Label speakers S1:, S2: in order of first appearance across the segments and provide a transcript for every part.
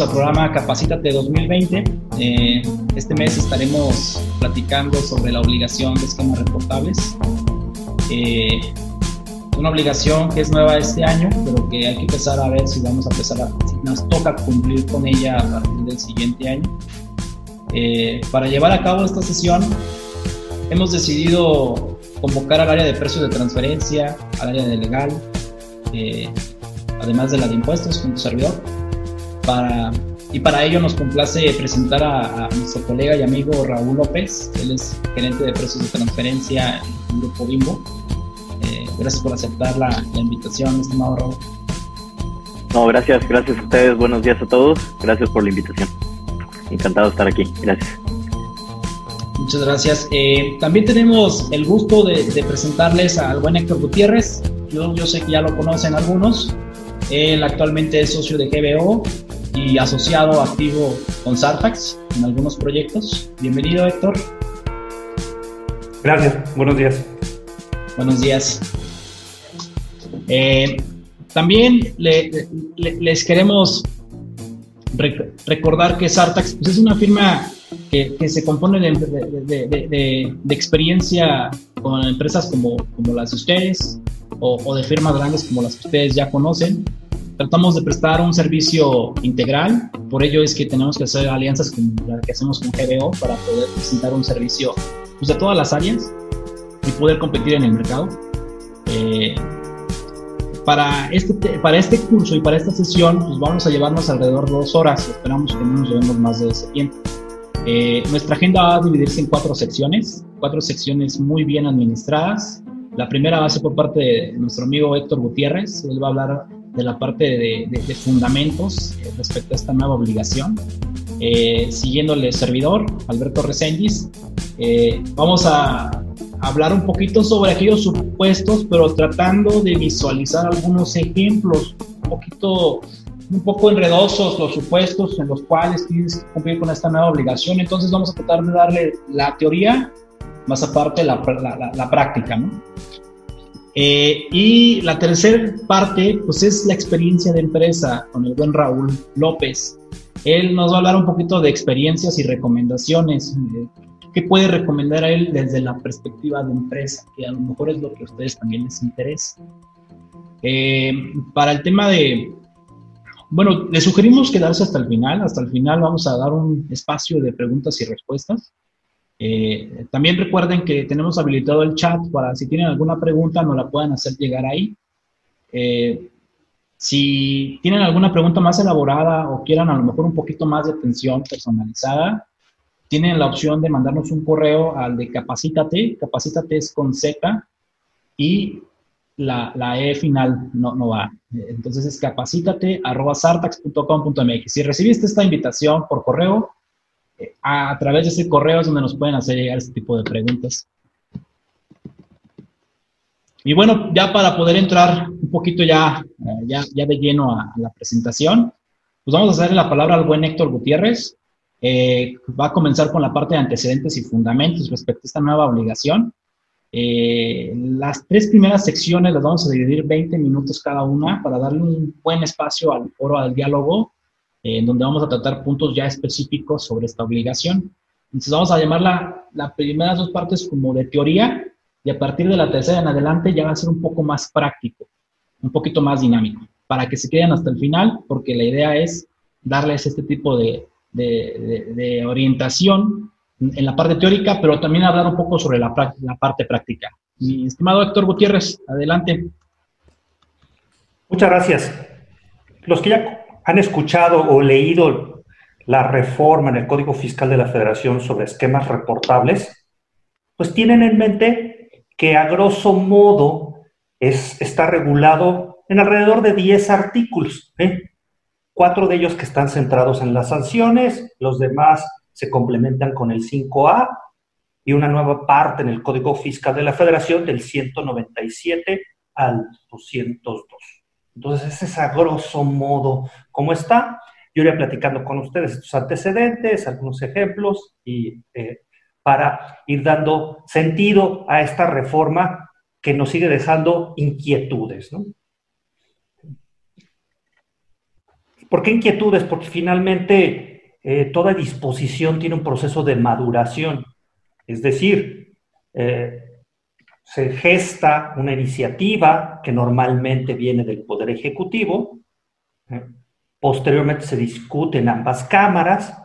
S1: al programa Capacítate 2020. Eh, este mes estaremos platicando sobre la obligación de esquemas reportables. Eh, una obligación que es nueva este año, pero que hay que empezar a ver si vamos a empezar a, si nos toca cumplir con ella a partir del siguiente año. Eh, para llevar a cabo esta sesión, hemos decidido convocar al área de precios de transferencia, al área de legal, además de la de impuestos con tu servidor para, y para ello nos complace presentar a, nuestro colega y amigo Raúl López, él es gerente de precios de transferencia en el Grupo Bimbo. Eh, gracias por aceptar la, invitación, estimado Raúl.
S2: No, gracias, gracias a ustedes, buenos días a todos, gracias por la invitación. Encantado de estar aquí, gracias.
S1: Muchas gracias. Eh, también tenemos el gusto de, presentarles al buen Héctor Gutiérrez. Yo, yo sé que ya lo conocen algunos. Él actualmente es socio de GBO y asociado activo con Sartax en algunos proyectos. Bienvenido, Héctor.
S3: Gracias, buenos días.
S1: Buenos días. Eh, también les queremos recordar que Sartax pues, es una firma que, se compone de, experiencia con empresas como, como las de ustedes o, o, de firmas grandes como las que ustedes ya conocen. Tratamos de prestar un servicio integral, por ello es que tenemos que hacer alianzas como la que hacemos con GBO para poder presentar un servicio pues, de todas las áreas y poder competir en el mercado. Eh, para, este, para este curso y para esta sesión, pues vamos a llevarnos alrededor de dos horas. Esperamos que no nos llevemos más de ese tiempo. Eh, nuestra agenda va a dividirse en cuatro secciones, cuatro secciones muy bien administradas. La primera va a ser por parte de nuestro amigo Héctor Gutiérrez. Él va a hablar de la parte de, fundamentos eh, respecto a esta nueva obligación. Eh, siguiéndole el servidor, Alberto Resendiz, eh, vamos a hablar un poquito sobre aquellos supuestos, pero tratando de visualizar algunos ejemplos, un poquito, un poco enredosos los supuestos en los cuales tienes que cumplir con esta nueva obligación. Entonces vamos a tratar de darle la teoría, más aparte la, la, la práctica, ¿no? Eh, y la tercera parte, pues es la experiencia de empresa con el buen Raúl López. Él nos va a hablar un poquito de experiencias y recomendaciones. Eh, ¿Qué puede recomendar a él desde la perspectiva de empresa? Que a lo mejor es lo que a ustedes también les interesa. Eh, para el tema de, bueno, le sugerimos quedarse hasta el final. Hasta el final vamos a dar un espacio de preguntas y respuestas. Eh, también recuerden que tenemos habilitado el chat para si tienen alguna pregunta nos la puedan hacer llegar ahí. Eh, si tienen alguna pregunta más elaborada o quieran a lo mejor un poquito más de atención personalizada, tienen la opción de mandarnos un correo al de Capacítate. Capacítate es con Z y la, la E final no, no va. Entonces es capacítate arroba sartax.com.mx. Si recibiste esta invitación por correo, a, través de ese correo es donde nos pueden hacer llegar este tipo de preguntas. Y bueno, ya para poder entrar un poquito ya, eh, ya, ya, de lleno a, la presentación, pues vamos a hacerle la palabra al buen Héctor Gutiérrez. Eh, va a comenzar con la parte de antecedentes y fundamentos respecto a esta nueva obligación. Eh, las tres primeras secciones las vamos a dividir 20 minutos cada una para darle un buen espacio al foro, al diálogo en donde vamos a tratar puntos ya específicos sobre esta obligación. Entonces vamos a llamar la, las primeras dos partes como de teoría y a partir de la tercera en adelante ya va a ser un poco más práctico, un poquito más dinámico, para que se queden hasta el final, porque la idea es darles este tipo de, de, de, orientación en la parte teórica, pero también hablar un poco sobre la, la parte práctica. Mi estimado Héctor Gutiérrez, adelante.
S3: Muchas gracias. Los que ya han escuchado o leído la reforma en el Código Fiscal de la Federación sobre esquemas reportables, pues tienen en mente que a grosso modo es, está regulado en alrededor de 10 artículos. ¿eh? Cuatro de ellos que están centrados en las sanciones, los demás se complementan con el 5A y una nueva parte en el Código Fiscal de la Federación del 197 al 202. Entonces, ese es a grosso modo cómo está. Yo iré platicando con ustedes estos antecedentes, algunos ejemplos, y eh, para ir dando sentido a esta reforma que nos sigue dejando inquietudes. ¿Por qué inquietudes? Porque finalmente eh, toda disposición tiene un proceso de maduración. Es decir, eh, se gesta una iniciativa que normalmente viene del Poder Ejecutivo, ¿eh? posteriormente se discute en ambas cámaras,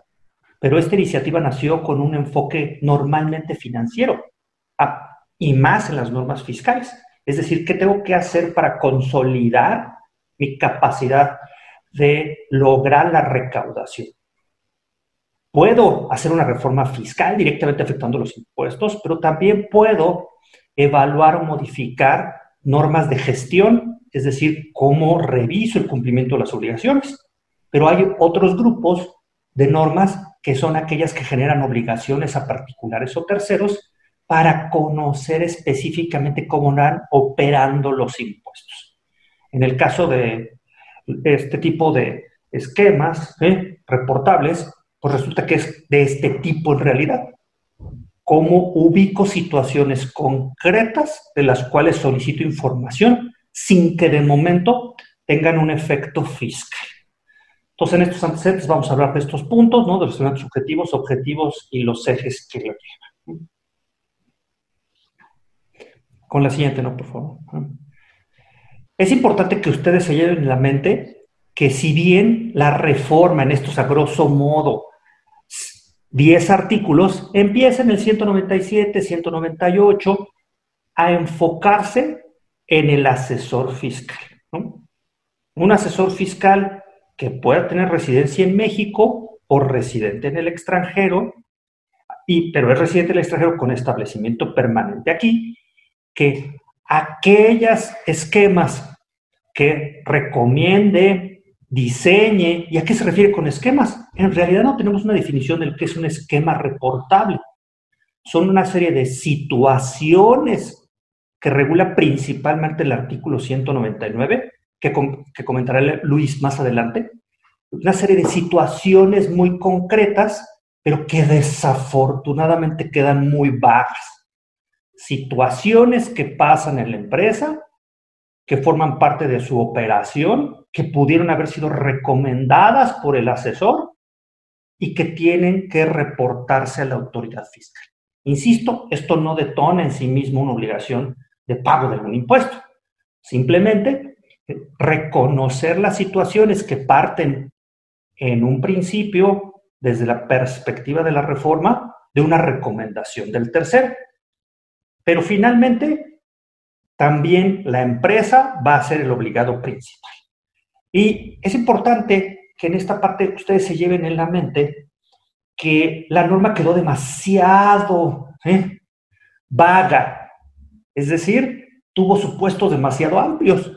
S3: pero esta iniciativa nació con un enfoque normalmente financiero ah, y más en las normas fiscales. Es decir, ¿qué tengo que hacer para consolidar mi capacidad de lograr la recaudación? Puedo hacer una reforma fiscal directamente afectando los impuestos, pero también puedo evaluar o modificar normas de gestión, es decir, cómo reviso el cumplimiento de las obligaciones. Pero hay otros grupos de normas que son aquellas que generan obligaciones a particulares o terceros para conocer específicamente cómo van operando los impuestos. En el caso de este tipo de esquemas ¿eh? reportables, pues resulta que es de este tipo en realidad cómo ubico situaciones concretas de las cuales solicito información sin que de momento tengan un efecto fiscal. Entonces, en estos antecedentes vamos a hablar de estos puntos, ¿no? De los subjetivos, objetivos y los ejes que lo llevan. Con la siguiente, ¿no? Por favor. Es importante que ustedes se lleven en la mente que si bien la reforma en estos a grosso modo 10 artículos, empieza en el 197, 198 a enfocarse en el asesor fiscal. Un asesor fiscal que pueda tener residencia en México o residente en el extranjero, y, pero es residente en el extranjero con establecimiento permanente aquí, que aquellas esquemas que recomiende diseñe. ¿Y a qué se refiere con esquemas? En realidad no tenemos una definición de lo que es un esquema reportable. Son una serie de situaciones que regula principalmente el artículo 199, que, que comentará Luis más adelante. Una serie de situaciones muy concretas, pero que desafortunadamente quedan muy bajas. Situaciones que pasan en la empresa que forman parte de su operación, que pudieron haber sido recomendadas por el asesor y que tienen que reportarse a la autoridad fiscal. Insisto, esto no detona en sí mismo una obligación de pago de algún impuesto. Simplemente eh, reconocer las situaciones que parten en un principio, desde la perspectiva de la reforma, de una recomendación del tercero. Pero finalmente también la empresa va a ser el obligado principal. Y es importante que en esta parte ustedes se lleven en la mente que la norma quedó demasiado ¿eh? vaga, es decir, tuvo supuestos demasiado amplios.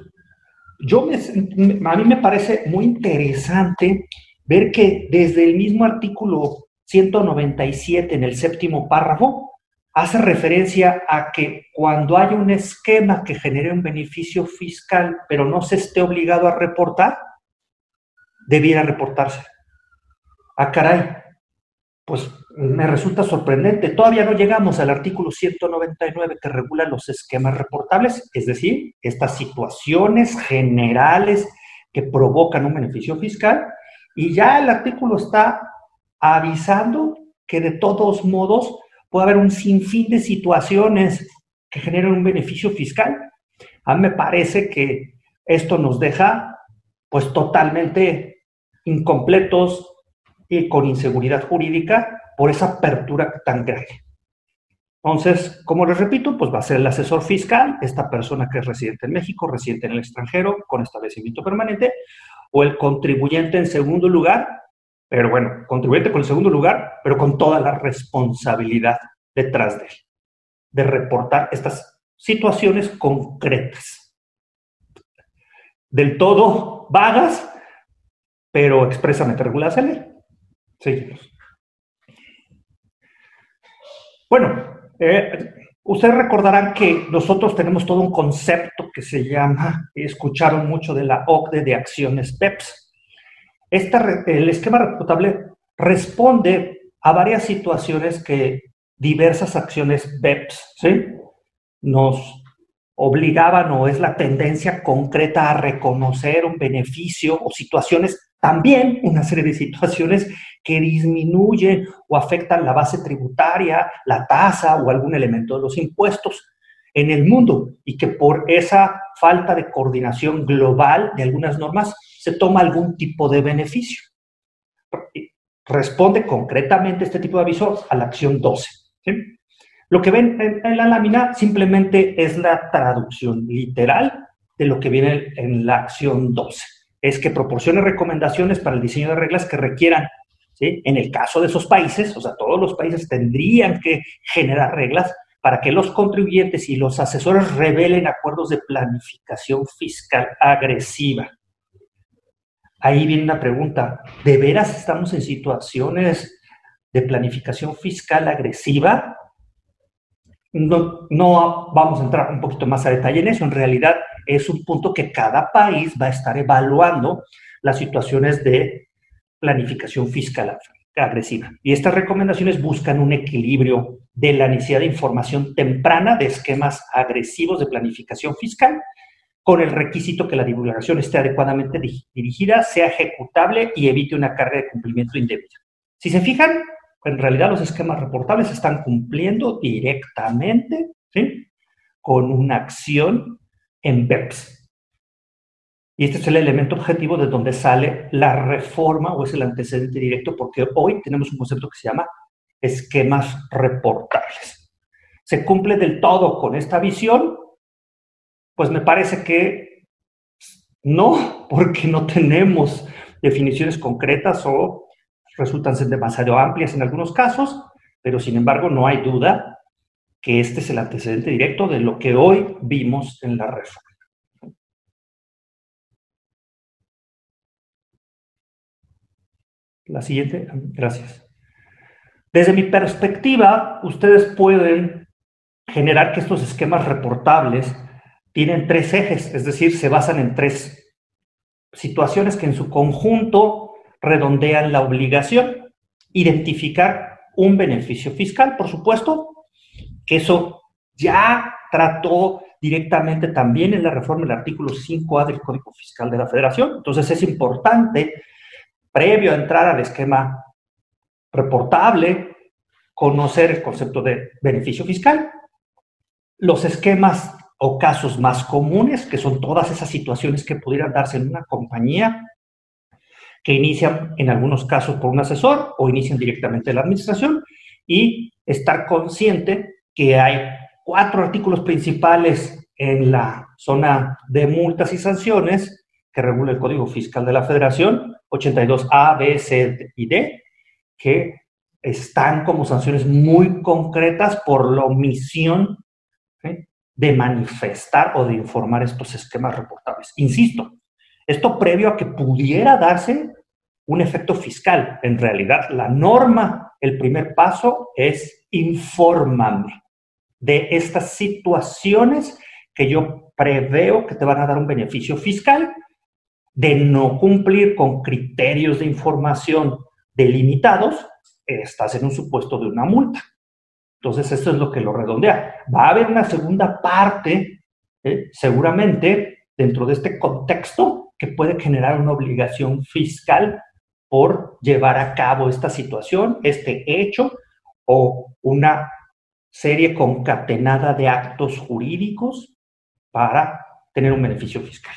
S3: Yo a mí me parece muy interesante ver que desde el mismo artículo 197 en el séptimo párrafo hace referencia a que cuando hay un esquema que genere un beneficio fiscal, pero no se esté obligado a reportar, debiera reportarse. Ah, caray, pues me resulta sorprendente. Todavía no llegamos al artículo 199 que regula los esquemas reportables, es decir, estas situaciones generales que provocan un beneficio fiscal, y ya el artículo está avisando que de todos modos puede haber un sinfín de situaciones que generan un beneficio fiscal. A mí me parece que esto nos deja pues totalmente incompletos y con inseguridad jurídica por esa apertura tan grande. Entonces, como les repito, pues va a ser el asesor fiscal, esta persona que es residente en México, residente en el extranjero, con establecimiento permanente, o el contribuyente en segundo lugar, pero bueno, contribuyente con el segundo lugar, pero con toda la responsabilidad detrás de él, de reportar estas situaciones concretas. Del todo vagas, pero expresamente reguladas en ley. Seguimos. Bueno, eh, ustedes recordarán que nosotros tenemos todo un concepto que se llama, escucharon mucho de la OCDE de acciones PEPS el esquema reputable responde a varias situaciones que diversas acciones BEPS nos obligaban o es la tendencia concreta a reconocer un beneficio o situaciones también una serie de situaciones que disminuyen o afectan la base tributaria, la tasa o algún elemento de los impuestos en el mundo y que por esa falta de coordinación global de algunas normas se toma algún tipo de beneficio. Responde concretamente este tipo de aviso a la acción 12. Lo que ven en, la lámina simplemente es la traducción literal de lo que viene en la acción 12. Es que proporcione recomendaciones para el diseño de reglas que requieran, en el caso de esos países, o sea, todos los países tendrían que generar reglas para que los contribuyentes y los asesores revelen acuerdos de planificación fiscal agresiva. Ahí viene una pregunta, ¿de veras estamos en situaciones de planificación fiscal agresiva? No, no, vamos a entrar un poquito más a detalle en eso. En realidad es un punto que cada país va a estar evaluando las situaciones de planificación fiscal agresiva. Y estas recomendaciones buscan un equilibrio de la necesidad de información temprana de esquemas agresivos de planificación fiscal con el requisito que la divulgación esté adecuadamente dirigida, sea ejecutable y evite una carga de cumplimiento indebida. Si se fijan, en realidad los esquemas reportables están cumpliendo directamente con una acción en BEPS. Y este es el elemento objetivo de donde sale la reforma o es el antecedente directo, porque hoy tenemos un concepto que se llama esquemas reportables. ¿Se cumple del todo con esta visión? Pues me parece que no, porque no tenemos definiciones concretas o resultan ser demasiado amplias en algunos casos, pero sin embargo no hay duda que este es el antecedente directo de lo que hoy vimos en la reforma. La siguiente, gracias. Desde mi perspectiva, ustedes pueden generar que estos esquemas reportables tienen tres ejes, es decir, se basan en tres situaciones que en su conjunto redondean la obligación. Identificar un beneficio fiscal, por supuesto, que eso ya trató directamente también en la reforma del artículo 5A del Código Fiscal de la Federación. Entonces es importante previo a entrar al esquema reportable, conocer el concepto de beneficio fiscal, los esquemas o casos más comunes, que son todas esas situaciones que pudieran darse en una compañía, que inician en algunos casos por un asesor o inician directamente en la administración, y estar consciente que hay cuatro artículos principales en la zona de multas y sanciones que regula el Código Fiscal de la Federación, 82A, B, C y D, que están como sanciones muy concretas por la omisión de manifestar o de informar estos esquemas reportables. Insisto, esto previo a que pudiera darse un efecto fiscal. En realidad, la norma, el primer paso es infórmame de estas situaciones que yo preveo que te van a dar un beneficio fiscal de no cumplir con criterios de información delimitados, estás en un supuesto de una multa. Entonces, esto es lo que lo redondea. Va a haber una segunda parte, eh, seguramente, dentro de este contexto, que puede generar una obligación fiscal por llevar a cabo esta situación, este hecho, o una serie concatenada de actos jurídicos para tener un beneficio fiscal.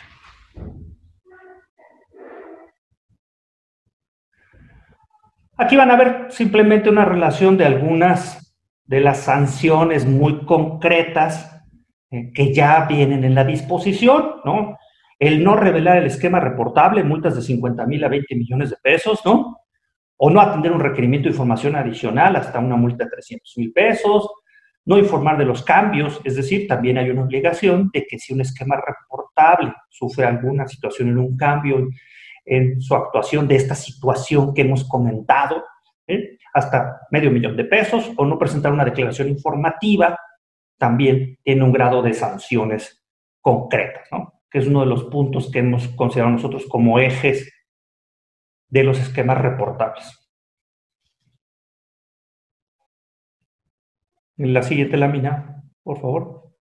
S3: Aquí van a ver simplemente una relación de algunas de las sanciones muy concretas eh, que ya vienen en la disposición, ¿no? El no revelar el esquema reportable, multas de 50 mil a 20 millones de pesos, ¿no? O no atender un requerimiento de información adicional hasta una multa de 300 mil pesos, no informar de los cambios, es decir, también hay una obligación de que si un esquema reportable sufre alguna situación en un cambio en su actuación de esta situación que hemos comentado, ¿eh? Hasta medio millón de pesos, o no presentar una declaración informativa, también tiene un grado de sanciones concretas, ¿no? que es uno de los puntos que hemos considerado nosotros como ejes de los esquemas reportables. En la siguiente lámina, por favor.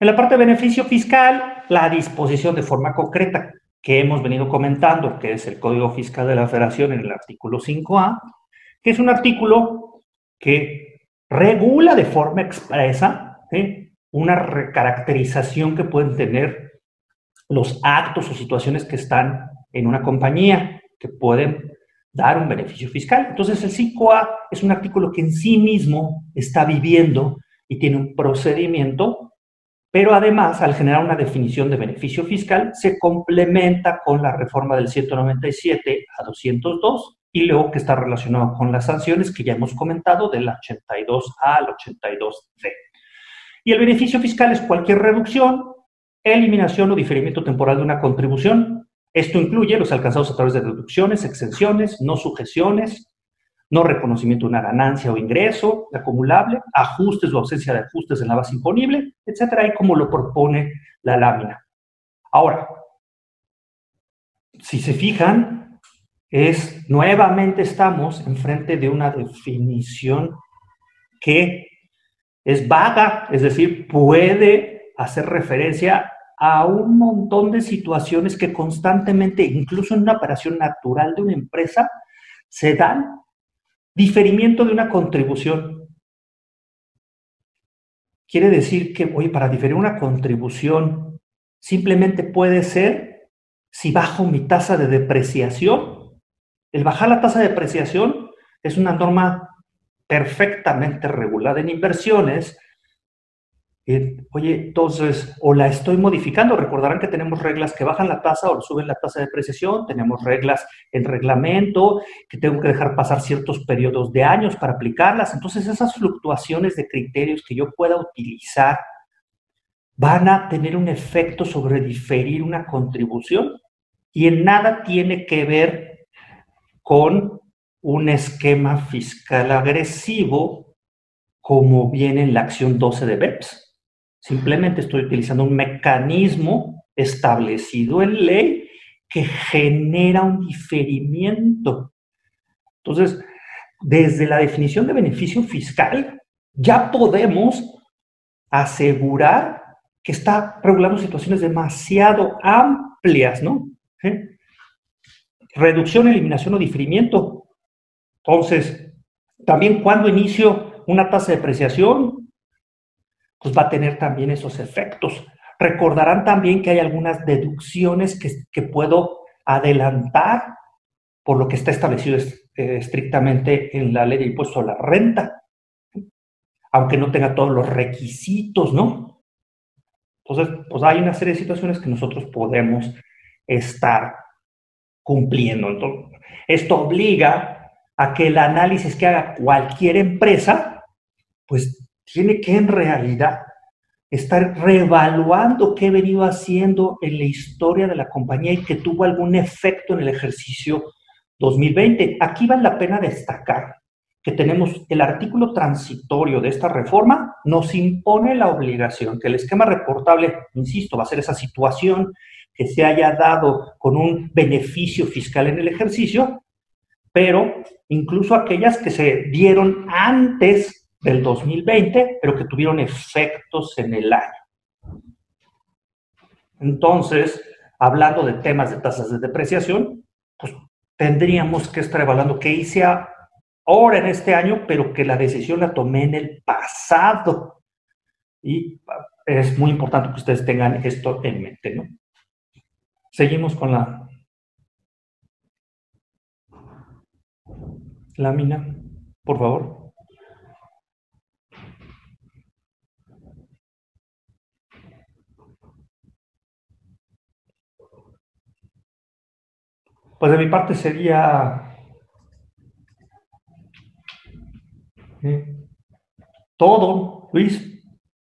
S3: En la parte de beneficio fiscal, la disposición de forma concreta que hemos venido comentando, que es el Código Fiscal de la Federación en el artículo 5A, que es un artículo que regula de forma expresa una recaracterización que pueden tener los actos o situaciones que están en una compañía, que pueden dar un beneficio fiscal. Entonces, el 5A es un artículo que en sí mismo está viviendo y tiene un procedimiento pero además, al generar una definición de beneficio fiscal, se complementa con la reforma del 197 a 202 y luego que está relacionado con las sanciones que ya hemos comentado del 82A al 82D. Y el beneficio fiscal es cualquier reducción, eliminación o diferimiento temporal de una contribución. Esto incluye los alcanzados a través de deducciones, exenciones, no sujeciones, no reconocimiento de una ganancia o ingreso acumulable, ajustes o ausencia de ajustes en la base imponible, etcétera, y como lo propone la lámina. Ahora, si se fijan, es nuevamente estamos enfrente de una definición que es vaga, es decir, puede hacer referencia a un montón de situaciones que constantemente, incluso en una operación natural de una empresa, se dan Diferimiento de una contribución. Quiere decir que, oye, para diferir una contribución, simplemente puede ser si bajo mi tasa de depreciación. El bajar la tasa de depreciación es una norma perfectamente regulada en inversiones oye, entonces, o la estoy modificando. Recordarán que tenemos reglas que bajan la tasa o suben la tasa de depreciación, tenemos reglas en reglamento, que tengo que dejar pasar ciertos periodos de años para aplicarlas. Entonces, esas fluctuaciones de criterios que yo pueda utilizar van a tener un efecto sobre diferir una contribución y en nada tiene que ver con un esquema fiscal agresivo como viene en la acción 12 de BEPS. Simplemente estoy utilizando un mecanismo establecido en ley que genera un diferimiento. Entonces, desde la definición de beneficio fiscal, ya podemos asegurar que está regulando situaciones demasiado amplias, ¿no? ¿Eh? Reducción, eliminación o diferimiento. Entonces, también cuando inicio una tasa de depreciación, pues va a tener también esos efectos. Recordarán también que hay algunas deducciones que, puedo adelantar por lo que está establecido eh, estrictamente en la ley de impuesto a la renta, aunque no tenga todos los requisitos, ¿no? Entonces, pues hay una serie de situaciones que nosotros podemos estar cumpliendo. Entonces, esto obliga a que el análisis que haga cualquier empresa, pues tiene que en realidad estar reevaluando qué he venido haciendo en la historia de la compañía y que tuvo algún efecto en el ejercicio 2020. Aquí vale la pena destacar que tenemos el artículo transitorio de esta reforma, nos impone la obligación que el esquema reportable, insisto, va a ser esa situación que se haya dado con un beneficio fiscal en el ejercicio, pero incluso aquellas que se dieron antes del 2020, pero que tuvieron efectos en el año. Entonces, hablando de temas de tasas de depreciación, pues tendríamos que estar evaluando qué hice ahora en este año, pero que la decisión la tomé en el pasado. Y es muy importante que ustedes tengan esto en mente, ¿no? Seguimos con la lámina, por favor. Pues de mi parte sería todo, Luis.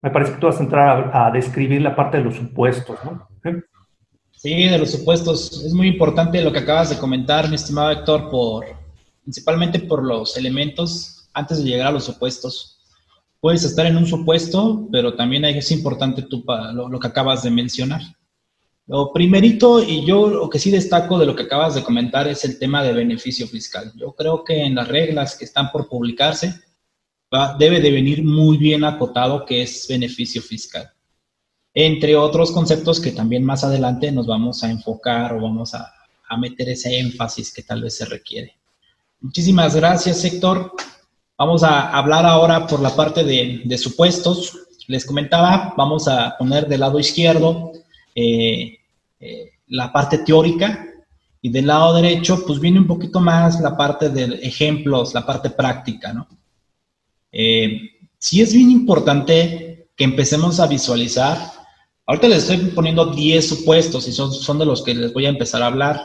S3: Me parece que tú vas a entrar a, describir la parte de los supuestos, ¿no?
S1: Sí, de los supuestos. Es muy importante lo que acabas de comentar, mi estimado Héctor, por, principalmente por los elementos antes de llegar a los supuestos. Puedes estar en un supuesto, pero también es importante lo que acabas de mencionar. Lo primerito, y yo lo que sí destaco de lo que acabas de comentar es el tema de beneficio fiscal. Yo creo que en las reglas que están por publicarse debe de venir muy bien acotado que es beneficio fiscal. entre otros conceptos que también más adelante nos vamos a enfocar o vamos a, meter ese énfasis que tal vez se requiere. Muchísimas gracias, Héctor. Vamos a hablar ahora por la parte de, supuestos. Les comentaba, vamos a poner del lado izquierdo eh, eh, la parte teórica y del lado derecho, pues viene un poquito más la parte de ejemplos, la parte práctica, ¿no? Eh, sí es bien importante que empecemos a visualizar. Ahorita les estoy poniendo 10 supuestos y son, son de los que les voy a empezar a hablar.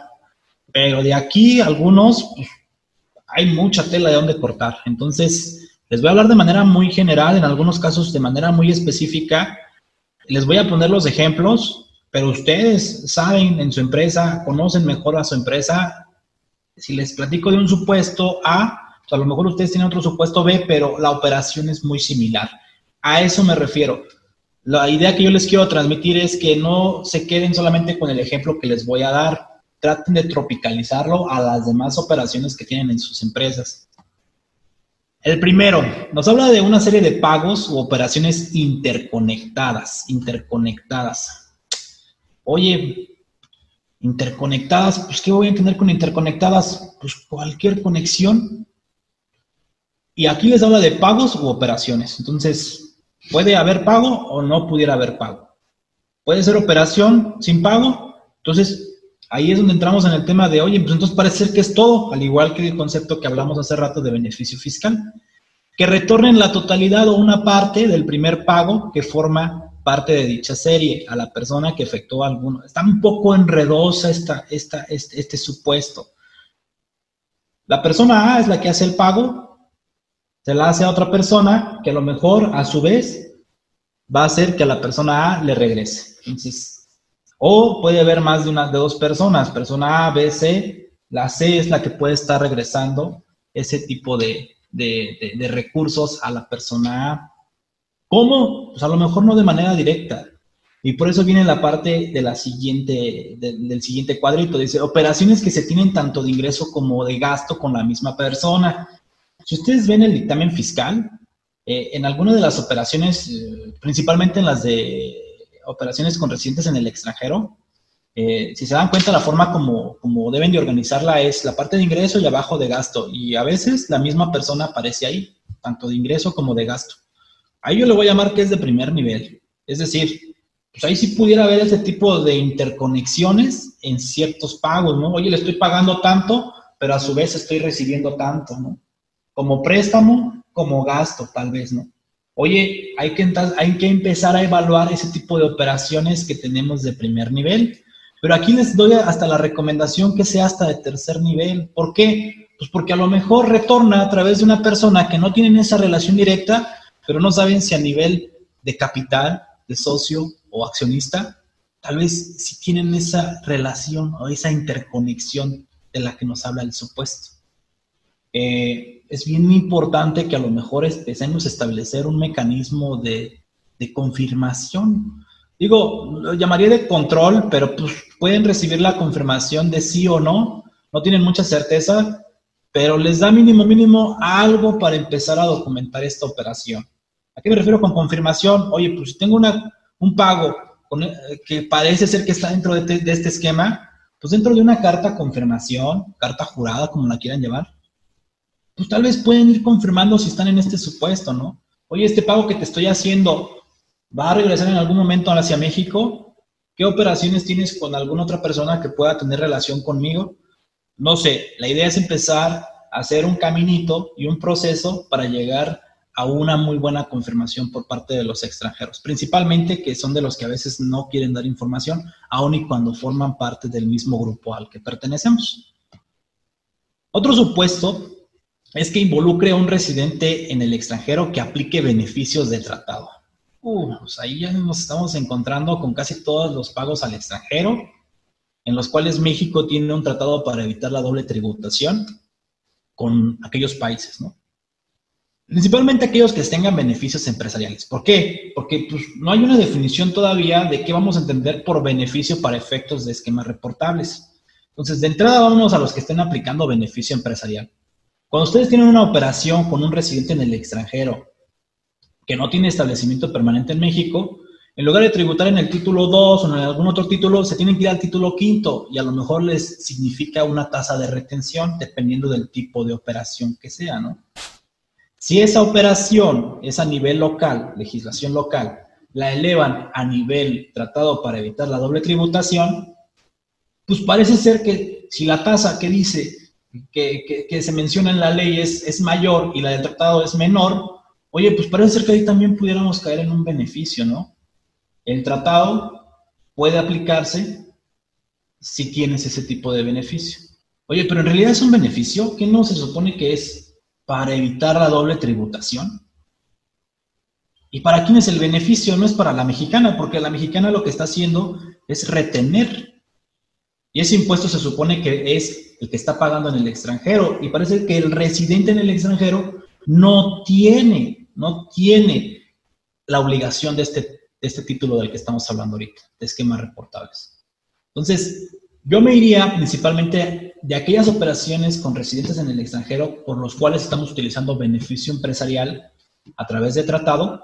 S1: Pero de aquí algunos, pues, hay mucha tela de dónde cortar. Entonces, les voy a hablar de manera muy general, en algunos casos de manera muy específica. Les voy a poner los ejemplos, pero ustedes saben en su empresa, conocen mejor a su empresa. Si les platico de un supuesto A, a lo mejor ustedes tienen otro supuesto B, pero la operación es muy similar. A eso me refiero. La idea que yo les quiero transmitir es que no se queden solamente con el ejemplo que les voy a dar, traten de tropicalizarlo a las demás operaciones que tienen en sus empresas. El primero, nos habla de una serie de pagos u operaciones interconectadas, interconectadas. Oye, interconectadas, pues ¿qué voy a entender con interconectadas? Pues cualquier conexión y aquí les habla de pagos u operaciones. Entonces, puede haber pago o no pudiera haber pago. Puede ser operación sin pago. Entonces, ahí es donde entramos en el tema de, oye, pues entonces parece ser que es todo, al igual que el concepto que hablamos hace rato de beneficio fiscal. Que retornen la totalidad o una parte del primer pago que forma parte de dicha serie a la persona que efectuó alguno. Está un poco enredosa esta, esta, este, este supuesto. La persona A es la que hace el pago, se la hace a otra persona que a lo mejor a su vez va a hacer que a la persona A le regrese. O puede haber más de una de dos personas, persona A, B, C. La C es la que puede estar regresando ese tipo de, recursos a la persona A. ¿Cómo? Pues a lo mejor no de manera directa. Y por eso viene la parte de la siguiente, del siguiente cuadrito. Dice, operaciones que se tienen tanto de ingreso como de gasto con la misma persona. Si ustedes ven el dictamen fiscal, eh, en algunas de las operaciones, eh, principalmente en las de operaciones con residentes en el extranjero, eh, si se dan cuenta, la forma como, como, deben de organizarla es la parte de ingreso y abajo de gasto. Y a veces la misma persona aparece ahí, tanto de ingreso como de gasto. Ahí yo le voy a llamar que es de primer nivel. Es decir, pues ahí sí pudiera haber ese tipo de interconexiones en ciertos pagos, ¿no? Oye, le estoy pagando tanto, pero a su vez estoy recibiendo tanto, ¿no? como préstamo, como gasto, tal vez, ¿no? Oye, hay que, empezar a evaluar ese tipo de operaciones que tenemos de primer nivel, pero aquí les doy hasta la recomendación que sea hasta de tercer nivel. ¿Por qué? Pues porque a lo mejor retorna a través de una persona que no tienen esa relación directa, pero no saben si a nivel de capital, de socio o accionista, tal vez si tienen esa relación o esa interconexión de la que nos habla el supuesto. Eh, es bien importante que a lo mejor empecemos a establecer un mecanismo de, confirmación. Digo, lo llamaría de control, pero pues pueden recibir la confirmación de sí o no, no tienen mucha certeza, pero les da mínimo, mínimo algo para empezar a documentar esta operación. ¿A qué me refiero con confirmación? Oye, pues tengo una, un pago que parece ser que está dentro de, este esquema, pues dentro de una carta confirmación, carta jurada, como la quieran llevar, pues tal vez pueden ir confirmando si están en este supuesto, ¿no? Oye, este pago que te estoy haciendo va a regresar en algún momento hacia México. ¿Qué operaciones tienes con alguna otra persona que pueda tener relación conmigo? No sé, la idea es empezar a hacer un caminito y un proceso para llegar a una muy buena confirmación por parte de los extranjeros, principalmente que son de los que a veces no quieren dar información, aun y cuando forman parte del mismo grupo al que pertenecemos. Otro supuesto es que involucre a un residente en el extranjero que aplique beneficios del tratado. Uh, pues ahí ya nos estamos encontrando con casi todos los pagos al extranjero, en los cuales México tiene un tratado para evitar la doble tributación con aquellos países, ¿no? Principalmente aquellos que tengan beneficios empresariales. ¿Por qué? Porque pues, no hay una definición todavía de qué vamos a entender por beneficio para efectos de esquemas reportables. Entonces, de entrada, vámonos a los que estén aplicando beneficio empresarial. Cuando ustedes tienen una operación con un residente en el extranjero que no tiene establecimiento permanente en México, En lugar de tributar en el título 2 o en algún otro título, se tienen que ir al título quinto y a lo mejor les significa una tasa de retención dependiendo del tipo de operación que sea, ¿no? Si esa operación es a nivel local, legislación local, la elevan a nivel tratado para evitar la doble tributación, pues parece ser que si la tasa que dice que, se menciona en la ley es, es mayor y la del tratado es menor, oye, pues parece ser que ahí también pudiéramos caer en un beneficio, ¿no? El tratado puede aplicarse si tienes ese tipo de beneficio. Oye, pero en realidad es un beneficio que no se supone que es para evitar la doble tributación. ¿Y para quién es el beneficio? No es para la mexicana, porque la mexicana lo que está haciendo es retener. Y ese impuesto se supone que es el que está pagando en el extranjero. Y parece que el residente en el extranjero no tiene, no tiene la obligación de este, este título del que estamos hablando ahorita, de esquemas reportables. Entonces, yo me iría principalmente de aquellas operaciones con residentes en el extranjero por los cuales estamos utilizando beneficio empresarial a través de tratado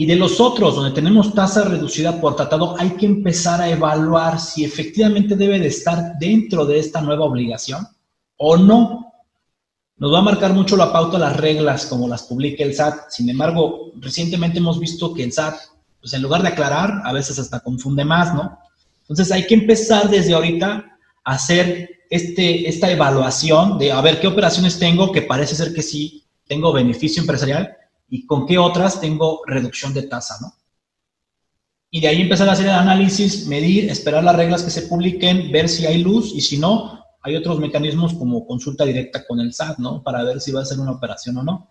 S1: y de los otros, donde tenemos tasa reducida por tratado, hay que empezar a evaluar si efectivamente debe de estar dentro de esta nueva obligación o no. Nos va a marcar mucho la pauta las reglas como las publica el SAT. Sin embargo, recientemente hemos visto que el SAT, pues en lugar de aclarar, a veces hasta confunde más, ¿no? Entonces hay que empezar desde ahorita hacer este, esta evaluación de a ver qué operaciones tengo que parece ser que sí tengo beneficio empresarial y con qué otras tengo reducción de tasa, ¿no? Y de ahí empezar a hacer el análisis, medir, esperar las reglas que se publiquen, ver si hay luz y si no, hay otros mecanismos como consulta directa con el SAT, ¿no? Para ver si va a ser una operación o no.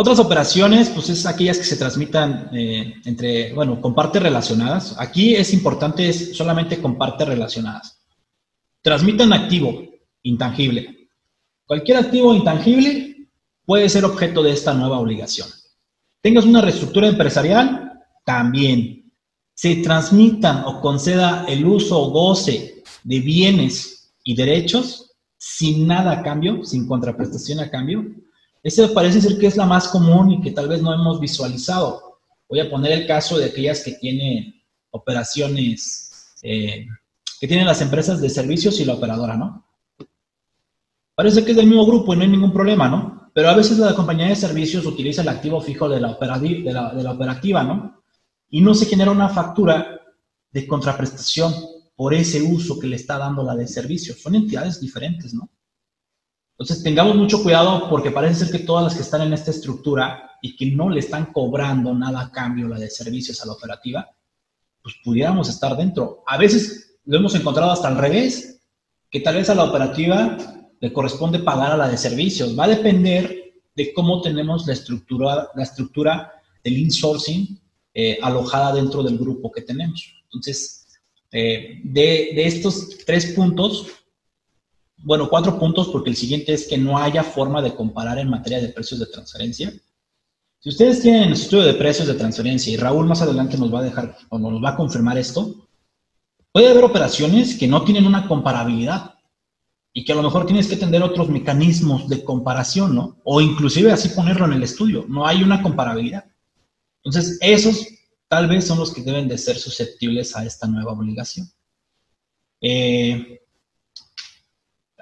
S1: Otras operaciones, pues es aquellas que se transmitan eh, entre, bueno, con partes relacionadas. Aquí es importante es solamente con partes relacionadas. Transmitan activo intangible. Cualquier activo intangible puede ser objeto de esta nueva obligación. Tengas una reestructura empresarial, también. Se transmitan o conceda el uso o goce de bienes y derechos sin nada a cambio, sin contraprestación a cambio. Ese parece ser que es la más común y que tal vez no hemos visualizado. Voy a poner el caso de aquellas que tienen operaciones, eh, que tienen las empresas de servicios y la operadora, ¿no? Parece que es del mismo grupo y no hay ningún problema, ¿no? Pero a veces la compañía de servicios utiliza el activo fijo de la, de la operativa, ¿no? Y no se genera una factura de contraprestación por ese uso que le está dando la de servicios. Son entidades diferentes, ¿no? Entonces tengamos mucho cuidado porque parece ser que todas las que están en esta estructura y que no le están cobrando nada a cambio la de servicios a la operativa, pues pudiéramos estar dentro. A veces lo hemos encontrado hasta al revés, que tal vez a la operativa le corresponde pagar a la de servicios. Va a depender de cómo tenemos la estructura, la estructura del insourcing eh, alojada dentro del grupo que tenemos. Entonces, eh, de, de, estos tres puntos, bueno, cuatro puntos, porque el siguiente es que no haya forma de comparar en materia de precios de transferencia. Si ustedes tienen estudio de precios de transferencia y Raúl más adelante nos va a dejar o nos va a confirmar esto, puede haber operaciones que no tienen una comparabilidad y que a lo mejor tienes que tener otros mecanismos de comparación, ¿no? O inclusive así ponerlo en el estudio, no hay una comparabilidad. Entonces, esos tal vez son los que deben de ser susceptibles a esta nueva obligación. Eh,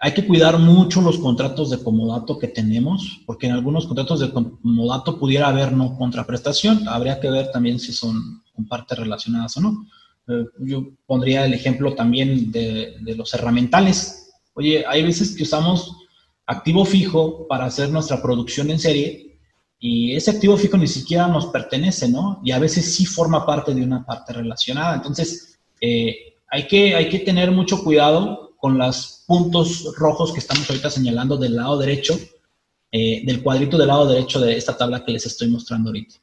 S1: hay que cuidar mucho los contratos de comodato que tenemos, porque en algunos contratos de comodato pudiera haber no contraprestación, habría que ver también si son con partes relacionadas o no. Eh, yo pondría el ejemplo también de, de los herramientales, Oye, hay veces que usamos activo fijo para hacer nuestra producción en serie y ese activo fijo ni siquiera nos pertenece, ¿no? Y a veces sí forma parte de una parte relacionada. Entonces, eh, hay, que, hay que tener mucho cuidado con los puntos rojos que estamos ahorita señalando del lado derecho, eh, del cuadrito del lado derecho de esta tabla que les estoy mostrando ahorita.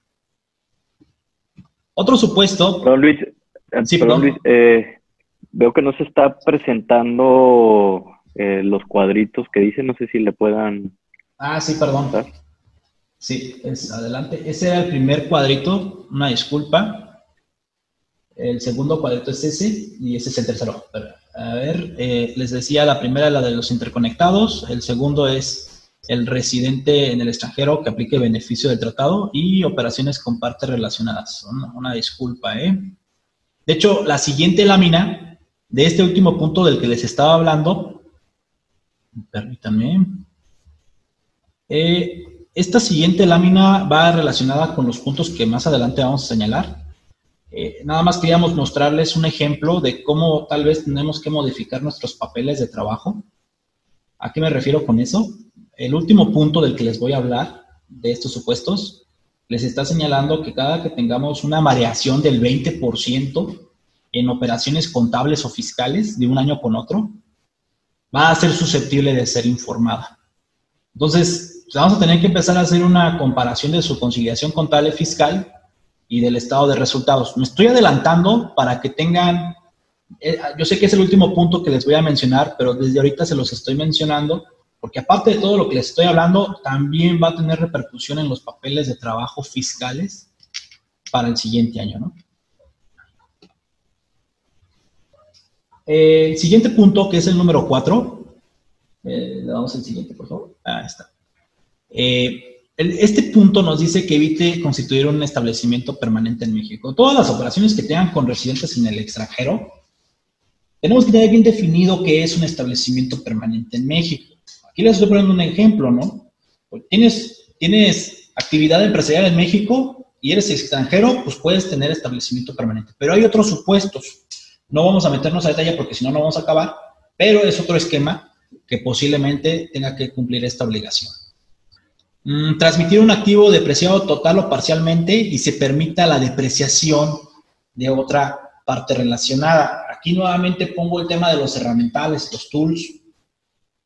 S1: Otro supuesto.
S2: Perdón, Luis. Sí, perdón. Luis eh, veo que no se está presentando eh, los cuadritos que dice, no sé si le puedan...
S1: Ah, sí, perdón. Sí, es, adelante. Ese era el primer cuadrito, una disculpa. El segundo cuadrito es ese y ese es el tercero. A ver, eh, les decía, la primera la de los interconectados, el segundo es el residente en el extranjero que aplique beneficio del tratado y operaciones con partes relacionadas. Una, disculpa, ¿eh? De hecho, la siguiente lámina de este último punto del que les estaba hablando, permítanme, eh, esta siguiente lámina va relacionada con los puntos que más adelante vamos a señalar. Eh, nada más queríamos mostrarles un ejemplo de cómo tal vez tenemos que modificar nuestros papeles de trabajo. ¿A qué me refiero con eso? El último punto del que les voy a hablar de estos supuestos les está señalando que cada que tengamos una variación del 20% en operaciones contables o fiscales de un año con otro, va a ser susceptible de ser informada. Entonces, vamos a tener que empezar a hacer una comparación de su conciliación contable fiscal y del estado de resultados. Me estoy adelantando para que tengan, eh, yo sé que es el último punto que les voy a mencionar, pero desde ahorita se los estoy mencionando, porque aparte de todo lo que les estoy hablando, también va a tener repercusión en los papeles de trabajo fiscales para el siguiente año, ¿no? el siguiente punto, que es el número 4, eh, le damos el siguiente, por favor. Ahí está. Eh, este punto nos dice que evite constituir un establecimiento permanente en México. Todas las operaciones que tengan con residentes en el extranjero, tenemos que tener bien definido qué es un establecimiento permanente en México. Aquí les estoy poniendo un ejemplo, ¿no? Pues tienes, tienes actividad empresarial en México y eres extranjero, pues puedes tener establecimiento permanente. Pero hay otros supuestos. No vamos a meternos a detalle porque si no, no vamos a acabar, pero es otro esquema que posiblemente tenga que cumplir esta obligación. Mm, transmitir un activo depreciado total o parcialmente y se permita la depreciación de otra parte relacionada. Aquí nuevamente pongo el tema de los herramientales, los tools.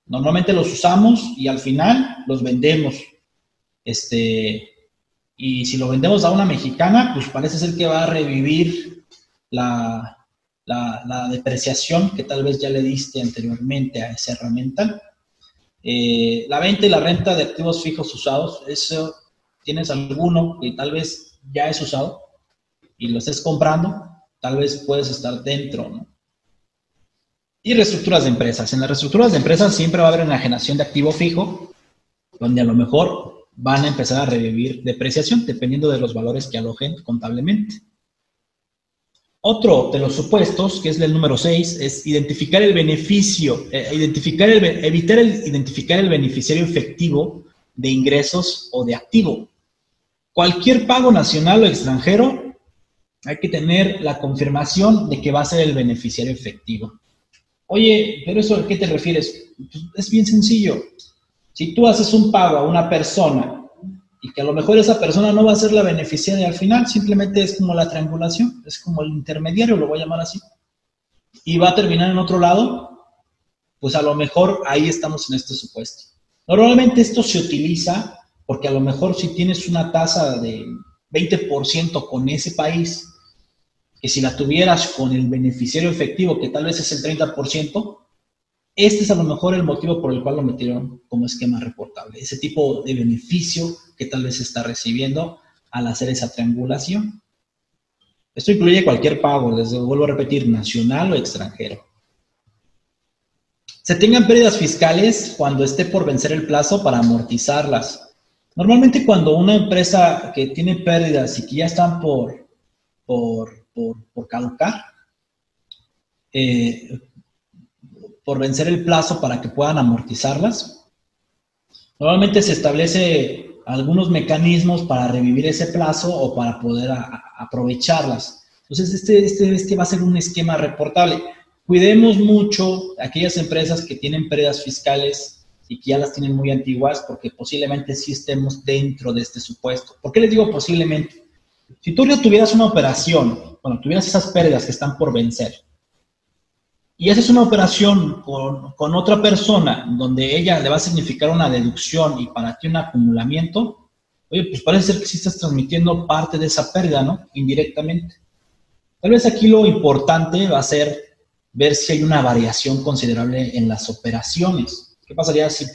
S1: Normalmente los usamos y al final los vendemos. Este, y si lo vendemos a una mexicana, pues parece ser que va a revivir la, la, la depreciación que tal vez ya le diste anteriormente a esa herramienta. Eh, la venta y la renta de activos fijos usados, eso tienes alguno que tal vez ya es usado y lo estés comprando, tal vez puedes estar dentro, ¿no? Y reestructuras de empresas. En las reestructuras de empresas siempre va a haber enajenación de activo fijo, donde a lo mejor van a empezar a revivir depreciación, dependiendo de los valores que alojen contablemente. Otro de los supuestos, que es el número 6, es identificar el beneficio, eh, identificar el, evitar el, identificar el beneficiario efectivo de ingresos o de activo. Cualquier pago nacional o extranjero, hay que tener la confirmación de que va a ser el beneficiario efectivo. Oye, pero eso a qué te refieres? Pues, es bien sencillo. Si tú haces un pago a una persona y que a lo mejor esa persona no va a ser la beneficiaria al final, simplemente es como la triangulación, es como el intermediario, lo voy a llamar así, y va a terminar en otro lado, pues a lo mejor ahí estamos en este supuesto. Normalmente esto se utiliza porque a lo mejor si tienes una tasa de 20% con ese país, que si la tuvieras con el beneficiario efectivo, que tal vez es el 30%, este es a lo mejor el motivo por el cual lo metieron como esquema reportable, ese tipo de beneficio que tal vez está recibiendo al hacer esa triangulación. Esto incluye cualquier pago, les vuelvo a repetir, nacional o extranjero. Se tengan pérdidas fiscales cuando esté por vencer el plazo para amortizarlas. Normalmente cuando una empresa que tiene pérdidas y que ya están por, por, por, caducar, eh, por vencer el plazo para que puedan amortizarlas. Normalmente se establece algunos mecanismos para revivir ese plazo o para poder aprovecharlas. Entonces, este, este, este va a ser un esquema reportable. Cuidemos mucho aquellas empresas que tienen pérdidas fiscales y que ya las tienen muy antiguas, porque posiblemente sí estemos dentro de este supuesto. ¿Por qué les digo posiblemente? Si tú tuvieras una operación, bueno, tuvieras esas pérdidas que están por vencer, y haces una operación con, con, otra persona donde ella le va a significar una deducción y para ti un acumulamiento, oye, pues parece ser que sí estás transmitiendo parte de esa pérdida, ¿no? Indirectamente. Tal vez aquí lo importante va a ser ver si hay una variación considerable en las operaciones. ¿Qué pasaría si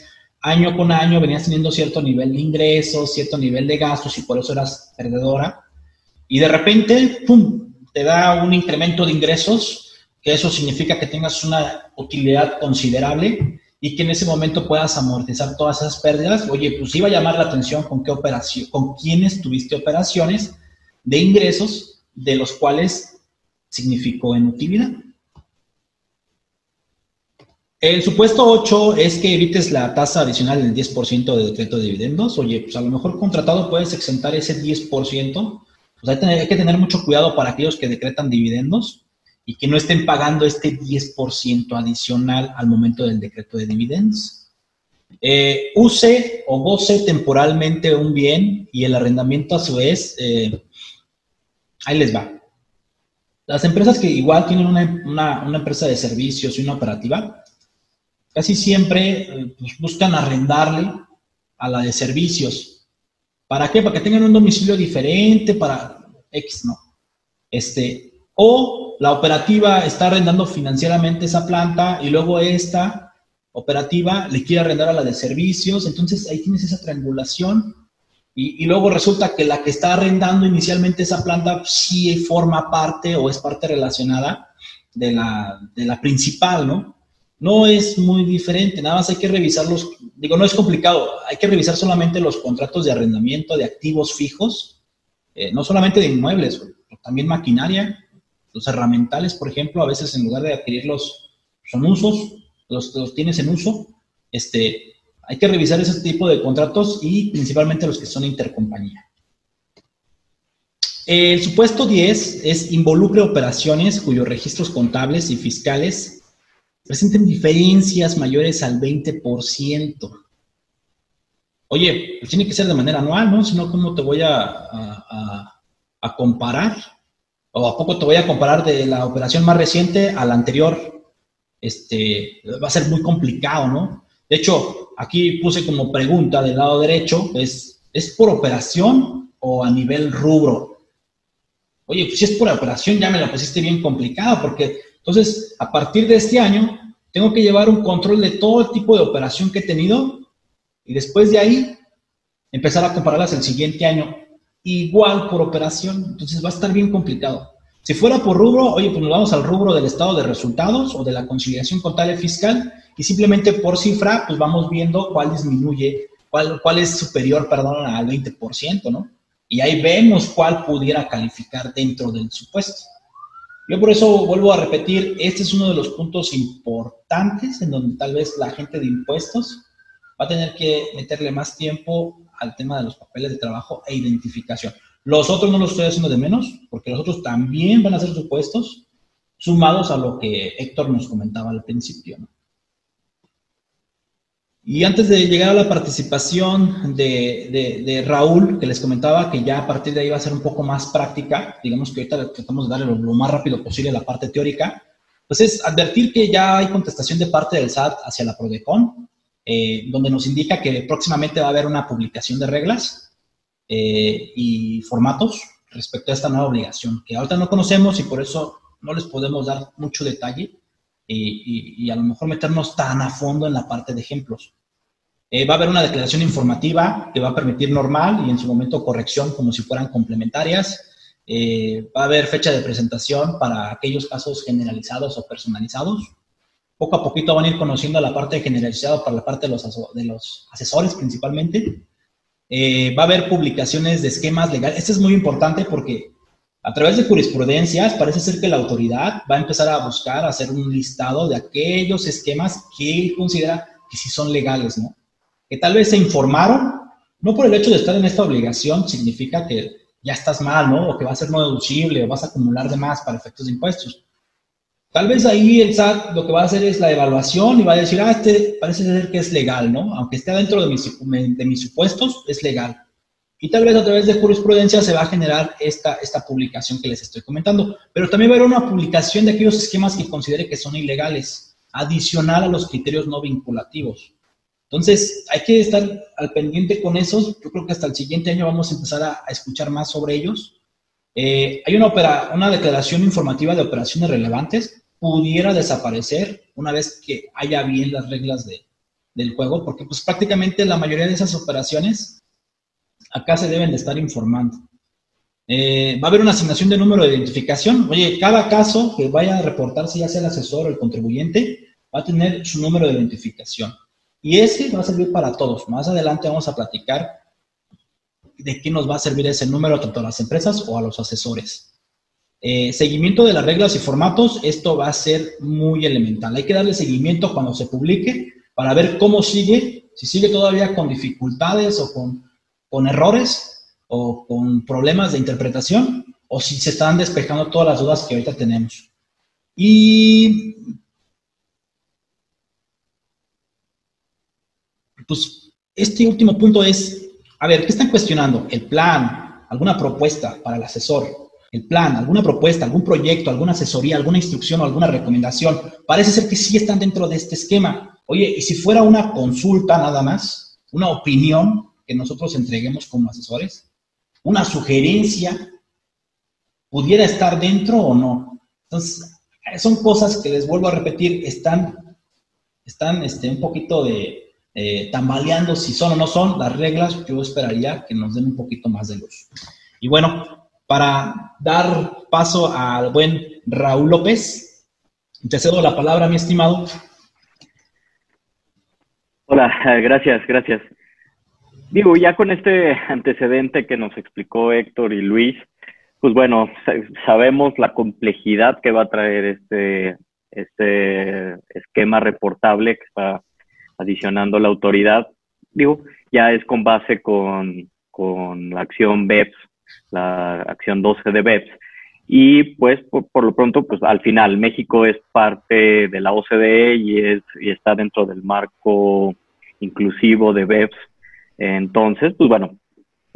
S1: año con año venías teniendo cierto nivel de ingresos, cierto nivel de gastos y por eso eras perdedora? Y de repente, ¡pum!, te da un incremento de ingresos que eso significa que tengas una utilidad considerable y que en ese momento puedas amortizar todas esas pérdidas. Oye, pues iba a llamar la atención con qué operación, con quiénes tuviste operaciones de ingresos de los cuales significó en utilidad. El supuesto 8 es que evites la tasa adicional del 10% de decreto de dividendos. Oye, pues a lo mejor contratado puedes exentar ese 10%. Pues hay, que tener mucho cuidado para aquellos que decretan dividendos y que no estén pagando este 10% adicional al momento del decreto de dividendos. Eh, use o goce temporalmente un bien y el arrendamiento a su vez, eh, ahí les va. Las empresas que igual tienen una, una empresa de servicios y una operativa, casi siempre eh, pues, buscan arrendarle a la de servicios. ¿Para qué? Para que tengan un domicilio diferente, para X, no. Este, o la operativa está arrendando financieramente esa planta y luego esta operativa le quiere arrendar a la de servicios, entonces ahí tienes esa triangulación. Y, y luego resulta que la que está arrendando inicialmente esa planta sí forma parte o es parte relacionada de la, de la principal, ¿no? No es muy diferente, nada más hay que revisar los, digo, no es complicado, hay que revisar solamente los contratos de arrendamiento de activos fijos, eh, no solamente de inmuebles, también maquinaria, los herramientales, por ejemplo, a veces en lugar de adquirirlos son usos, los, los tienes en uso, este, hay que revisar ese tipo de contratos y principalmente los que son intercompañía. El supuesto 10 es involucre operaciones cuyos registros contables y fiscales presenten diferencias mayores al 20%. Oye, pues tiene que ser de manera anual, ¿no? Si no, ¿cómo te voy a, a, comparar? ¿O a poco te voy a comparar de la operación más reciente a la anterior? Este, va a ser muy complicado, ¿no? De hecho, aquí puse como pregunta del lado derecho, es, ¿es por operación o a nivel rubro? Oye, pues si es por operación ya me lo pusiste bien complicado, porque entonces, a partir de este año, tengo que llevar un control de todo el tipo de operación que he tenido y después de ahí empezar a compararlas el siguiente año igual por operación. Entonces va a estar bien complicado. Si fuera por rubro, oye, pues nos vamos al rubro del estado de resultados o de la conciliación contable fiscal y simplemente por cifra, pues vamos viendo cuál disminuye, cuál, cuál es superior, perdón, al 20%, ¿no? Y ahí vemos cuál pudiera calificar dentro del supuesto. Yo por eso vuelvo a repetir, este es uno de los puntos importantes en donde tal vez la gente de impuestos va a tener que meterle más tiempo al tema de los papeles de trabajo e identificación. Los otros no los estoy haciendo de menos, porque los otros también van a ser supuestos sumados a lo que Héctor nos comentaba al principio. Y antes de llegar a la participación de, Raúl, que les comentaba que ya a partir de ahí va a ser un poco más práctica, digamos que ahorita tratamos de darle lo, más rápido posible a la parte teórica, pues es advertir que ya hay contestación de parte del SAT hacia la PRODECON, eh, donde nos indica que próximamente va a haber una publicación de reglas eh, y formatos respecto a esta nueva obligación, que ahorita no conocemos y por eso no les podemos dar mucho detalle, y, a lo mejor meternos tan a fondo en la parte de ejemplos. Eh, va a haber una declaración informativa que va a permitir normal y en su momento corrección como si fueran complementarias. Eh, va a haber fecha de presentación para aquellos casos generalizados o personalizados. Poco a poquito van a ir conociendo la parte generalizada para la parte de los, de asesores principalmente. Eh, va a haber publicaciones de esquemas legales. Esto es muy importante porque a través de jurisprudencias, parece ser que la autoridad va a empezar a buscar hacer un listado de aquellos esquemas que él considera que sí son legales, ¿no? Que tal vez se informaron, no por el hecho de estar en esta obligación significa que ya estás mal, ¿no? O que va a ser no deducible o vas a acumular de más para efectos de impuestos. Tal vez ahí el SAT lo que va a hacer es la evaluación y va a decir, ah, este parece ser que es legal, ¿no? Aunque esté dentro de mis, supuestos, es legal. Y tal vez a través de jurisprudencia se va a generar esta, esta publicación que les estoy comentando. Pero también va a haber una publicación de aquellos esquemas que considere que son ilegales, adicional a los criterios no vinculativos. Entonces, hay que estar al pendiente con esos. Yo creo que hasta el siguiente año vamos a empezar a, escuchar más sobre ellos. Eh, hay una, opera, una declaración informativa de operaciones relevantes. Pudiera desaparecer una vez que haya bien las reglas de, del juego, porque pues prácticamente la mayoría de esas operaciones acá se deben de estar informando. Eh, va a haber una asignación de número de identificación. Oye, cada caso que vaya a reportarse, ya sea el asesor o el contribuyente, va a tener su número de identificación. Y ese va a servir para todos. Más adelante vamos a platicar de qué nos va a servir ese número tanto a las empresas o a los asesores. Eh, seguimiento de las reglas y formatos, esto va a ser muy elemental. Hay que darle seguimiento cuando se publique para ver cómo sigue, si sigue todavía con dificultades o con, con errores o con problemas de interpretación o si se están despejando todas las dudas que ahorita tenemos. Y pues este último punto es, a ver, ¿qué están cuestionando? ¿El plan? ¿Alguna propuesta para el asesor? ¿El plan? ¿Alguna propuesta? ¿Algún proyecto? ¿Alguna asesoría? ¿Alguna instrucción o alguna recomendación? Parece ser que sí están dentro de este esquema. Oye, ¿y si fuera una consulta nada más? ¿Una opinión que nosotros entreguemos como asesores? ¿Una sugerencia? pudiera estar dentro o no. Entonces, son cosas que les vuelvo a repetir, están, están este, un poquito de tambaleando si son o no son las reglas. Yo esperaría que nos den un poquito más de luz. Y bueno, para dar paso al buen Raúl López, te cedo la palabra, mi estimado.
S2: Hola, gracias, gracias. Digo, ya con este antecedente que nos explicó Héctor y Luis, pues bueno, sabemos la complejidad que va a traer este, este esquema reportable que está adicionando la autoridad. Digo, ya es con base con, con la acción BEPS, la acción 12 de BEPS. Y pues por, lo pronto, pues al final México es parte de la OCDE y, es, y está dentro del marco inclusivo de BEPS. Entonces, pues bueno,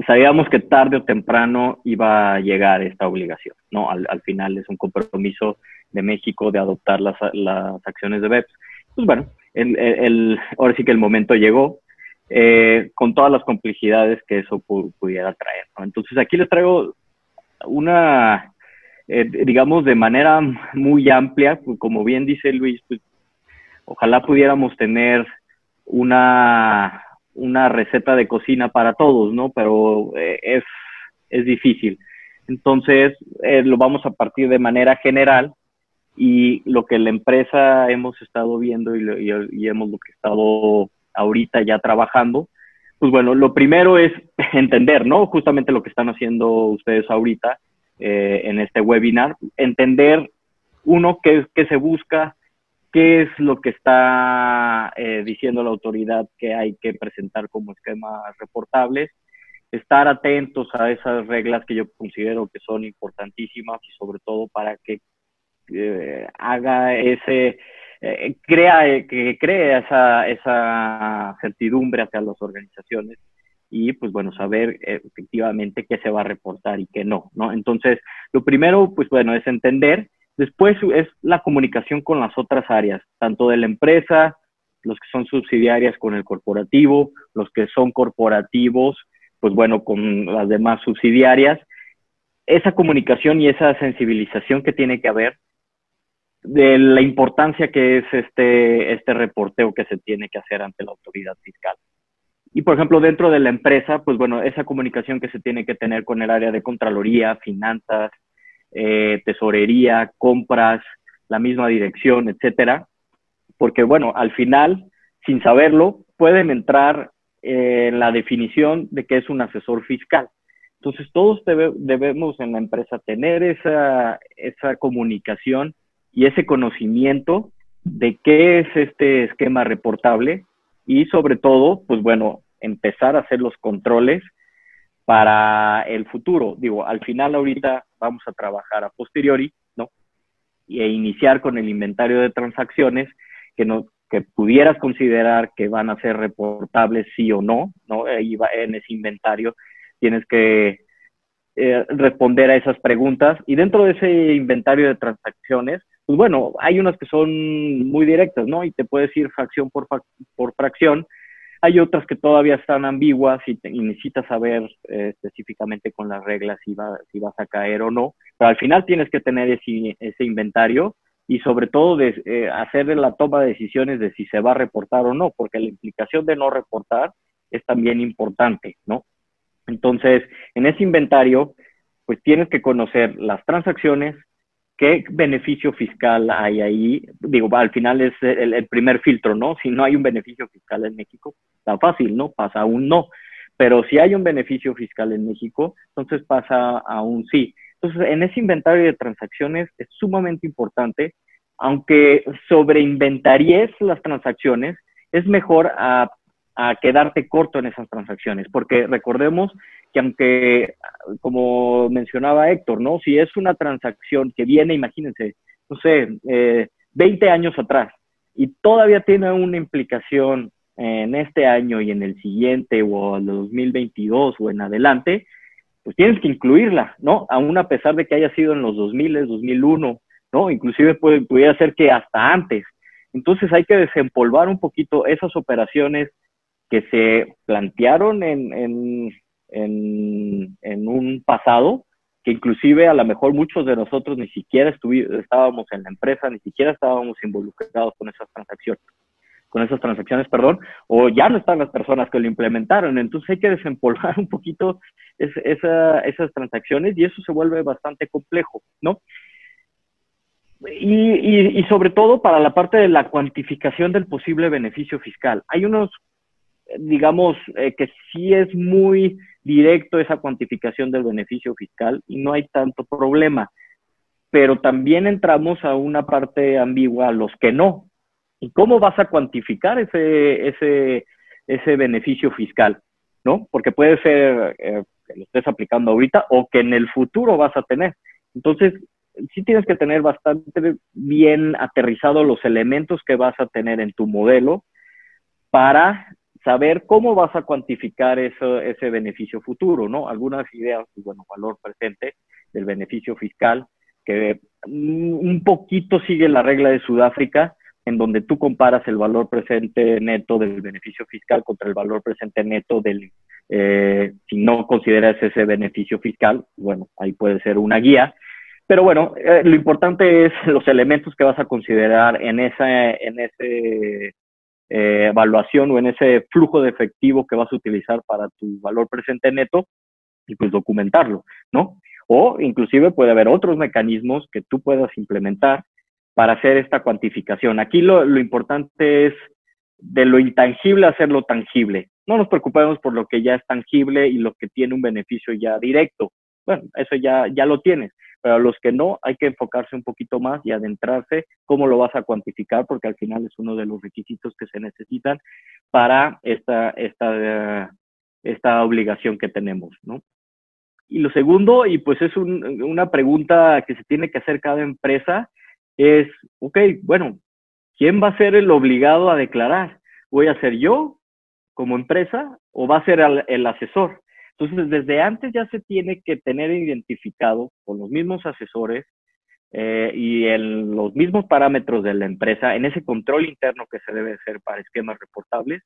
S2: sabíamos que tarde o temprano iba a llegar esta obligación, ¿no? Al, final es un compromiso de México de adoptar las, las acciones de BEPS. Pues bueno, el, el, ahora sí que el momento llegó, eh, con todas las complejidades que eso pudiera traer. Entonces aquí les traigo una, eh, digamos, de manera muy amplia, pues, como bien dice Luis, pues ojalá pudiéramos tener una una receta de cocina para todos, ¿no? Pero eh, es, es, difícil. Entonces, eh, lo vamos a partir de manera general y lo que la empresa hemos estado viendo y, y, hemos lo que estado ahorita ya trabajando, pues bueno, lo primero es entender, ¿no? Justamente lo que están haciendo ustedes ahorita eh, en este webinar, entender, uno, qué, qué se busca, qué es lo que está eh, diciendo la autoridad que hay que presentar como esquemas reportables, estar atentos a esas reglas que yo considero que son importantísimas y sobre todo para que eh, haga ese, eh, crea, que crea esa, esa certidumbre hacia las organizaciones y pues bueno, saber efectivamente qué se va a reportar y qué no, ¿no? Entonces, lo primero, pues bueno, es entender Después es la comunicación con las otras áreas, tanto de la empresa, los que son subsidiarias con el corporativo, los que son corporativos, pues bueno, con las demás subsidiarias. Esa comunicación y esa sensibilización que tiene que haber de la importancia que es este, este reporteo que se tiene que hacer ante la autoridad fiscal. Y, por ejemplo, dentro de la empresa, pues bueno, esa comunicación que se tiene que tener con el área de Contraloría, finanzas, eh, tesorería, compras, la misma dirección, etcétera, porque bueno, al final, sin saberlo, pueden entrar en la definición de qué es un asesor fiscal. Entonces, todos debemos en la empresa tener esa, esa comunicación y ese conocimiento de qué es este esquema reportable y sobre todo, pues bueno, empezar a hacer los controles para el futuro. Digo, al final ahorita vamos a trabajar a posteriori, ¿no? E iniciar con el inventario de transacciones que no que pudieras considerar que van a ser reportables sí o no, ¿no? En ese inventario tienes que eh, responder a esas preguntas y dentro de ese inventario de transacciones, pues bueno, hay unas que son muy directas, ¿no? Y te puedes ir fracción por, por fracción, hay otras que todavía están ambiguas y, necesitas saber eh, específicamente con las reglas si, va, si vas a caer o no, pero al final tienes que tener ese, ese inventario y sobre todo de, eh, hacer la toma de decisiones de si se va a reportar o no, porque la implicación de no reportar es también importante, ¿no? Entonces, en ese inventario, pues tienes que conocer las transacciones, ¿Qué beneficio fiscal hay ahí? Digo, al final es el, primer filtro, ¿no? Si no hay un beneficio fiscal en México, está fácil, ¿no? Pasa a un no. Pero si hay un beneficio fiscal en México, entonces pasa a un sí. Entonces, en ese inventario de transacciones es sumamente importante, aunque sobreinventaries las transacciones, es mejor a quedarte corto en esas transacciones, porque recordemos que aunque, como mencionaba Héctor, ¿no? Si es una transacción que viene, imagínense, no sé, eh, 20 años atrás y todavía tiene una implicación en este año y en el siguiente o en el 2022 o en adelante, pues tienes que incluirla, ¿no? Aún a pesar de que haya sido en los 2000, 2001, ¿no? Inclusive puede, pudiera ser que hasta antes. Entonces hay que desempolvar un poquito esas operaciones que se plantearon en, en, un pasado que inclusive a lo mejor muchos de nosotros ni siquiera estábamos en la empresa, ni siquiera estábamos involucrados con esas transacciones, con esas transacciones, perdón, o ya no están las personas que lo implementaron. Entonces hay que desempolvar un poquito esas transacciones y eso se vuelve bastante complejo, ¿no? Y, y, sobre todo para la parte de la cuantificación del posible beneficio fiscal. Hay unos, digamos, eh, que sí es muy directo esa cuantificación del beneficio fiscal y no hay tanto problema. Pero también entramos a una parte ambigua, los que no. ¿Y cómo vas a cuantificar ese, ese, ese beneficio fiscal? ¿No? Porque puede ser eh, que lo estés aplicando ahorita o que en el futuro vas a tener. Entonces, sí tienes que tener bastante bien aterrizados los elementos que vas a tener en tu modelo para saber cómo vas a cuantificar eso, ese beneficio futuro, ¿no? Algunas ideas, pues, bueno, valor presente del beneficio fiscal, que un poquito sigue la regla de Sudáfrica, en donde tú comparas el valor presente neto del beneficio fiscal contra el valor presente neto del, eh, si no consideras ese beneficio fiscal, bueno, ahí puede ser una guía. Pero bueno, eh, lo importante es los elementos que vas a considerar en, esa, en ese eh, evaluación o en ese flujo de efectivo que vas a utilizar para tu valor presente neto y pues documentarlo, ¿no? O inclusive puede haber otros mecanismos que tú puedas implementar para hacer esta cuantificación. Aquí lo, importante es de lo intangible hacerlo tangible. No nos preocupemos por lo que ya es tangible y lo que tiene un beneficio ya directo. Bueno, eso ya, ya lo tienes pero los que no hay que enfocarse un poquito más y adentrarse cómo lo vas a cuantificar, porque al final es uno de los requisitos que se necesitan para esta, esta, esta obligación que tenemos, ¿no? Y lo segundo, y pues es una pregunta que se tiene que hacer cada empresa, es, ok, bueno, ¿quién va a ser el obligado a declarar? ¿Voy a ser yo como empresa o va a ser el asesor? Entonces, desde antes ya se tiene que tener identificado con los mismos asesores eh, y en los mismos parámetros de la empresa, en ese control interno que se debe hacer para esquemas reportables,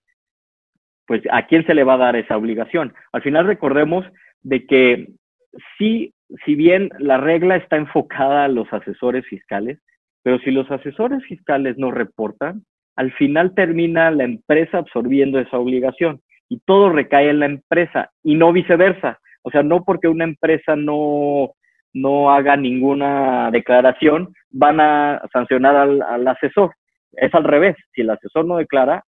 S2: pues a quién se le va a dar esa obligación. Al final recordemos de que sí, si bien la regla está enfocada a los asesores fiscales, pero si los asesores fiscales no reportan, al final termina la empresa absorbiendo esa obligación y todo recae en la empresa y no viceversa. O sea, no porque una empresa no, no haga ninguna declaración, van a sancionar al, asesor. Es al revés. Si el asesor no declara,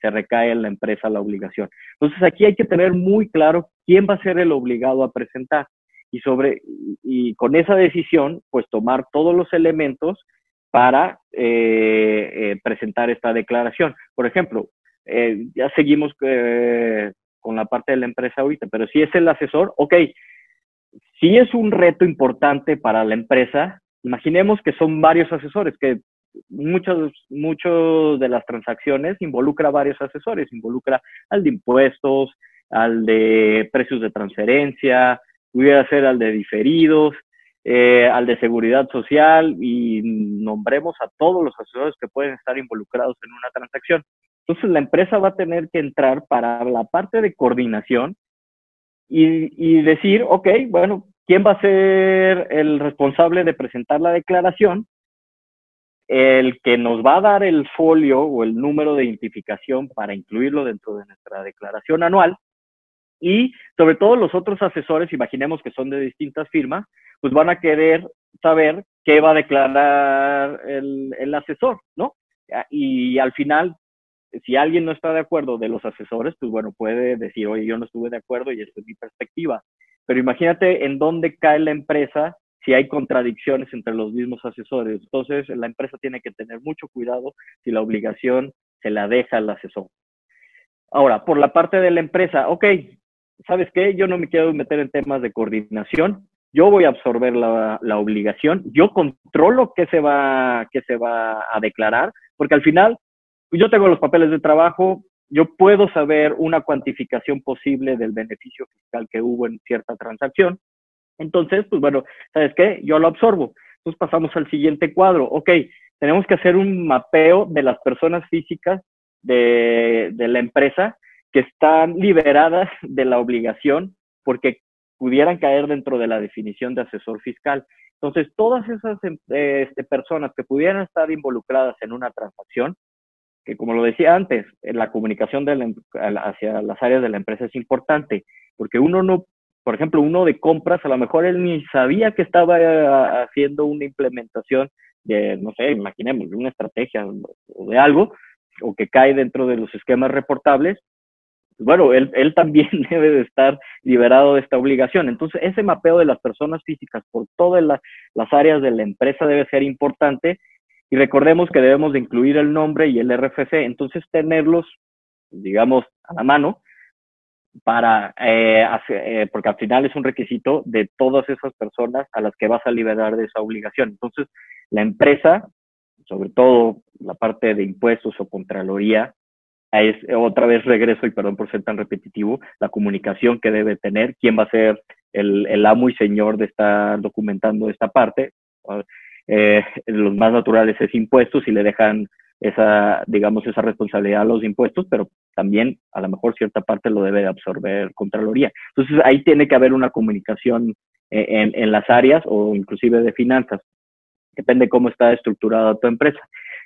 S2: se recae en la empresa la obligación. Entonces aquí hay que tener muy claro quién va a ser el obligado a presentar y sobre y con esa decisión, pues tomar todos los elementos para eh, eh, presentar esta declaración. Por ejemplo, eh, ya seguimos eh, con la parte de la empresa ahorita, pero si es el asesor, ok, si es un reto importante para la empresa, imaginemos que son varios asesores, que muchos, muchos de las transacciones involucra varios asesores, involucra al de impuestos, al de precios de transferencia, pudiera ser al de diferidos, eh, al de seguridad social y nombremos a todos los asesores que pueden estar involucrados en una transacción. Entonces la empresa va a tener que entrar para la parte de coordinación y, decir, ok, bueno, ¿quién va a ser el responsable de presentar la declaración? El que nos va a dar el folio o el número de identificación para incluirlo dentro de nuestra declaración anual Y sobre todo los otros asesores, imaginemos que son de distintas firmas, pues van a querer saber qué va a declarar el, el asesor, ¿no? Y al final, si alguien no está de acuerdo de los asesores, pues bueno, puede decir, oye, yo no estuve de acuerdo y esta es mi perspectiva. Pero imagínate en dónde cae la empresa si hay contradicciones entre los mismos asesores. Entonces, la empresa tiene que tener mucho cuidado si la obligación se la deja al asesor. Ahora, por la parte de la empresa, ok, ¿sabes qué? Yo no me quiero meter en temas de coordinación. Yo voy a absorber la, la obligación. Yo controlo qué se, va, qué se va a declarar, porque al final yo tengo los papeles de trabajo, yo puedo saber una cuantificación posible del beneficio fiscal que hubo en cierta transacción. Entonces, pues bueno, ¿sabes qué? Yo lo absorbo. Entonces pasamos al siguiente cuadro. Ok, tenemos que hacer un mapeo de las personas físicas de, de la empresa que están liberadas de la obligación porque pudieran caer dentro de la definición de asesor fiscal. Entonces, todas esas eh, este, personas que pudieran estar involucradas en una transacción, que como lo decía antes, la comunicación de hacia las áreas de la empresa es importante, porque uno no, por ejemplo, uno de compras, a lo mejor él ni sabía que estaba eh, haciendo una implementación de, no sé, imaginemos, de una estrategia o de algo, o que cae dentro de los esquemas reportables, pues bueno, él, él también debe de estar liberado de esta obligación. Entonces, ese mapeo de las personas físicas por todas las áreas de la empresa debe ser importante y recordemos que debemos de incluir el nombre y el RFC, entonces tenerlos, digamos, a la mano para, eh, eh, porque al final es un requisito de todas esas personas a las que vas a liberar de esa obligación. Entonces, la empresa, sobre todo la parte de impuestos o contraloría, es otra vez regreso y perdón por ser tan repetitivo, la comunicación que debe tener, quién va a ser el, el amo y señor de estar documentando esta parte eh, los más naturales es impuestos y le dejan esa, digamos, esa responsabilidad a los impuestos, pero también a lo mejor cierta parte lo debe de absorber Contraloría. Entonces ahí tiene que haber una comunicación eh, en, en, las áreas o inclusive de finanzas. Depende cómo está estructurada tu empresa.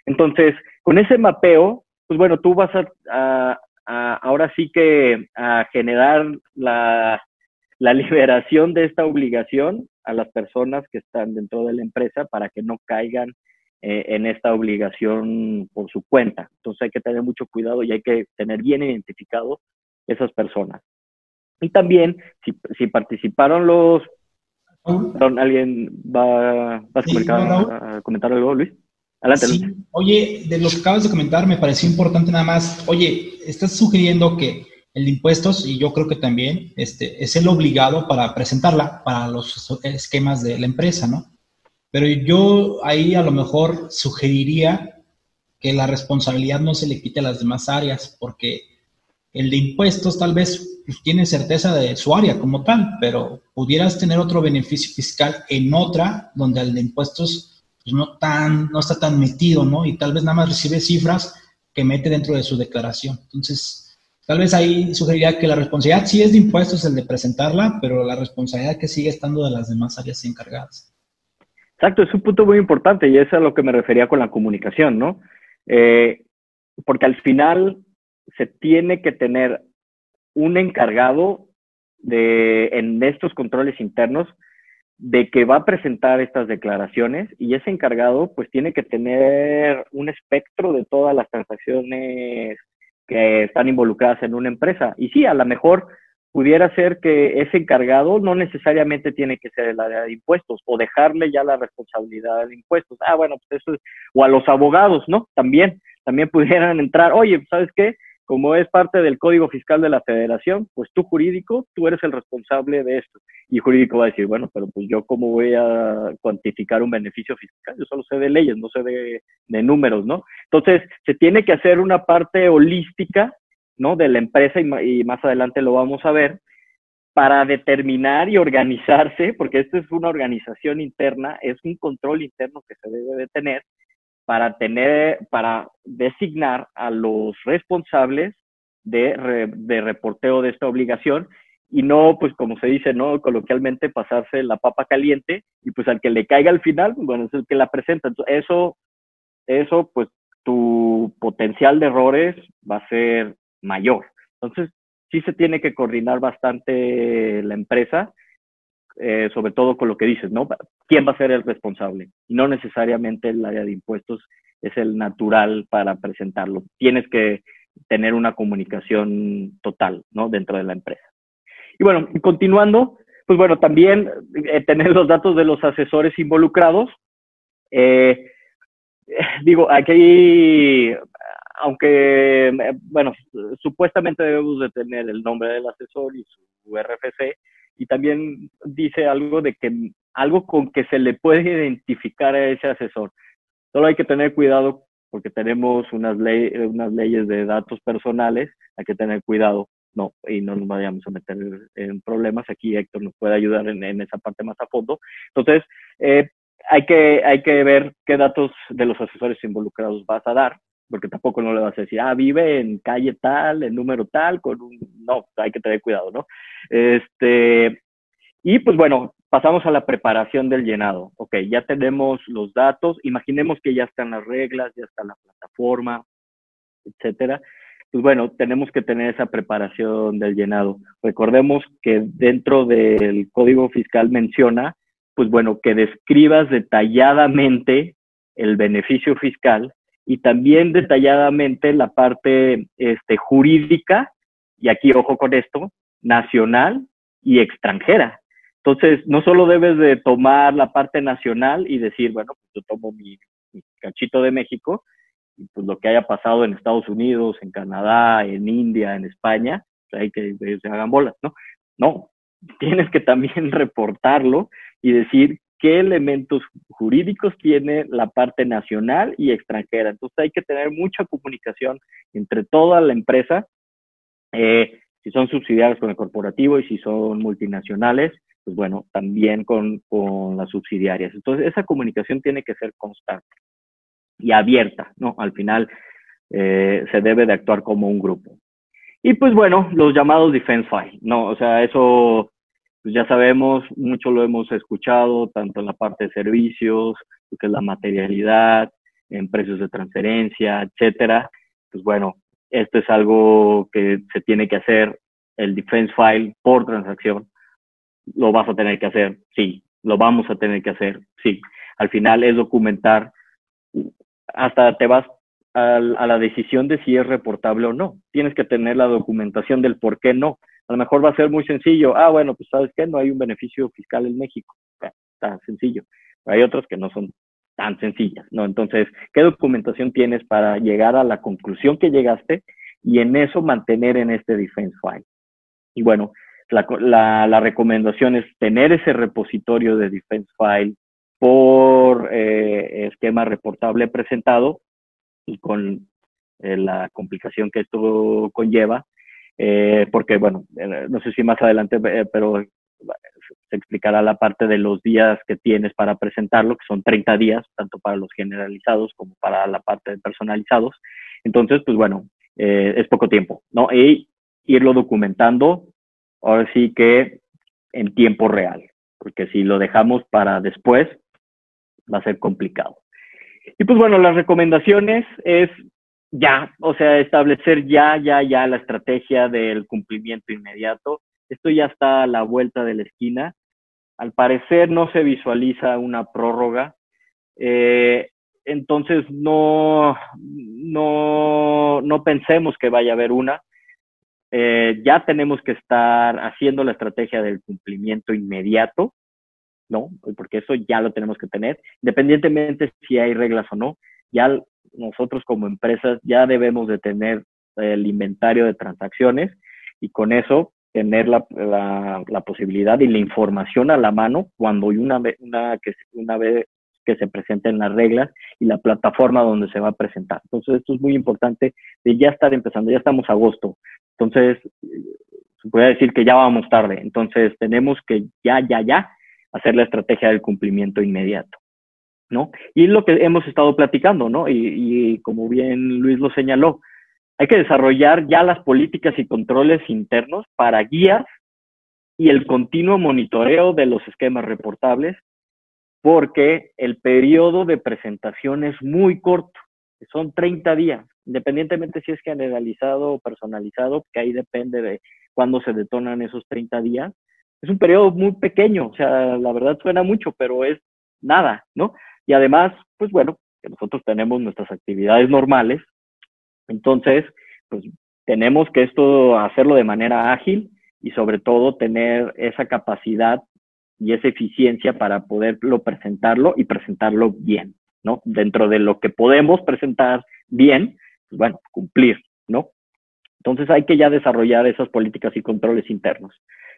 S2: Entonces, con ese mapeo, pues bueno, tú vas a, a ahora sí que a generar la, la liberación de esta obligación a las personas que están dentro de la empresa para que no caigan eh, en esta obligación por su cuenta. Entonces hay que tener mucho cuidado y hay que tener bien identificado esas personas. Y también, si, si participaron los... ¿Alguien va, a, comentar, algo, Luis?
S1: Adelante, Luis. Oye, de lo que acabas de comentar, me pareció importante nada más. Oye, estás sugiriendo que el de impuestos, y yo creo que también este, es el obligado para presentarla para los esquemas de la empresa, ¿no? Pero yo ahí a lo mejor sugeriría que la responsabilidad no se le quite a las demás áreas, porque el de impuestos tal vez pues, tiene certeza de su área como tal, pero pudieras tener otro beneficio fiscal en otra donde el de impuestos pues, no, tan, no está tan metido, ¿no? Y tal vez nada más recibe cifras que mete dentro de su declaración. Entonces, Tal vez ahí sugeriría que la responsabilidad sí es de impuestos el de presentarla, pero la responsabilidad que sigue estando de las demás áreas encargadas.
S2: Exacto, es un punto muy importante y es a lo que me refería con la comunicación, ¿no? Eh, porque al final se tiene que tener un encargado de, en estos controles internos de que va a presentar estas declaraciones y ese encargado pues tiene que tener un espectro de todas las transacciones que están involucradas en una empresa. Y sí, a lo mejor pudiera ser que ese encargado no necesariamente tiene que ser el área de impuestos o dejarle ya la responsabilidad de impuestos. Ah, bueno, pues eso es, o a los abogados, ¿no? También, también pudieran entrar, oye, ¿sabes qué? Como es parte del Código Fiscal de la Federación, pues tú jurídico, tú eres el responsable de esto. Y jurídico va a decir, bueno, pero pues yo cómo voy a cuantificar un beneficio fiscal, yo solo sé de leyes, no sé de, números, ¿no? Entonces, se tiene que hacer una parte holística, ¿no? De la empresa y, y más adelante lo vamos a ver, para determinar y organizarse, porque esto es una organización interna, es un control interno que se debe de tener para tener, para designar a los responsables de, de reporteo de esta obligación y no, pues como se dice, ¿no? Coloquialmente pasarse la papa caliente y pues al que le caiga al final, bueno, es el que la presenta. Entonces, eso, eso, pues tu potencial de errores va a ser mayor. Entonces, sí se tiene que coordinar bastante la empresa, eh, sobre todo con lo que dices, ¿no? ¿Quién va a ser el responsable? No necesariamente el área de impuestos es el natural para presentarlo. Tienes que tener una comunicación total, ¿no? Dentro de la empresa. Y bueno, continuando, pues bueno, también eh, tener los datos de los asesores involucrados. Eh, digo, aquí, aunque, bueno, supuestamente debemos de tener el nombre del asesor y su RFC, y también dice algo de que algo con que se le puede identificar a ese asesor. Solo hay que tener cuidado porque tenemos unas, ley, unas leyes de datos personales, hay que tener cuidado no, y no nos vayamos a meter en problemas. Aquí Héctor nos puede ayudar en, esa parte más a fondo. Entonces, eh, hay, que, hay que ver qué datos de los asesores involucrados vas a dar, porque tampoco no le vas a decir, ah, vive en calle tal, en número tal, con un... No, hay que tener cuidado, ¿no? Este, y pues bueno, pasamos a la preparación del llenado. Ok, ya tenemos los datos, imaginemos que ya están las reglas, ya está la plataforma, etcétera pues bueno, tenemos que tener esa preparación del llenado. Recordemos que dentro del código fiscal menciona, pues bueno, que describas detalladamente el beneficio fiscal y también detalladamente la parte este, jurídica, y aquí ojo con esto, nacional y extranjera. Entonces, no solo debes de tomar la parte nacional y decir, bueno, pues yo tomo mi, cachito de México, pues lo que haya pasado en Estados Unidos, en Canadá, en India, en España, pues hay que se hagan bolas, ¿no? No, tienes que también reportarlo y decir qué elementos jurídicos tiene la parte nacional y extranjera. Entonces hay que tener mucha comunicación entre toda la empresa, eh, si son subsidiarios con el corporativo y si son multinacionales, pues bueno, también con, con las subsidiarias. Entonces esa comunicación tiene que ser constante y abierta, ¿no? Al final eh, se debe de actuar como un grupo. Y pues bueno, los llamados defense file, ¿no? O sea, eso pues ya sabemos, mucho lo hemos escuchado, tanto en la parte de servicios, lo que es la materialidad, en precios de transferencia, etcétera. Pues bueno, esto es algo que se tiene que hacer, el defense file por transacción. ¿Lo vas a tener que hacer? Sí. ¿Lo vamos a tener que hacer? Sí. Al final es documentar hasta te vas a, la decisión de si es reportable o no. Tienes que tener la documentación del por qué no. A lo mejor va a ser muy sencillo. Ah, bueno, pues sabes qué, no hay un beneficio fiscal en México. Está sencillo. hay otras que no son tan sencillas, ¿no? Entonces, ¿qué documentación tienes para llegar a la conclusión que llegaste y en eso mantener en este defense file? Y bueno, la, la recomendación es tener ese repositorio de defense file por eh, esquema reportable presentado y con eh, la complicación que esto conlleva, eh, porque bueno, no sé si más adelante, pero se explicará la parte de los días que tienes para presentarlo, que son 30 días, tanto para los generalizados como para la parte de personalizados. Entonces, pues bueno, es poco tiempo, ¿no? Y irlo documentando, ahora sí que en tiempo real, porque si lo dejamos para después, va a ser complicado. Y pues bueno, las recomendaciones es ya, o sea, establecer ya, ya, ya la estrategia del cumplimiento inmediato. Esto ya está a la vuelta de la esquina. Al parecer no se visualiza una prórroga. Eh, entonces no, no, no pensemos que vaya a haber una. Eh, ya tenemos que estar haciendo la estrategia del cumplimiento inmediato ¿no? Porque eso ya lo tenemos que tener, independientemente si hay reglas o no, ya nosotros como empresas ya debemos de tener el inventario de transacciones y con eso tener la, la, posibilidad y la información a la mano cuando una, una, que, una vez que se presenten las reglas y la plataforma donde se va a presentar. Entonces, esto es muy importante de ya estar empezando, ya estamos agosto. Entonces, se puede decir que ya vamos tarde. Entonces, tenemos que ya, ya, ya hacer la estrategia del cumplimiento inmediato, ¿no? Y lo que hemos estado platicando, ¿no? Y, como bien Luis lo señaló, hay que desarrollar ya las políticas y controles internos para guías y el continuo monitoreo de los esquemas reportables, porque el periodo de presentación es muy corto, son 30 días, independientemente si es generalizado o personalizado, que ahí depende de cuándo se detonan esos 30 días. Es un periodo muy pequeño, o sea, la verdad suena mucho, pero es nada, ¿no? Y además, pues bueno, nosotros tenemos nuestras actividades normales, entonces, pues tenemos que esto hacerlo de manera ágil y sobre todo tener esa capacidad y esa eficiencia para poderlo presentarlo y presentarlo bien, ¿no? Dentro de lo que podemos presentar bien, pues bueno, cumplir, ¿no? Entonces hay que ya desarrollar esas políticas y controles internos,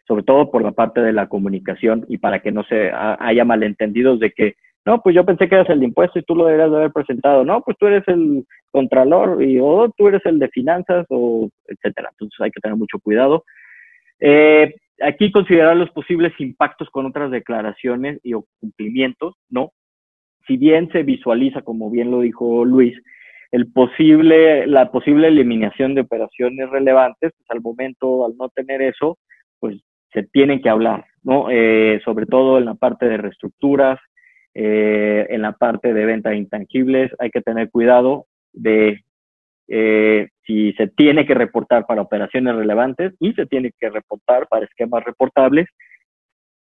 S2: sobre todo por la parte de la comunicación y para que no se haya malentendidos de que, no, pues yo pensé que eras el de impuesto y tú lo deberías de haber presentado, no, pues tú eres el contralor y o tú eres el de finanzas o etcétera. Entonces hay que tener mucho cuidado. Eh, aquí considerar los posibles impactos con otras declaraciones y o cumplimientos, ¿no? Si bien se visualiza, como bien lo dijo Luis, el posible, la posible eliminación de operaciones relevantes, pues al momento, al no tener eso, pues se tienen que hablar, ¿no? Eh, sobre todo en la parte de reestructuras, eh, en la parte de venta de intangibles, hay que tener cuidado de eh, si se tiene que reportar para operaciones relevantes y se tiene que reportar para esquemas reportables,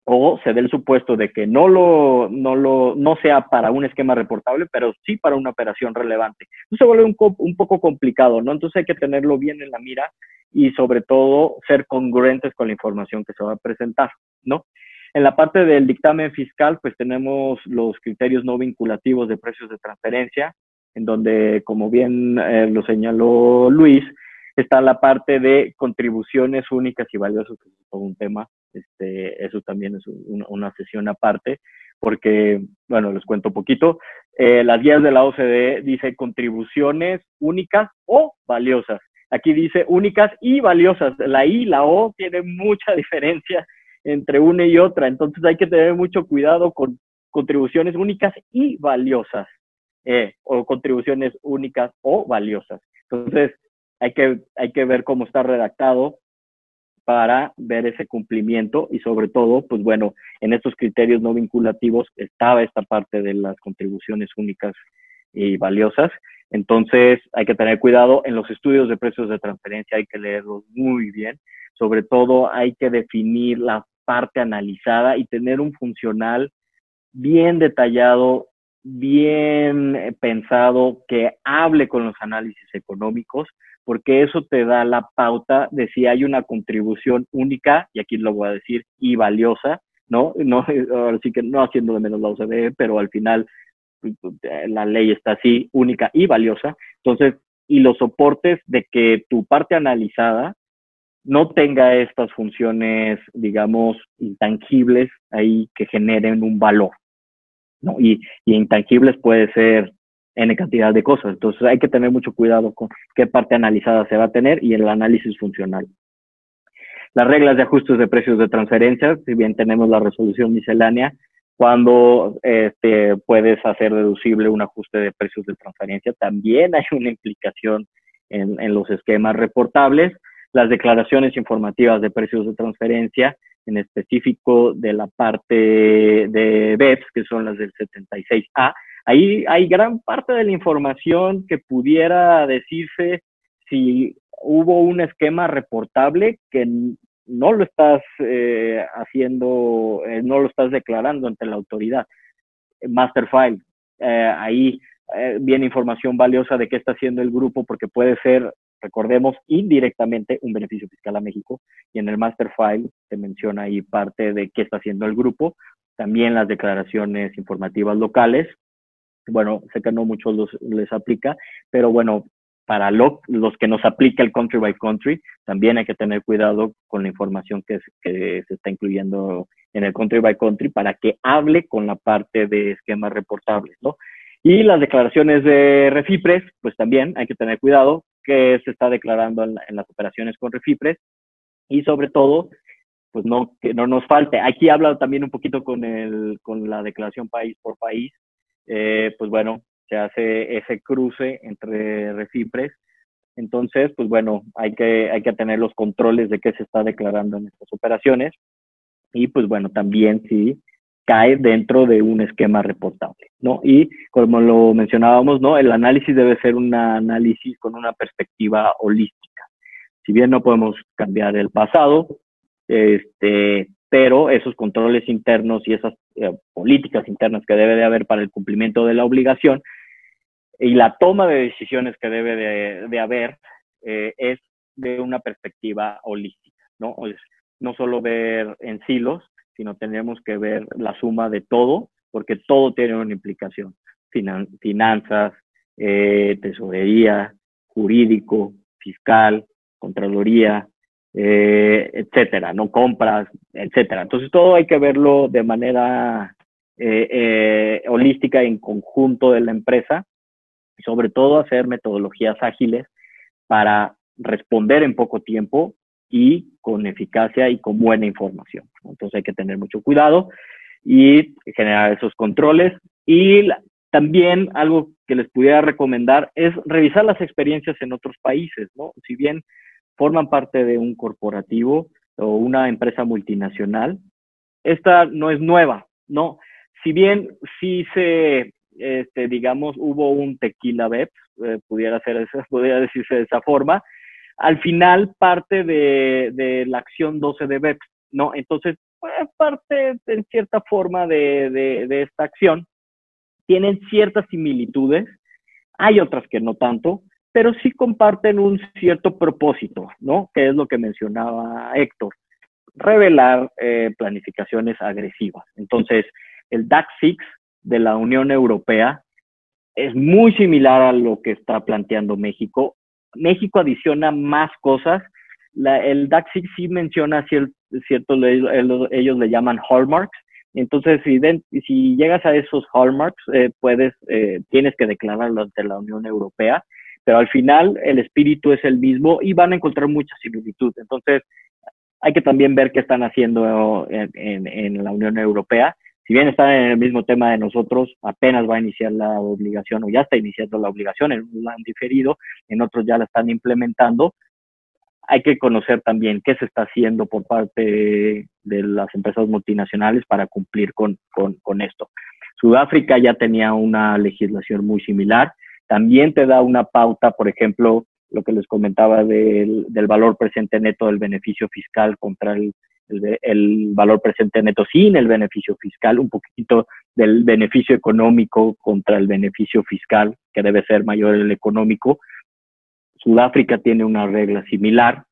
S2: o se dé el supuesto de que no lo, no lo, no sea para un esquema reportable, pero sí para una operación relevante. Eso se vuelve un, un poco complicado, ¿no? Entonces hay que tenerlo bien en la mira y sobre todo ser congruentes con la información que se va a presentar, ¿no? En la parte del dictamen fiscal, pues tenemos los criterios no vinculativos de precios de transferencia, en donde, como bien eh, lo señaló Luis, está la parte de contribuciones únicas y valiosas, que es todo un tema este, eso también es una, sesión aparte, porque, bueno, les cuento un poquito. Eh, las guías de la OCDE dice contribuciones únicas o valiosas. Aquí dice únicas y valiosas. La I la O tienen mucha diferencia entre una y otra, entonces hay que tener mucho cuidado con contribuciones únicas y valiosas, eh, o contribuciones únicas o valiosas. Entonces, hay que, hay que ver cómo está redactado para ver ese cumplimiento y sobre todo, pues bueno, en estos criterios no vinculativos estaba esta parte de las contribuciones únicas y valiosas. Entonces hay que tener cuidado en los estudios de precios de transferencia, hay que leerlos muy bien. Sobre todo hay que definir la parte analizada y tener un funcional bien detallado, bien pensado, que hable con los análisis económicos porque eso te da la pauta de si hay una contribución única, y aquí lo voy a decir, y valiosa, ¿no? no ahora sí que no haciendo de menos la OCDE, pero al final la ley está así, única y valiosa. Entonces, y los soportes de que tu parte analizada no tenga estas funciones, digamos, intangibles ahí que generen un valor. ¿no? Y, y intangibles puede ser N cantidad de cosas. Entonces hay que tener mucho cuidado con qué parte analizada se va a tener y el análisis funcional. Las reglas de ajustes de precios de transferencia, si bien tenemos la resolución miscelánea, cuando este, puedes hacer deducible un ajuste de precios de transferencia, también hay una implicación en, en los esquemas reportables. Las declaraciones informativas de precios de transferencia, en específico de la parte de BEPS, que son las del 76A, Ahí hay gran parte de la información que pudiera decirse si hubo un esquema reportable que no lo estás eh, haciendo, eh, no lo estás declarando ante la autoridad. Master file, eh, ahí viene información valiosa de qué está haciendo el grupo porque puede ser, recordemos, indirectamente un beneficio fiscal a México y en el master file se menciona ahí parte de qué está haciendo el grupo, también las declaraciones informativas locales, bueno, sé que no muchos los, les aplica, pero bueno, para los que nos aplica el country by country, también hay que tener cuidado con la información que, que se está incluyendo en el country by country para que hable con la parte de esquemas reportables, ¿no? Y las declaraciones de Refipres, pues también hay que tener cuidado que se está declarando en, en las operaciones con Refipres y sobre todo, pues no, que no nos falte. Aquí habla también un poquito con, el, con la declaración país por país, eh, pues bueno, se hace ese cruce entre recipres. Entonces, pues bueno, hay que, hay que tener los controles de qué se está declarando en estas operaciones. Y pues bueno, también sí, cae dentro de un esquema reportable, ¿no? Y como lo mencionábamos, ¿no? El análisis debe ser un análisis con una perspectiva holística. Si bien no podemos cambiar el pasado, este, pero esos controles internos y esas eh, políticas internas que debe de haber para el cumplimiento de la obligación y la toma de decisiones que debe de, haber eh, es de una perspectiva holística, ¿no? No solo ver en silos, sino tenemos que ver la suma de todo, porque todo tiene una implicación. finanzas, eh, tesorería, jurídico, fiscal, contraloría, eh, etcétera, no compras, etcétera. Entonces todo hay que verlo de manera eh, holística en conjunto de la empresa y sobre todo hacer metodologías ágiles para responder en poco tiempo y con eficacia y con buena información. Entonces hay que tener mucho cuidado y generar esos controles. Y también algo que les pudiera recomendar es revisar las experiencias en otros países, ¿no? Si bien forman parte de un corporativo o una empresa multinacional, esta no es nueva, ¿no? Si bien sí se, este, digamos, hubo un tequila BEP, eh, pudiera, ser, pudiera decirse de esa forma, al final parte de, la acción 12 de BEPS, ¿no? Entonces, pues, parte en cierta forma de, esta acción. Tienen ciertas similitudes, hay otras que no tanto, pero sí comparten un cierto propósito, ¿no? Que es lo que mencionaba Héctor, revelar eh, planificaciones agresivas. Entonces, el DAX 6 de la Unión Europea es muy similar a lo que está planteando México México adiciona más cosas. el DAX sí menciona cierto, cierto ellos, le llaman hallmarks. Entonces, si, si llegas a esos hallmarks, eh, puedes, eh, tienes que declararlo ante la Unión Europea, pero al final el espíritu es el mismo y van a encontrar mucha similitud. Entonces, hay que también ver qué están haciendo en la Unión Europea si bien está en el mismo tema de nosotros, apenas va a iniciar la obligación o ya está iniciando la obligación, en un han diferido, en otros ya la están implementando. Hay que conocer también qué se está haciendo por parte de las empresas multinacionales para cumplir con, con, esto. Sudáfrica ya tenía una legislación muy similar. También te da una pauta, por ejemplo, lo que les comentaba del, del valor presente neto del beneficio fiscal contra el el, valor presente neto sin el beneficio fiscal, un poquito del beneficio económico contra el beneficio fiscal, que debe ser mayor el económico. Sudáfrica tiene una regla similar.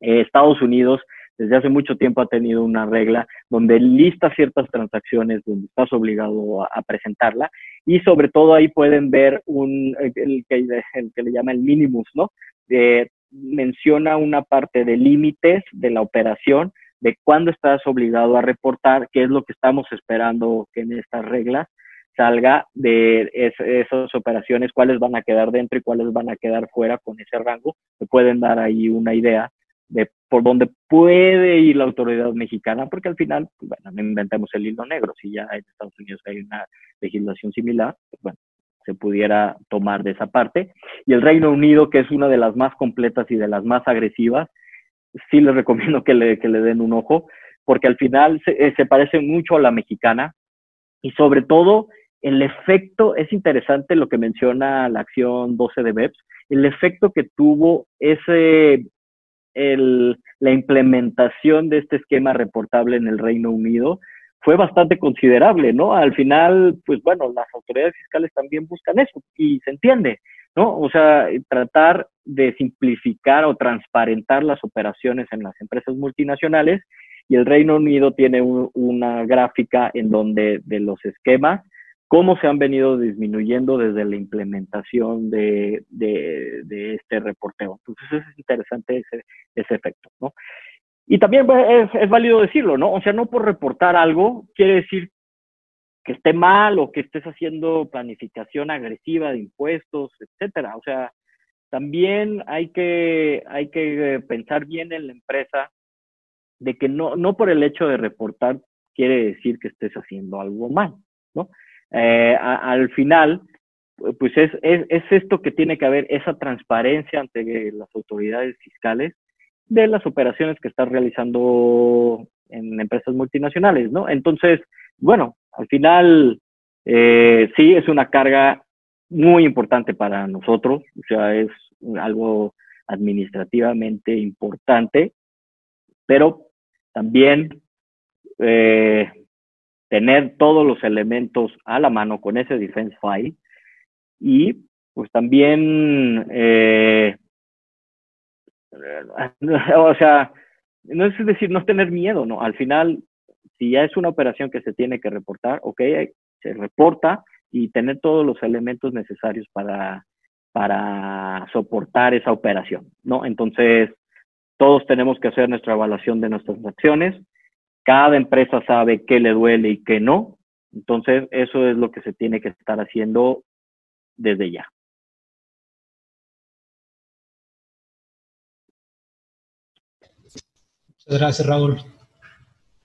S2: Eh, Estados Unidos desde hace mucho tiempo ha tenido una regla donde lista ciertas transacciones donde estás obligado a, presentarla y sobre todo ahí pueden ver un, el, que, el le llama el minimus, ¿no? Eh, menciona una parte de límites de la operación de cuándo estás obligado a reportar, qué es lo que estamos esperando que en estas reglas salga de esas operaciones, cuáles van a quedar dentro y cuáles van a quedar fuera con ese rango. Me pueden dar ahí una idea de por dónde puede ir la autoridad mexicana, porque al final, pues, bueno, no inventemos el hilo negro, si ya en Estados Unidos hay una legislación similar, pues bueno, se pudiera tomar de esa parte. Y el Reino Unido, que es una de las más completas y de las más agresivas, sí les recomiendo que le, que le den un ojo, porque al final se, eh, se parece mucho a la mexicana y sobre todo el efecto, es interesante lo que menciona la acción 12 de BEPS, el efecto que tuvo ese, el, la implementación de este esquema reportable en el Reino Unido fue bastante considerable, ¿no? Al final, pues bueno, las autoridades fiscales también buscan eso y se entiende. ¿No? O sea, tratar de simplificar o transparentar las operaciones en las empresas multinacionales y el Reino Unido tiene una gráfica en donde de los esquemas, cómo se han venido disminuyendo desde la implementación de, este reporteo. Entonces es interesante ese, ese efecto, ¿no? Y también pues, es, es, válido decirlo, ¿no? O sea, no por reportar algo quiere decir que esté mal o que estés haciendo planificación agresiva de impuestos, etcétera. O sea, también hay que, hay que pensar bien en la empresa de que no, no por el hecho de reportar quiere decir que estés haciendo algo mal, ¿no? Eh, al final, pues es, es, es, esto que tiene que haber, esa transparencia ante las autoridades fiscales de las operaciones que estás realizando en empresas multinacionales, ¿no? Entonces, bueno, al final eh, sí es una carga muy importante para nosotros, o sea, es algo administrativamente importante, pero también eh, tener todos los elementos a la mano con ese defense file y pues también, eh, o sea, no es decir, no tener miedo, ¿no? Al final, si ya es una operación que se tiene que reportar, ok, se reporta y tener todos los elementos necesarios para, para soportar esa operación, ¿no? Entonces, todos tenemos que hacer nuestra evaluación de nuestras acciones. Cada empresa sabe qué le duele y qué no. Entonces, eso es lo que se tiene que estar haciendo desde ya.
S1: Muchas gracias, Raúl.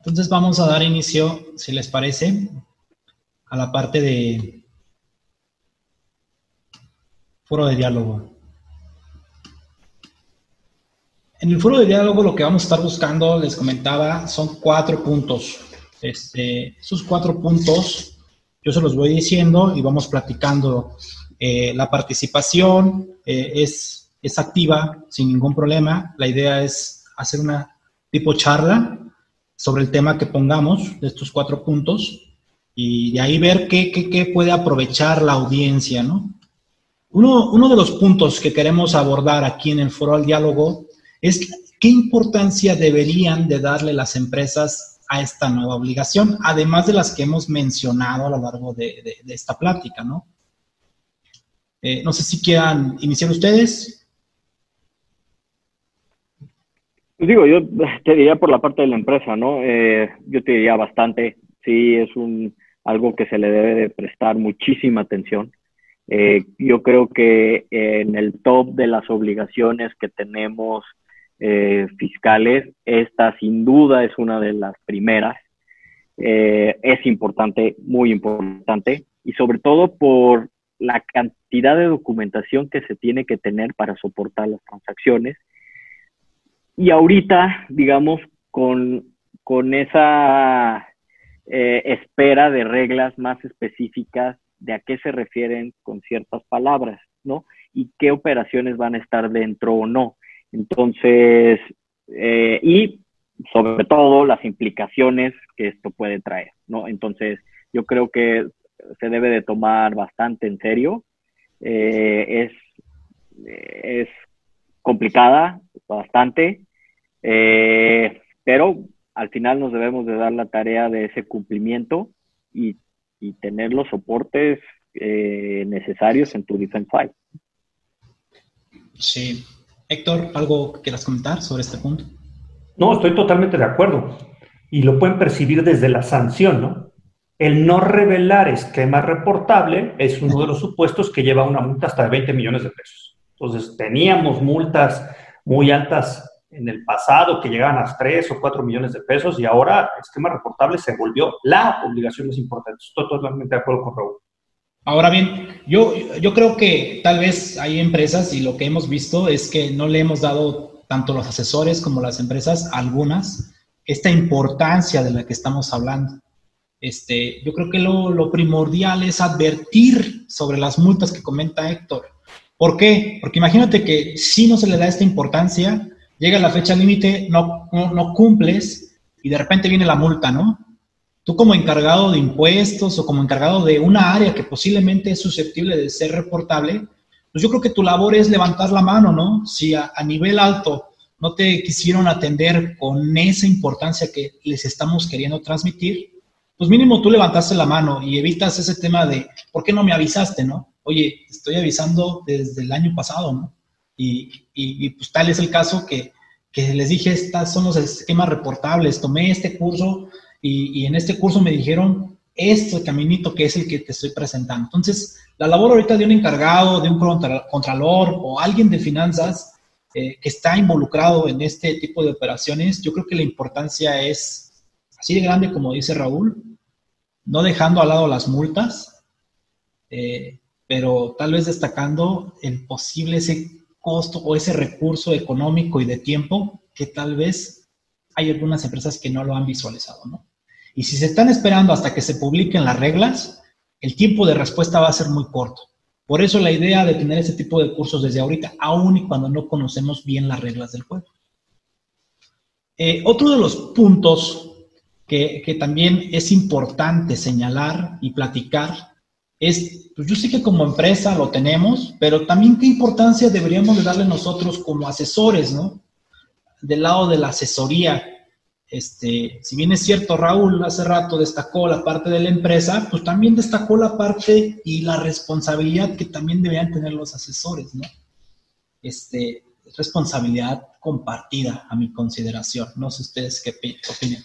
S1: Entonces vamos a dar inicio, si les parece, a la parte de foro de diálogo. En el foro de diálogo lo que vamos a estar buscando, les comentaba, son cuatro puntos. Este, esos cuatro puntos yo se los voy diciendo y vamos platicando. Eh, la participación eh, es, es activa sin ningún problema. La idea es hacer una tipo charla sobre el tema que pongamos de estos cuatro puntos y de ahí ver qué, qué, qué puede aprovechar la audiencia, ¿no? Uno, uno, de los puntos que queremos abordar aquí en el foro al diálogo es qué importancia deberían de darle las empresas a esta nueva obligación, además de las que hemos mencionado a lo largo de, de, esta plática, ¿no? Eh, no sé si quieran iniciar ustedes.
S2: Pues digo, yo te diría por la parte de la empresa, ¿no? Eh, yo te diría bastante, sí, es un algo que se le debe de prestar muchísima atención. Eh, yo creo que en el top de las obligaciones que tenemos eh, fiscales, esta sin duda es una de las primeras. Eh, es importante, muy importante, y sobre todo por la cantidad de documentación que se tiene que tener para soportar las transacciones. Y ahorita, digamos, con, con esa eh, espera de reglas más específicas de a qué se refieren con ciertas palabras, ¿no? Y qué operaciones van a estar dentro o no. Entonces, eh, y sobre todo las implicaciones que esto puede traer, ¿no? Entonces, yo creo que se debe de tomar bastante en serio. Eh, es, es complicada, bastante, eh, pero al final nos debemos de dar la tarea de ese cumplimiento y, y tener los soportes necesarios en tu defense file.
S1: Sí, Héctor, ¿algo que quieras comentar sobre este punto?
S3: No, estoy totalmente de acuerdo. Y lo pueden percibir desde la sanción, ¿no? El no revelar esquema reportable es uno de los supuestos que lleva una multa hasta de 20 millones de pesos. Entonces, teníamos multas muy altas en el pasado que llegaban a 3 o 4 millones de pesos y ahora esquema reportable se volvió la obligación más importante. Estoy totalmente de acuerdo con Raúl.
S1: Ahora bien, yo, yo creo que tal vez hay empresas y lo que hemos visto es que no le hemos dado tanto los asesores como las empresas, algunas, esta importancia de la que estamos hablando. Este, yo creo que lo, lo primordial es advertir sobre las multas que comenta Héctor. ¿Por qué? Porque imagínate que si no se le da esta importancia, llega la fecha límite, no, no, cumples y de repente viene la multa, ¿no? tú como encargado de impuestos o como encargado de una área que posiblemente es susceptible de ser reportable, pues yo creo que tu labor es levantar la mano, ¿no? Si a, nivel alto no te quisieron atender con esa importancia que les estamos queriendo transmitir, pues mínimo tú levantaste la mano y evitas ese tema de, ¿por qué no me avisaste, no? Oye, estoy avisando desde el año pasado, ¿no? Y, y, y pues tal es el caso que, que les dije, estas son los esquemas reportables, tomé este curso y, en este curso me dijeron este caminito que es el que te estoy presentando. Entonces, la labor ahorita de un encargado, de un contralor o alguien de finanzas eh, que está involucrado en este tipo de operaciones, yo creo que la importancia es así de grande como dice Raúl, no dejando al lado las multas, eh, pero tal vez destacando el posible ese costo o ese recurso económico y de tiempo que tal vez hay algunas empresas que no lo han visualizado, ¿no? Y si se están esperando hasta que se publiquen las reglas, el tiempo de respuesta va a ser muy corto. Por eso la idea de tener ese tipo de cursos desde ahorita, aun y cuando no conocemos bien las reglas del juego. Eh, otro de los puntos que, que, también es importante señalar y platicar es, pues yo sé que como empresa lo tenemos, pero también qué importancia deberíamos de darle nosotros como asesores, ¿no? Del lado de la asesoría. Este, si bien es cierto, Raúl hace rato destacó la parte de la empresa, pues también destacó la parte y la responsabilidad que también deberían tener los asesores, ¿no? Este, responsabilidad compartida a mi consideración. No sé ustedes qué opinan.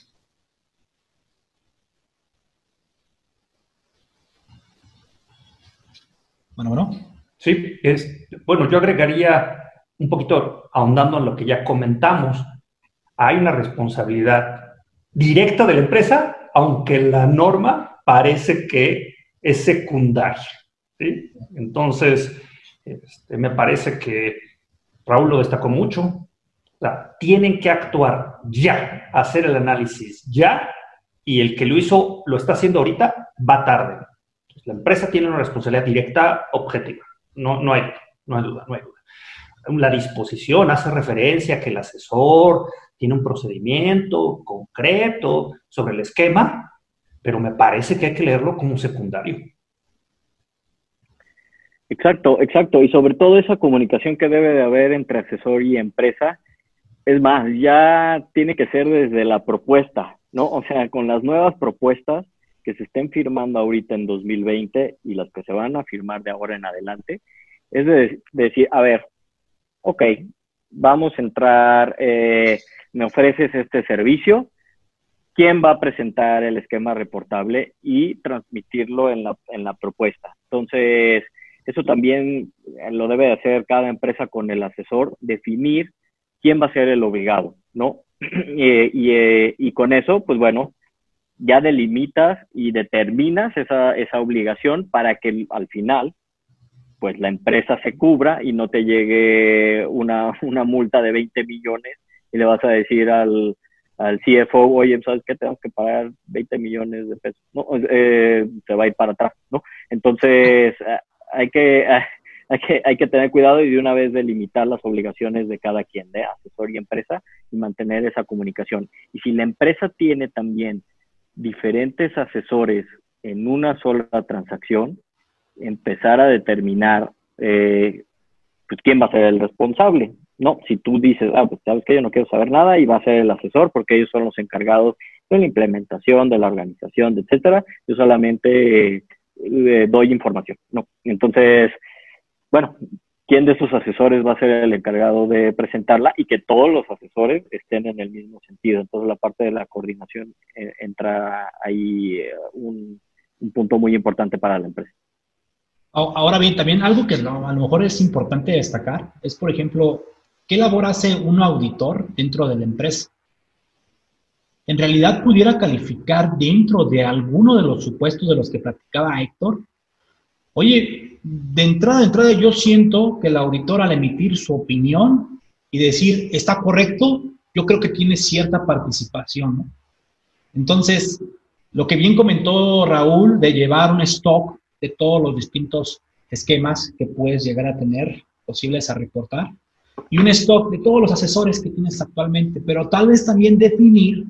S1: Bueno.
S3: Sí, es, bueno, yo agregaría un poquito ahondando en lo que ya comentamos. Hay una responsabilidad directa de la empresa, aunque la norma parece que es secundaria. Entonces, este, me parece que Raúl lo destacó mucho. Tienen que actuar ya, hacer el análisis ya, y el que lo hizo, lo está haciendo ahorita, va tarde. La empresa tiene una responsabilidad directa, objetiva. No, no, hay, no hay duda, no hay duda. La disposición hace referencia a que el asesor tiene un procedimiento concreto sobre el esquema, pero me parece que hay que leerlo como secundario.
S2: Exacto, exacto. Y sobre todo esa comunicación que debe de haber entre asesor y empresa. Es más, ya tiene que ser desde la propuesta, ¿no? O sea, con las nuevas propuestas, que se estén firmando ahorita en 2020 y las que se van a firmar de ahora en adelante, es de, decir, a ver, ok, vamos a entrar, eh, me ofreces este servicio, ¿quién va a presentar el esquema reportable y transmitirlo en la, en la propuesta? Entonces, eso también lo debe hacer cada empresa con el asesor, definir quién va a ser el obligado, ¿no? y, eh, y con eso, pues bueno, ya delimitas y determinas esa, esa obligación para que al final pues la empresa se cubra y no te llegue una, una multa de 20 millones y le vas a decir al, al CFO, oye, ¿sabes qué? Tenemos que pagar 20 millones de pesos. No, eh, se va a ir para atrás, ¿no? Entonces, eh, hay que, hay que, hay que tener cuidado y de una vez delimitar las obligaciones de cada quien, de asesor y empresa, y mantener esa comunicación. Y si la empresa tiene también diferentes asesores en una sola transacción, empezar a determinar pues, quién va a ser el responsable. No, si tú dices, ah, pues sabes que yo no quiero saber nada y va a ser el asesor porque ellos son los encargados de la implementación, de la organización, etcétera, yo solamente doy información. No, entonces, bueno, quién de esos asesores va a ser el encargado de presentarla y que todos los asesores estén en el mismo sentido. Entonces la parte de la coordinación eh, entra ahí eh, un, punto muy importante para la empresa.
S1: Ahora bien, también algo que a lo mejor es importante destacar es, por ejemplo, ¿qué labor hace un auditor dentro de la empresa? En realidad pudiera calificar dentro de alguno de los supuestos de los que platicaba Héctor. Oye, de entrada, de entrada yo siento que el auditor al emitir su opinión y decir está correcto, yo creo que tiene cierta participación. Entonces, lo que bien comentó Raúl de llevar un stock de todos los distintos esquemas que puedes llegar a tener posibles a reportar y un stock de todos los asesores que tienes actualmente, pero tal vez también definir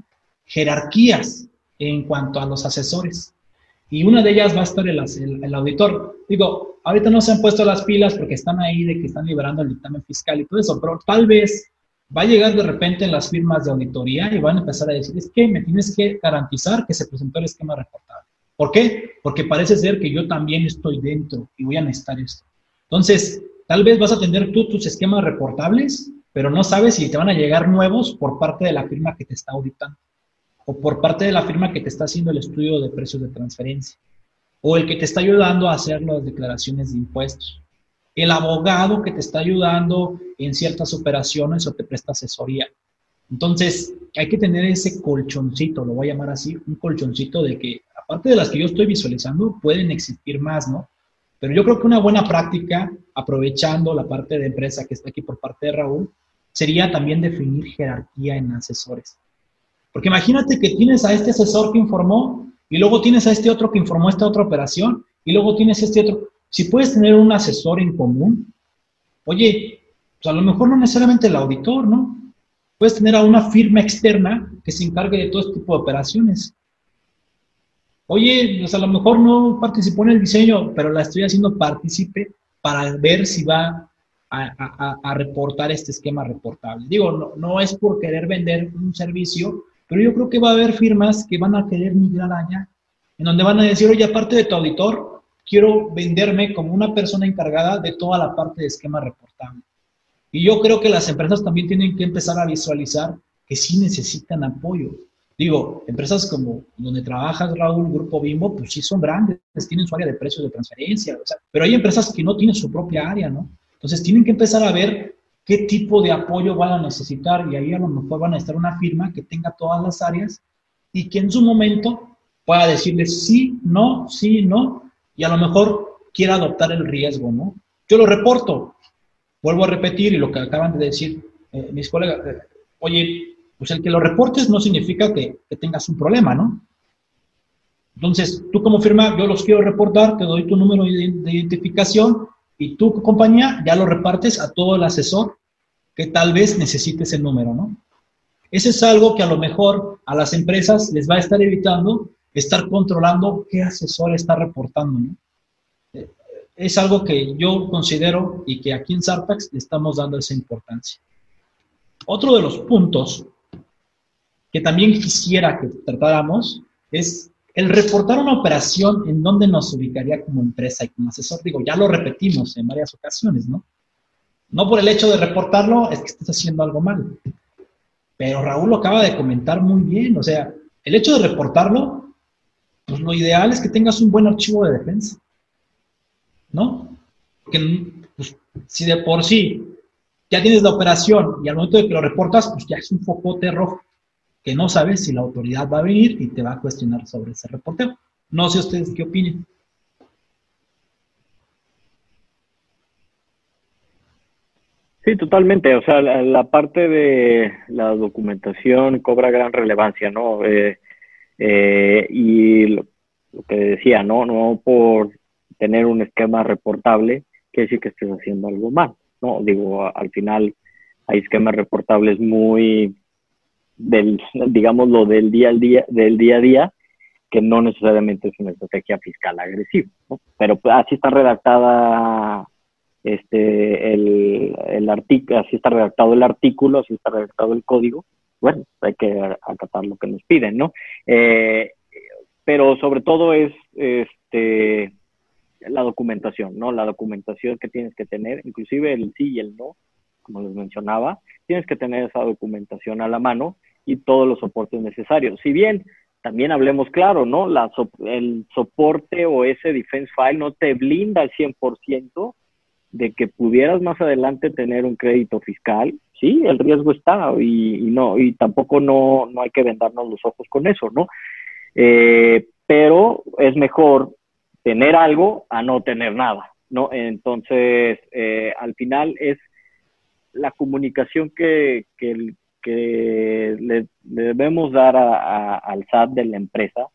S1: jerarquías en cuanto a los asesores. Y una de ellas va a estar el, el, auditor. Digo, ahorita no se han puesto las pilas porque están ahí de que están liberando el dictamen fiscal y todo eso, pero tal vez va a llegar de repente en las firmas de auditoría y van a empezar a decir, es que me tienes que garantizar que se presentó el esquema reportable. ¿Por qué? Porque parece ser que yo también estoy dentro y voy a necesitar esto. Entonces, tal vez vas a tener tú tus esquemas reportables, pero no sabes si te van a llegar nuevos por parte de la firma que te está auditando o por parte de la firma que te está haciendo el estudio de precios de transferencia, o el que te está ayudando a hacer las declaraciones de impuestos, el abogado que te está ayudando en ciertas operaciones o te presta asesoría. Entonces, hay que tener ese colchoncito, lo voy a llamar así, un colchoncito de que, aparte de las que yo estoy visualizando, pueden existir más, ¿no? Pero yo creo que una buena práctica, aprovechando la parte de empresa que está aquí por parte de Raúl, sería también definir jerarquía en asesores. Porque imagínate que tienes a este asesor que informó y luego tienes a este otro que informó esta otra operación y luego tienes este otro. Si puedes tener un asesor en común, oye, pues a lo mejor no necesariamente el auditor, ¿no? Puedes tener a una firma externa que se encargue de todo este tipo de operaciones. Oye, pues a lo mejor no participó en el diseño, pero la estoy haciendo partícipe para ver si va a, reportar este esquema reportable. Digo, no, no es por querer vender un servicio, pero yo creo que va a haber firmas que van a querer migrar allá, en donde van a decir, oye, aparte de tu auditor, quiero venderme como una persona encargada de toda la parte de esquema reportable. Y yo creo que las empresas también tienen que empezar a visualizar que sí necesitan apoyo. Digo, empresas como donde trabajas, Raúl, Grupo Bimbo, pues sí son grandes, tienen su área de precios de transferencia, pero hay empresas que no tienen su propia área, ¿no? Entonces tienen que empezar a ver qué tipo de apoyo van a necesitar y ahí a lo mejor van a estar una firma que tenga todas las áreas y que en su momento pueda decirles sí, no, sí, no, y a lo mejor quiera adoptar el riesgo, ¿no? Yo lo reporto, vuelvo a repetir y lo que acaban de decir eh, mis colegas, eh, oye, pues el que lo reportes no significa que, tengas un problema, ¿no? Entonces, tú como firma, yo los quiero reportar, te doy tu número de identificación y tu compañía ya lo repartes a todo el asesor que tal vez necesite ese número, ¿no? Eso es algo que a lo mejor a las empresas les va a estar evitando estar controlando qué asesor está reportando, ¿no? Eh, es algo que yo considero y que aquí en Sarpax le estamos dando esa importancia. Otro de los puntos que también quisiera que tratáramos es el reportar una operación en donde nos ubicaría como empresa y como asesor, digo, ya lo repetimos en varias ocasiones, ¿no? No por el hecho de reportarlo es que estés haciendo algo mal. Pero Raúl lo acaba de comentar muy bien, o sea, el hecho de reportarlo, pues lo ideal es que tengas un buen archivo de defensa, ¿no? Porque pues, si de por sí ya tienes la operación y al momento de que lo reportas, pues ya es un focote rojo que no sabes si la autoridad va a venir y te va a cuestionar sobre ese reporteo. No sé ustedes qué opinen.
S2: Sí, totalmente. O sea, la, parte de la documentación cobra gran relevancia, ¿no? Eh, eh, y lo, que decía, ¿no? No por tener un esquema reportable quiere decir que estés haciendo algo mal, ¿no? Digo, al final hay esquemas reportables muy del, lo del día al día, del día a día, que no necesariamente es una estrategia fiscal agresiva, Pero pues, así está redactada este el, el artículo, así está redactado el artículo, así está redactado el código, bueno, hay que acatar lo que nos piden, ¿no? Eh, pero sobre todo es este la documentación, ¿no? La documentación que tienes que tener, inclusive el sí y el no, como les mencionaba, tienes que tener esa documentación a la mano y todos los soportes necesarios. Si bien también hablemos claro, ¿no? La, el soporte o ese defense file no te blinda al 100% de que pudieras más adelante tener un crédito fiscal, sí, el riesgo está y, no, y tampoco no, no, hay que vendarnos los ojos con eso, ¿no? Eh, pero es mejor tener algo a no tener nada, ¿no? Entonces, eh, al final es la comunicación que, que, que le, debemos dar al SAT de la empresa,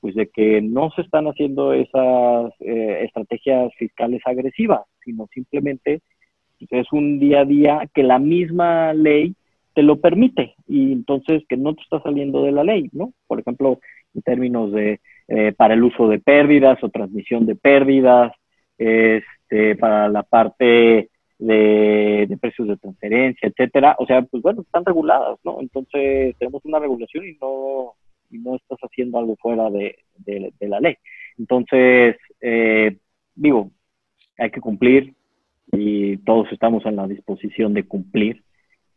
S2: pues de que no se están haciendo esas eh, estrategias fiscales agresivas, sino simplemente pues, es un día a día que la misma ley te lo permite y entonces que no te está saliendo de la ley, ¿no? Por ejemplo, en términos de eh, para el uso de pérdidas o transmisión de pérdidas, este, para la parte de, precios de transferencia, etcétera. O sea, pues bueno, están reguladas, ¿no? Entonces tenemos una regulación y no, y no estás haciendo algo fuera de, la ley. Entonces, eh, digo, hay que cumplir y todos estamos en la disposición de cumplir,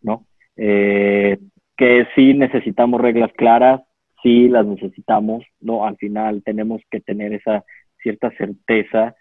S2: ¿no? Eh, que sí necesitamos reglas claras, sí las necesitamos, ¿no? Al final tenemos que tener esa cierta certeza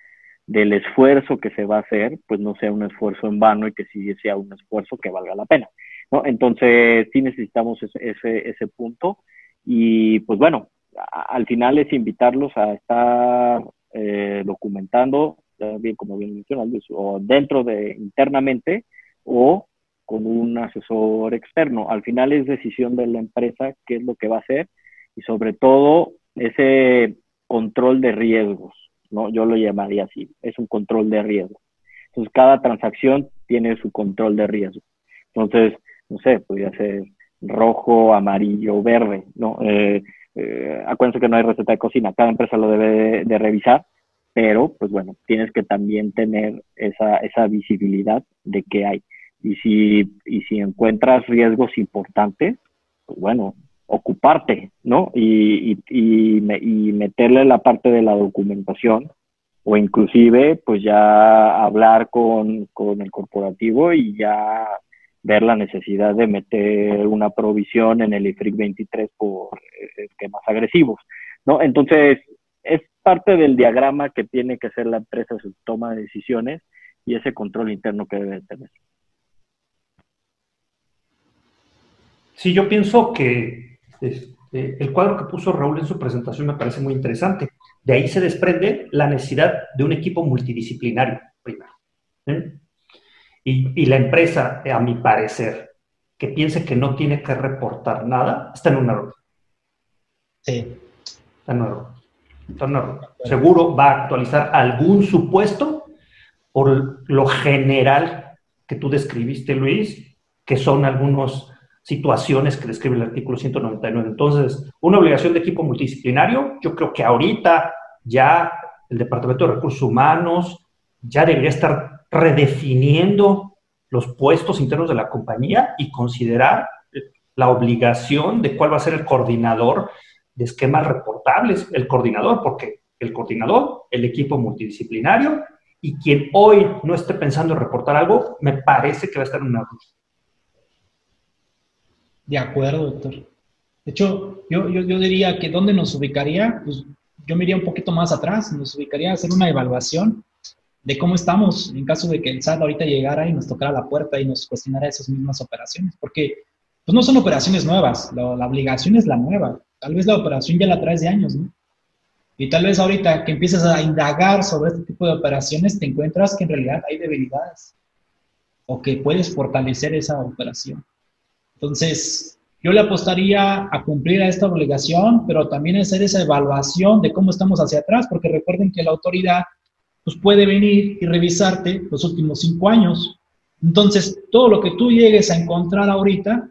S2: del esfuerzo que se va a hacer, pues no sea un esfuerzo en vano y que sí sea un esfuerzo que valga la pena. ¿no? Entonces, sí necesitamos ese, ese, punto y pues bueno, al final es invitarlos a estar eh, documentando, bien como bien mencionas, o dentro de internamente o con un asesor externo. Al final es decisión de la empresa qué es lo que va a hacer y sobre todo ese control de riesgos, ¿no? Yo lo llamaría así, es un control de riesgo. Entonces, cada transacción tiene su control de riesgo. Entonces, no sé, podría ser rojo, amarillo, verde, ¿no? Eh, eh, acuérdense que no hay receta de cocina, cada empresa lo debe de, revisar, pero pues bueno, tienes que también tener esa, esa visibilidad de qué hay. Y si, y si encuentras riesgos importantes, pues bueno, ocuparte, ¿no? Y, y, y, meterle la parte de la documentación o inclusive pues ya hablar con, con el corporativo y ya ver la necesidad de meter una provisión en el IFRIC 23 por eh, esquemas agresivos, ¿no? Entonces, es parte del diagrama que tiene que hacer la empresa su toma de decisiones y ese control interno que debe tener.
S3: Sí, yo pienso que este, el cuadro que puso Raúl en su presentación me parece muy interesante. De ahí se desprende la necesidad de un equipo multidisciplinario, primero. ¿eh? Y, la empresa, a mi parecer, que piense que no tiene que reportar nada, está en un error.
S1: Sí.
S3: Está en un error. Seguro va a actualizar algún supuesto por lo general que tú describiste, Luis, que son algunas situaciones que describe el artículo 199. Entonces, una obligación de equipo multidisciplinario, yo creo que ahorita ya el Departamento de Recursos Humanos ya debería estar redefiniendo los puestos internos de la compañía y considerar la obligación de cuál va a ser el coordinador de esquemas reportables, el coordinador, porque el coordinador, el equipo multidisciplinario y quien hoy no esté pensando en reportar algo, me parece que va a estar en una luz.
S1: De acuerdo, doctor. De hecho, yo, yo, yo diría que dónde nos ubicaría, pues yo me iría un poquito más atrás, nos ubicaría a hacer una evaluación de cómo estamos en caso de que el SAT ahorita llegara y nos tocara la puerta y nos cuestionara esas mismas operaciones, porque pues no son operaciones nuevas, la, obligación es la nueva, tal vez la operación ya la traes de años, ¿no? Y tal vez ahorita que empieces a indagar sobre este tipo de operaciones, te encuentras que en realidad hay debilidades o que puedes fortalecer esa operación. Entonces, yo le apostaría a cumplir a esta obligación, pero también hacer esa evaluación de cómo estamos hacia atrás, porque recuerden que la autoridad pues puede venir y revisarte los últimos cinco años. Entonces, todo lo que tú llegues a encontrar ahorita,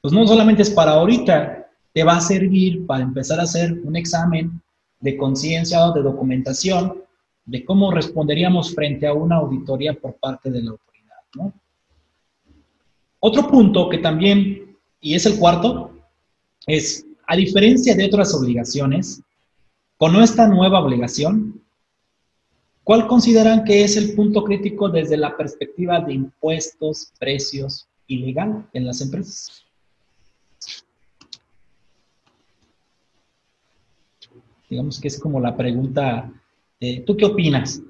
S1: pues no solamente es para ahorita, te va a servir para empezar a hacer un examen de conciencia o de documentación de cómo responderíamos frente a una auditoría por parte de la autoridad. Otro punto que también, y es el cuarto, es, a diferencia de otras obligaciones, con esta nueva obligación, ¿Cuál consideran que es el punto crítico desde la perspectiva de impuestos, precios y legal en las empresas? Digamos que es como la pregunta, ¿tú qué opinas?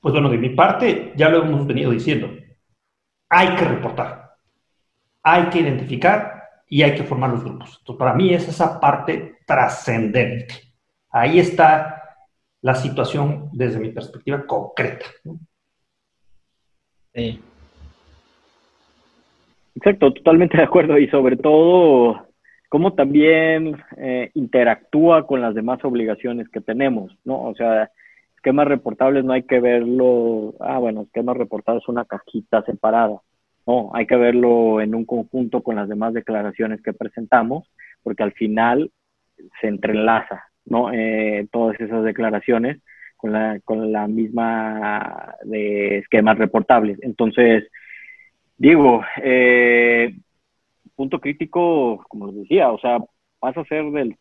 S3: Pues bueno, de mi parte, ya lo hemos venido diciendo, hay que reportar, hay que identificar y hay que formar los grupos. Entonces, para mí es esa parte trascendente. Ahí está la situación desde mi perspectiva concreta.
S2: Exacto, totalmente de acuerdo y sobre todo cómo también eh, interactúa con las demás obligaciones que tenemos, ¿no? O sea, esquemas reportables no hay que verlo, ah, bueno, esquemas reportables es una cajita separada, no, hay que verlo en un conjunto con las demás declaraciones que presentamos, porque al final se entrelaza, ¿no? Eh, todas esas declaraciones con la, con la misma de esquemas reportables. Entonces, digo, eh, punto crítico, como les decía, o sea, pasa a ser del,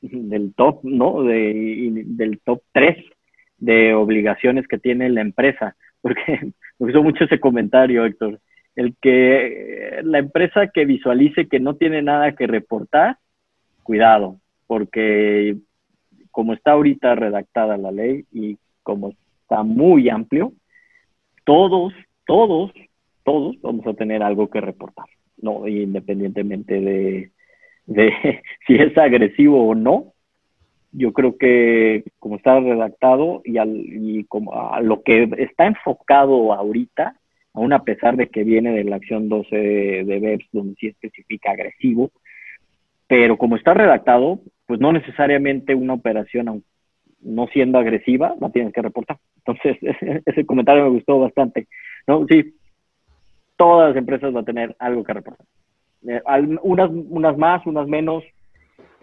S2: del top, ¿no? De, del top 3 de obligaciones que tiene la empresa, porque me gustó mucho ese comentario, Héctor. El que la empresa que visualice que no tiene nada que reportar, cuidado, porque como está ahorita redactada la ley y como está muy amplio, todos, todos, todos vamos a tener algo que reportar, ¿no? Independientemente de, si es agresivo o no, yo creo que como está redactado y, al, y como a lo que está enfocado ahorita, aún a pesar de que viene de la acción 12 de BEPS, donde sí especifica agresivo, pero como está redactado, pues no necesariamente una operación, no siendo agresiva, la tienes que reportar. Entonces, ese, comentario me gustó bastante. ¿no? Sí, todas las empresas van a tener algo que reportar. Eh, unas, unas más, unas menos,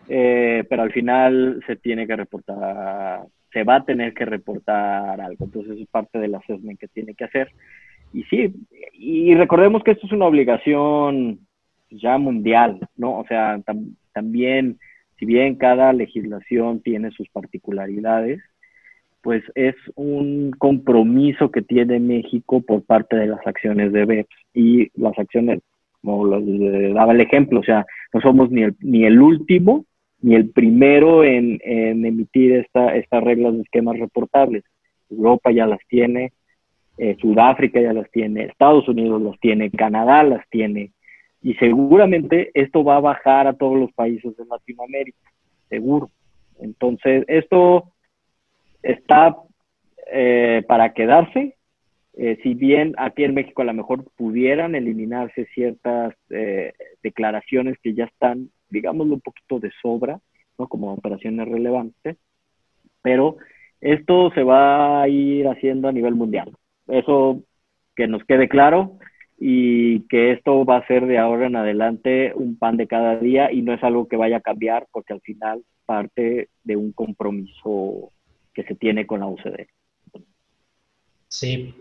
S2: eh, pero al final se tiene que reportar, se va a tener que reportar algo. Entonces es parte del assessment que tiene que hacer. Y sí, y recordemos que esto es una obligación ya mundial, ¿no? O sea, también, si bien cada legislación tiene sus particularidades, pues es un compromiso que tiene México por parte de las acciones de BEPS y las acciones, como lo daba el ejemplo, o sea, no somos ni el, ni el último ni el primero en, emitir esta, estas reglas de esquemas reportables. Europa ya las tiene, eh, Sudáfrica ya las tiene, Estados Unidos las tiene, Canadá las tiene, y seguramente esto va a bajar a todos los países de Latinoamérica, seguro. Entonces, esto está eh, para quedarse, eh, si bien aquí en México a lo mejor pudieran eliminarse ciertas declaraciones que ya están digámoslo, un poquito de sobra, ¿no? Como operaciones relevantes, pero esto se va a ir haciendo a nivel mundial. Eso que nos quede claro y que esto va a ser de ahora en adelante un pan de cada día y no es algo que vaya a cambiar porque al final parte de un compromiso que se tiene con la OCDE.
S1: Sí.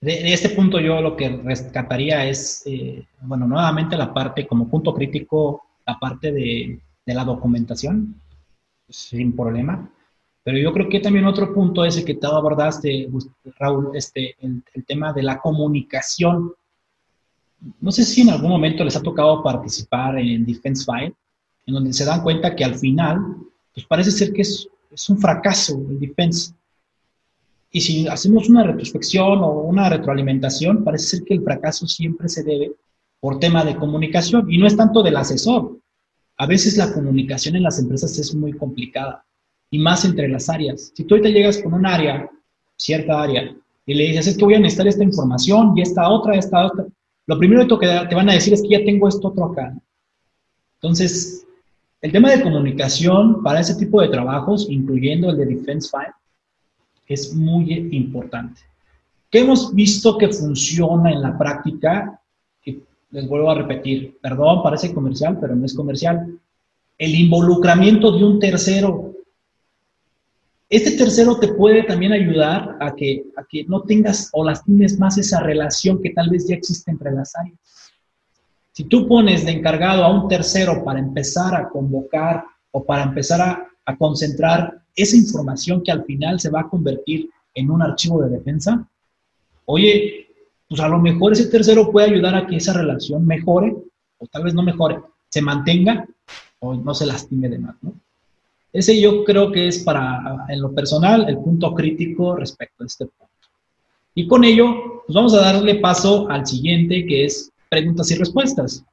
S1: De, este punto yo lo que rescataría es, eh, bueno, nuevamente la parte como punto crítico aparte de, la documentación, sin problema. Pero yo creo que también otro punto ese que te abordaste, Raúl, este, el, tema de la comunicación. No sé si en algún momento les ha tocado participar en Defense File, en donde se dan cuenta que al final, pues parece ser que es, es un fracaso el Defense. Y si hacemos una retrospección o una retroalimentación, parece ser que el fracaso siempre se debe por tema de comunicación y no es tanto del asesor. A veces la comunicación en las empresas es muy complicada y más entre las áreas. Si tú ahorita llegas con un área, cierta área, y le dices, es que voy a necesitar esta información y esta otra, esta otra, lo primero que te van a decir es que ya tengo esto otro acá. Entonces, el tema de comunicación para ese tipo de trabajos, incluyendo el de Defense File, es muy importante. ¿Qué hemos visto que funciona en la práctica? les vuelvo a repetir, perdón, parece comercial, pero no es comercial. El involucramiento de un tercero. Este tercero te puede también ayudar a que, a que no tengas o lastimes más esa relación que tal vez ya existe entre las áreas. Si tú pones de encargado a un tercero para empezar a convocar o para empezar a, a concentrar esa información que al final se va a convertir en un archivo de defensa, oye, pues a lo mejor ese tercero puede ayudar a que esa relación mejore, o tal vez no mejore, se mantenga o no se lastime de más, ¿no? Ese yo creo que es para, en lo personal, el punto crítico respecto a este punto. Y con ello, pues vamos a darle paso al siguiente, que es preguntas y respuestas.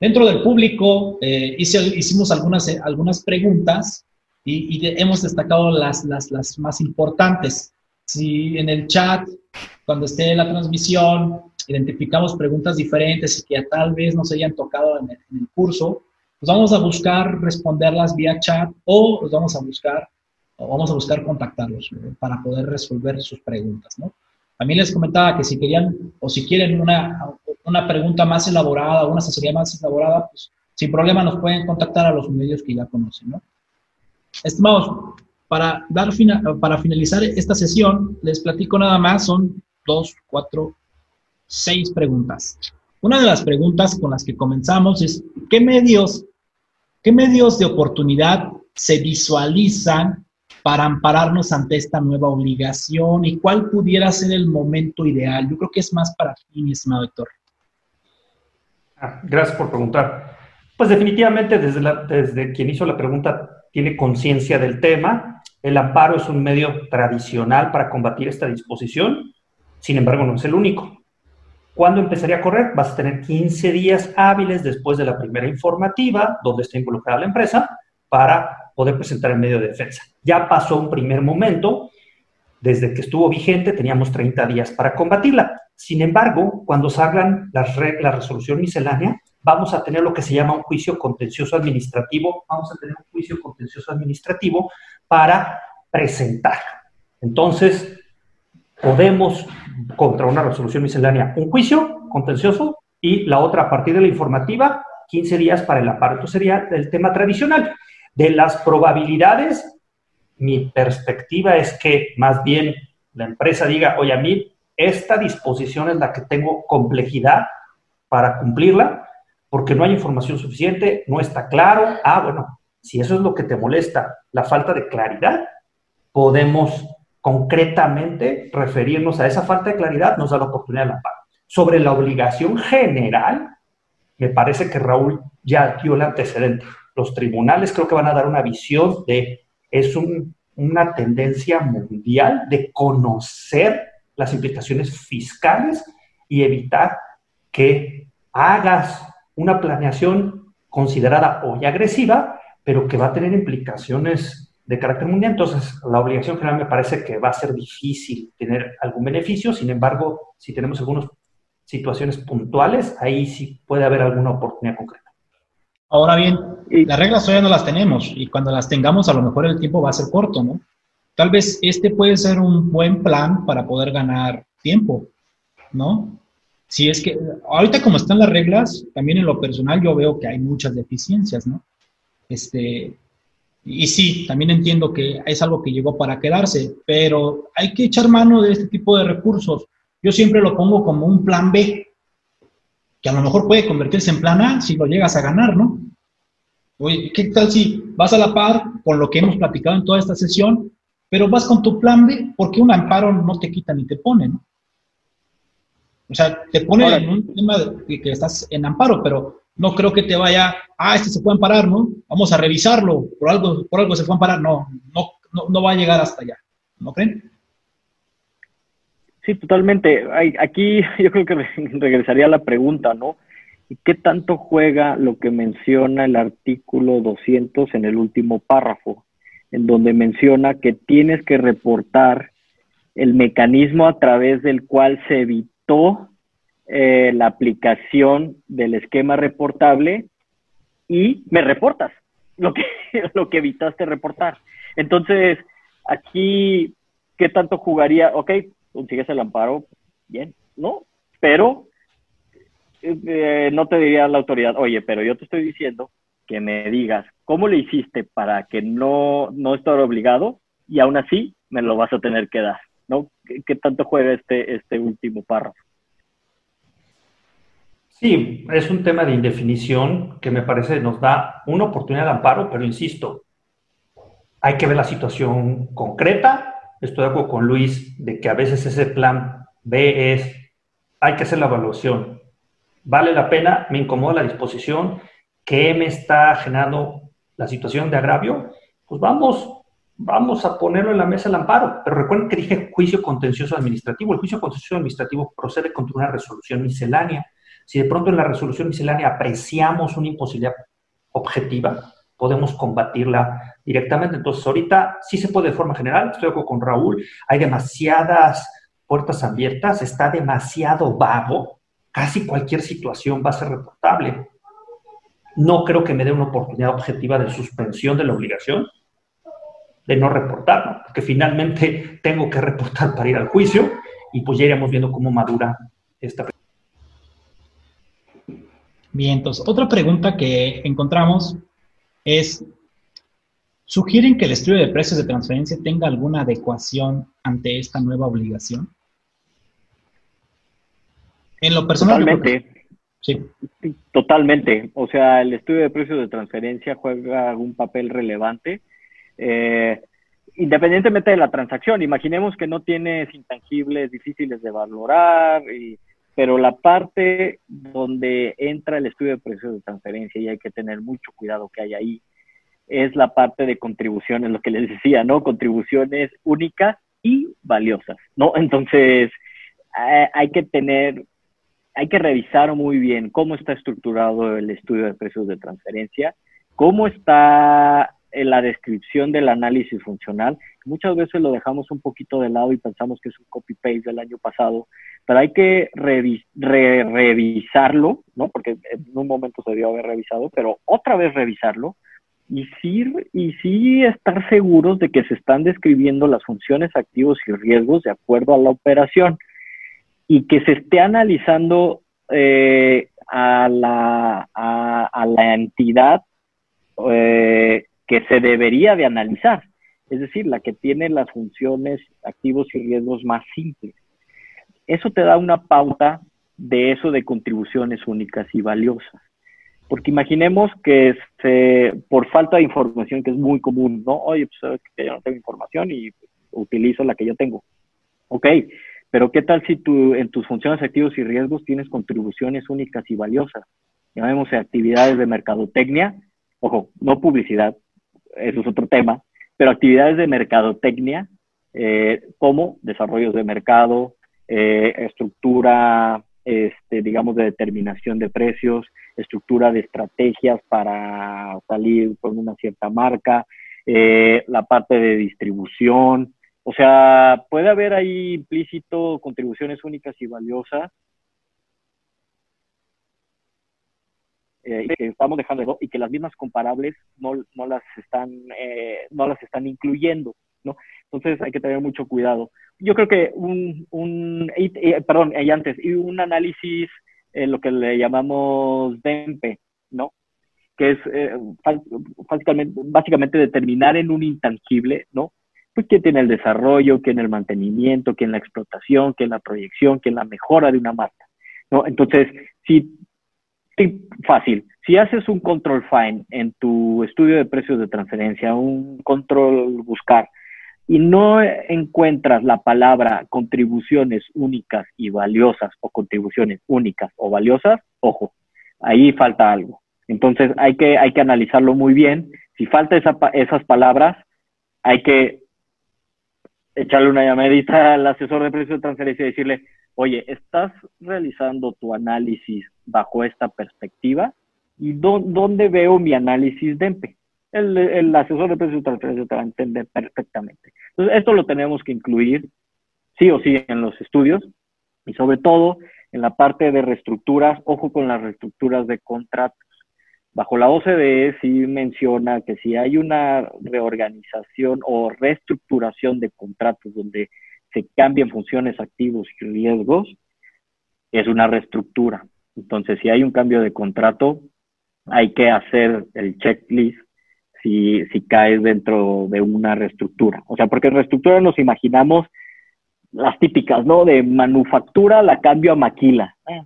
S1: Dentro del público eh, hicimos algunas, algunas preguntas y, y hemos destacado las, las, las más importantes. Si en el chat cuando esté la transmisión, identificamos preguntas diferentes y que tal vez no se hayan tocado en el, curso, pues vamos a buscar responderlas vía chat o los vamos a buscar o vamos a buscar contactarlos eh, para poder resolver sus preguntas, ¿no? Mí les comentaba que si querían o si quieren una, una pregunta más elaborada, una asesoría más elaborada, pues sin problema nos pueden contactar a los medios que ya conocen, ¿no? Estimados, para, dar para finalizar esta sesión, les platico nada más, son dos, cuatro, seis preguntas. Una de las preguntas con las que comenzamos es, ¿qué medios, qué medios de oportunidad se visualizan para ampararnos ante esta nueva obligación y cuál pudiera ser el momento ideal? Yo creo que es más para ti, mi estimado Héctor.
S3: Ah, gracias por preguntar. Pues definitivamente desde, desde quien hizo la pregunta tiene conciencia del tema. El amparo es un medio tradicional para combatir esta disposición sin embargo, no es el único. ¿Cuándo empezaría a correr? Vas a tener 15 días hábiles después de la primera informativa, donde está involucrada la empresa, para poder presentar el medio de defensa. Ya pasó un primer momento, desde que estuvo vigente teníamos 30 días para combatirla. Sin embargo, cuando salgan la resolución miscelánea, vamos a tener lo que se llama un juicio contencioso administrativo, vamos a tener un juicio contencioso administrativo para presentar. Entonces, podemos, contra una resolución miscelánea, un juicio contencioso y la otra a partir de la informativa, 15 días para el aparato sería el tema tradicional. De las probabilidades, mi perspectiva es que más bien la empresa diga, oye, a mí esta disposición es la que tengo complejidad para cumplirla, porque no hay información suficiente, no está claro. Ah, bueno, si eso es lo que te molesta, la falta de claridad, podemos concretamente referirnos a esa falta de claridad, nos da la oportunidad de la paz. Sobre la obligación general, me parece que Raúl ya dio el antecedente. Los tribunales creo que van a dar una visión de, es una tendencia mundial de conocer las implicaciones fiscales y evitar que hagas una planeación considerada hoy agresiva, pero que va a tener implicaciones de carácter mundial. Entonces, la obligación general me parece que va a ser difícil tener algún beneficio. Sin embargo, si tenemos algunas situaciones puntuales, ahí sí puede haber alguna oportunidad concreta.
S1: Ahora bien, las reglas todavía no las tenemos y cuando las tengamos a lo mejor el tiempo va a ser corto, ¿no? Tal vez este puede ser un buen plan para poder ganar tiempo, ¿no? Si es que ahorita como están las reglas, también en lo personal yo veo que hay muchas deficiencias, ¿no? Este, y sí, también entiendo que es algo que llegó para quedarse, pero hay que echar mano de este tipo de recursos. Yo siempre lo pongo como un plan B, que a lo mejor puede convertirse en plan A si lo llegas a ganar, ¿no? Oye, ¿qué tal si vas a la par con lo que hemos platicado en toda esta sesión pero vas con tu plan B porque un amparo no te quita ni te pone, ¿no? O sea, te pone en un tema de que estás en amparo, pero no creo que te vaya, ah, este se puede amparar, ¿no? Vamos a revisarlo, por algo, por algo se puede amparar. No, no, no, no va a llegar hasta allá, ¿no creen?
S2: Sí, totalmente. Aquí yo creo que regresaría a la pregunta, ¿no? ¿Qué tanto juega lo que menciona el artículo 200 en el último párrafo? en donde menciona que tienes que reportar el mecanismo a través del cual se evitó eh, la aplicación del esquema reportable y me reportas lo que, lo que evitaste reportar. Entonces, aquí, ¿qué tanto jugaría? Ok, consigues el amparo, bien, ¿no? Pero eh, no te diría la autoridad, oye, pero yo te estoy diciendo que me digas cómo le hiciste para que no, no estar obligado y aún así me lo vas a tener que dar, ¿no? ¿Qué, tanto juega este, este último párrafo?
S3: Sí, es un tema de indefinición que me parece nos da una oportunidad de amparo, pero insisto, hay que ver la situación concreta. Estoy de acuerdo con Luis de que a veces ese plan B es, hay que hacer la evaluación. ¿Vale la pena? ¿Me incomoda la disposición? ¿Qué me está generando la situación de agravio? Pues vamos, vamos a ponerlo en la mesa el amparo. Pero recuerden que dije juicio contencioso administrativo. El juicio contencioso administrativo procede contra una resolución miscelánea. Si de pronto en la resolución miscelánea apreciamos una imposibilidad objetiva, podemos combatirla directamente. Entonces, ahorita sí se puede de forma general, estoy con Raúl, hay demasiadas puertas abiertas, está demasiado vago, casi cualquier situación va a ser reportable no creo que me dé una oportunidad objetiva de suspensión de la obligación de no reportar, porque finalmente tengo que reportar para ir al juicio y pues ya iremos viendo cómo madura esta.
S1: Bien, entonces, otra pregunta que encontramos es, ¿sugieren que el estudio de precios de transferencia tenga alguna adecuación ante esta nueva obligación?
S2: En lo personal, Sí. Totalmente. O sea, el estudio de precios de transferencia juega un papel relevante. Eh, independientemente de la transacción, imaginemos que no tienes intangibles difíciles de valorar, pero la parte donde entra el estudio de precios de transferencia y hay que tener mucho cuidado que hay ahí, es la parte de contribuciones, lo que les decía, ¿no? Contribuciones únicas y valiosas, ¿no? Entonces, eh, hay que tener hay que revisar muy bien cómo está estructurado el estudio de precios de transferencia, cómo está en la descripción del análisis funcional. Muchas veces lo dejamos un poquito de lado y pensamos que es un copy-paste del año pasado, pero hay que revisarlo, ¿no? Porque en un momento se debió haber revisado, pero otra vez revisarlo y sí, y sí estar seguros de que se están describiendo las funciones, activos y riesgos de acuerdo a la operación y que se esté analizando eh, a, la, a, la entidad eh, que se debería de analizar, es decir, la que tiene las funciones, activos y riesgos más simples. Eso te da una pauta de eso de contribuciones únicas y valiosas. Porque imaginemos que se, por falta de información, que es muy común, ¿no? Oye, pues yo no tengo información y utilizo la que yo tengo. Ok, pero ¿qué tal si tú en tus funciones activos y riesgos tienes contribuciones únicas y valiosas? Llamemos actividades de mercadotecnia, ojo, no publicidad, eso es otro tema, pero actividades de mercadotecnia eh, como desarrollos de mercado, eh, estructura este, digamos, de determinación de precios, estructura de estrategias para salir con una cierta marca, eh, la parte de distribución. O sea, puede haber ahí implícito contribuciones únicas y valiosas eh, que estamos dejando y que las mismas comparables no, no las están eh, no las están incluyendo no entonces hay que tener mucho cuidado yo creo que un, un perdón, y antes, y un análisis, en lo que le llamamos DEMPE, ¿no? Que es eh, básicamente, básicamente determinar en un intangible, ¿no? Pues quién tiene el desarrollo, quién el mantenimiento, quién la explotación, quién la proyección, quién la mejora de una marca, ¿no? Entonces, si, fácil, si haces un control find en tu estudio de precios de transferencia, un control buscar, y no encuentras la palabra contribuciones únicas y valiosas o contribuciones únicas o valiosas, ojo, ahí falta algo. Entonces hay que, hay que analizarlo muy bien. Si falta esa, esas palabras, hay que echarle una llamadita al asesor de precios de transferencia y decirle, oye, ¿estás realizando tu análisis bajo esta perspectiva? ¿Y dónde veo mi análisis de EMPE? el, asesor de precios de transferencia te va a entender perfectamente. Entonces, esto lo tenemos que incluir sí o sí en los estudios y sobre todo en la parte de reestructuras, ojo con las reestructuras de contratos. Bajo la OCDE sí menciona que si hay una reorganización o reestructuración de contratos donde se cambian funciones, activos y riesgos, es una reestructura. Entonces, si hay un cambio de contrato, hay que hacer el checklist si, si caes dentro de una reestructura. O sea, porque reestructura nos imaginamos las típicas, ¿no? De manufactura la cambio a maquila. Ah,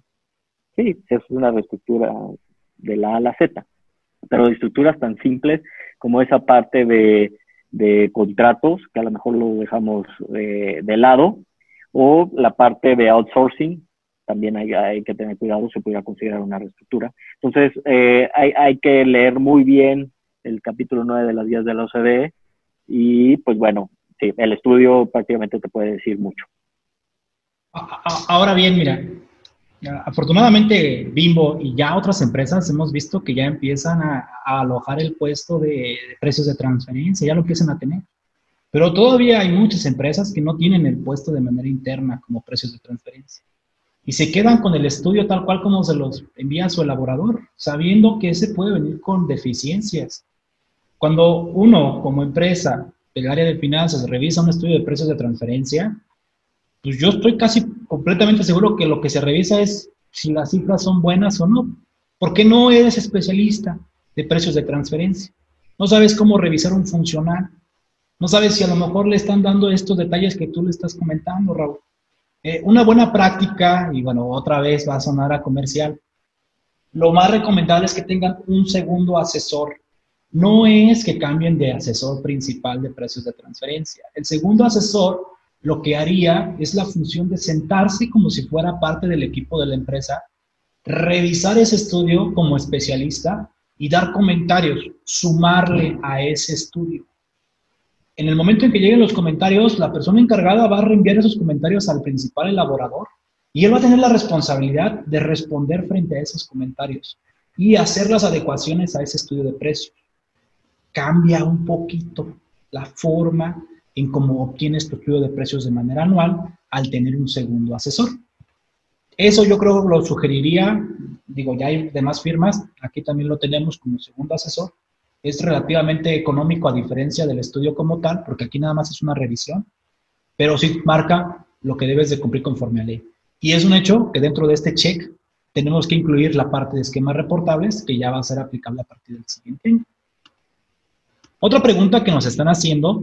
S2: sí, es una reestructura de la A a la Z. Pero de estructuras tan simples como esa parte de, de contratos, que a lo mejor lo dejamos eh, de lado, o la parte de outsourcing, también hay, hay, que tener cuidado, se pudiera considerar una reestructura. Entonces, eh, hay, hay, que leer muy bien el capítulo 9 de las guías de la OCDE. Y pues bueno, sí, el estudio prácticamente te puede decir mucho.
S1: Ahora bien, mira, afortunadamente Bimbo y ya otras empresas hemos visto que ya empiezan a, alojar el puesto de, precios de transferencia, ya lo empiezan a tener. Pero todavía hay muchas empresas que no tienen el puesto de manera interna como precios de transferencia. Y se quedan con el estudio tal cual como se los envía su elaborador, sabiendo que ese puede venir con deficiencias cuando uno, como empresa del área de finanzas, revisa un estudio de precios de transferencia, pues yo estoy casi completamente seguro que lo que se revisa es si las cifras son buenas o no. Porque no eres especialista de precios de transferencia. No sabes cómo revisar un funcional. No sabes si a lo mejor le están dando estos detalles que tú le estás comentando, Raúl. Eh, una buena práctica, y bueno, otra vez va a sonar a comercial, lo más recomendable es que tengan un segundo asesor no es que cambien de asesor principal de precios de transferencia. El segundo asesor lo que haría es la función de sentarse como si fuera parte del equipo de la empresa, revisar ese estudio como especialista y dar comentarios, sumarle a ese estudio. En el momento en que lleguen los comentarios, la persona encargada va a reenviar esos comentarios al principal elaborador y él va a tener la responsabilidad de responder frente a esos comentarios y hacer las adecuaciones a ese estudio de precios. cambia un poquito la forma en cómo obtienes tu estudio de precios de manera anual al tener un segundo asesor. Eso yo creo lo sugeriría, digo, ya hay demás firmas, aquí también lo tenemos como segundo asesor. Es relativamente económico a diferencia del estudio como tal, porque aquí nada más es una revisión, pero sí marca lo que debes de cumplir conforme a ley. Y es un hecho que dentro de este check tenemos que incluir la parte de esquemas reportables que ya va a ser aplicable a partir del siguiente año. Otra pregunta que nos están haciendo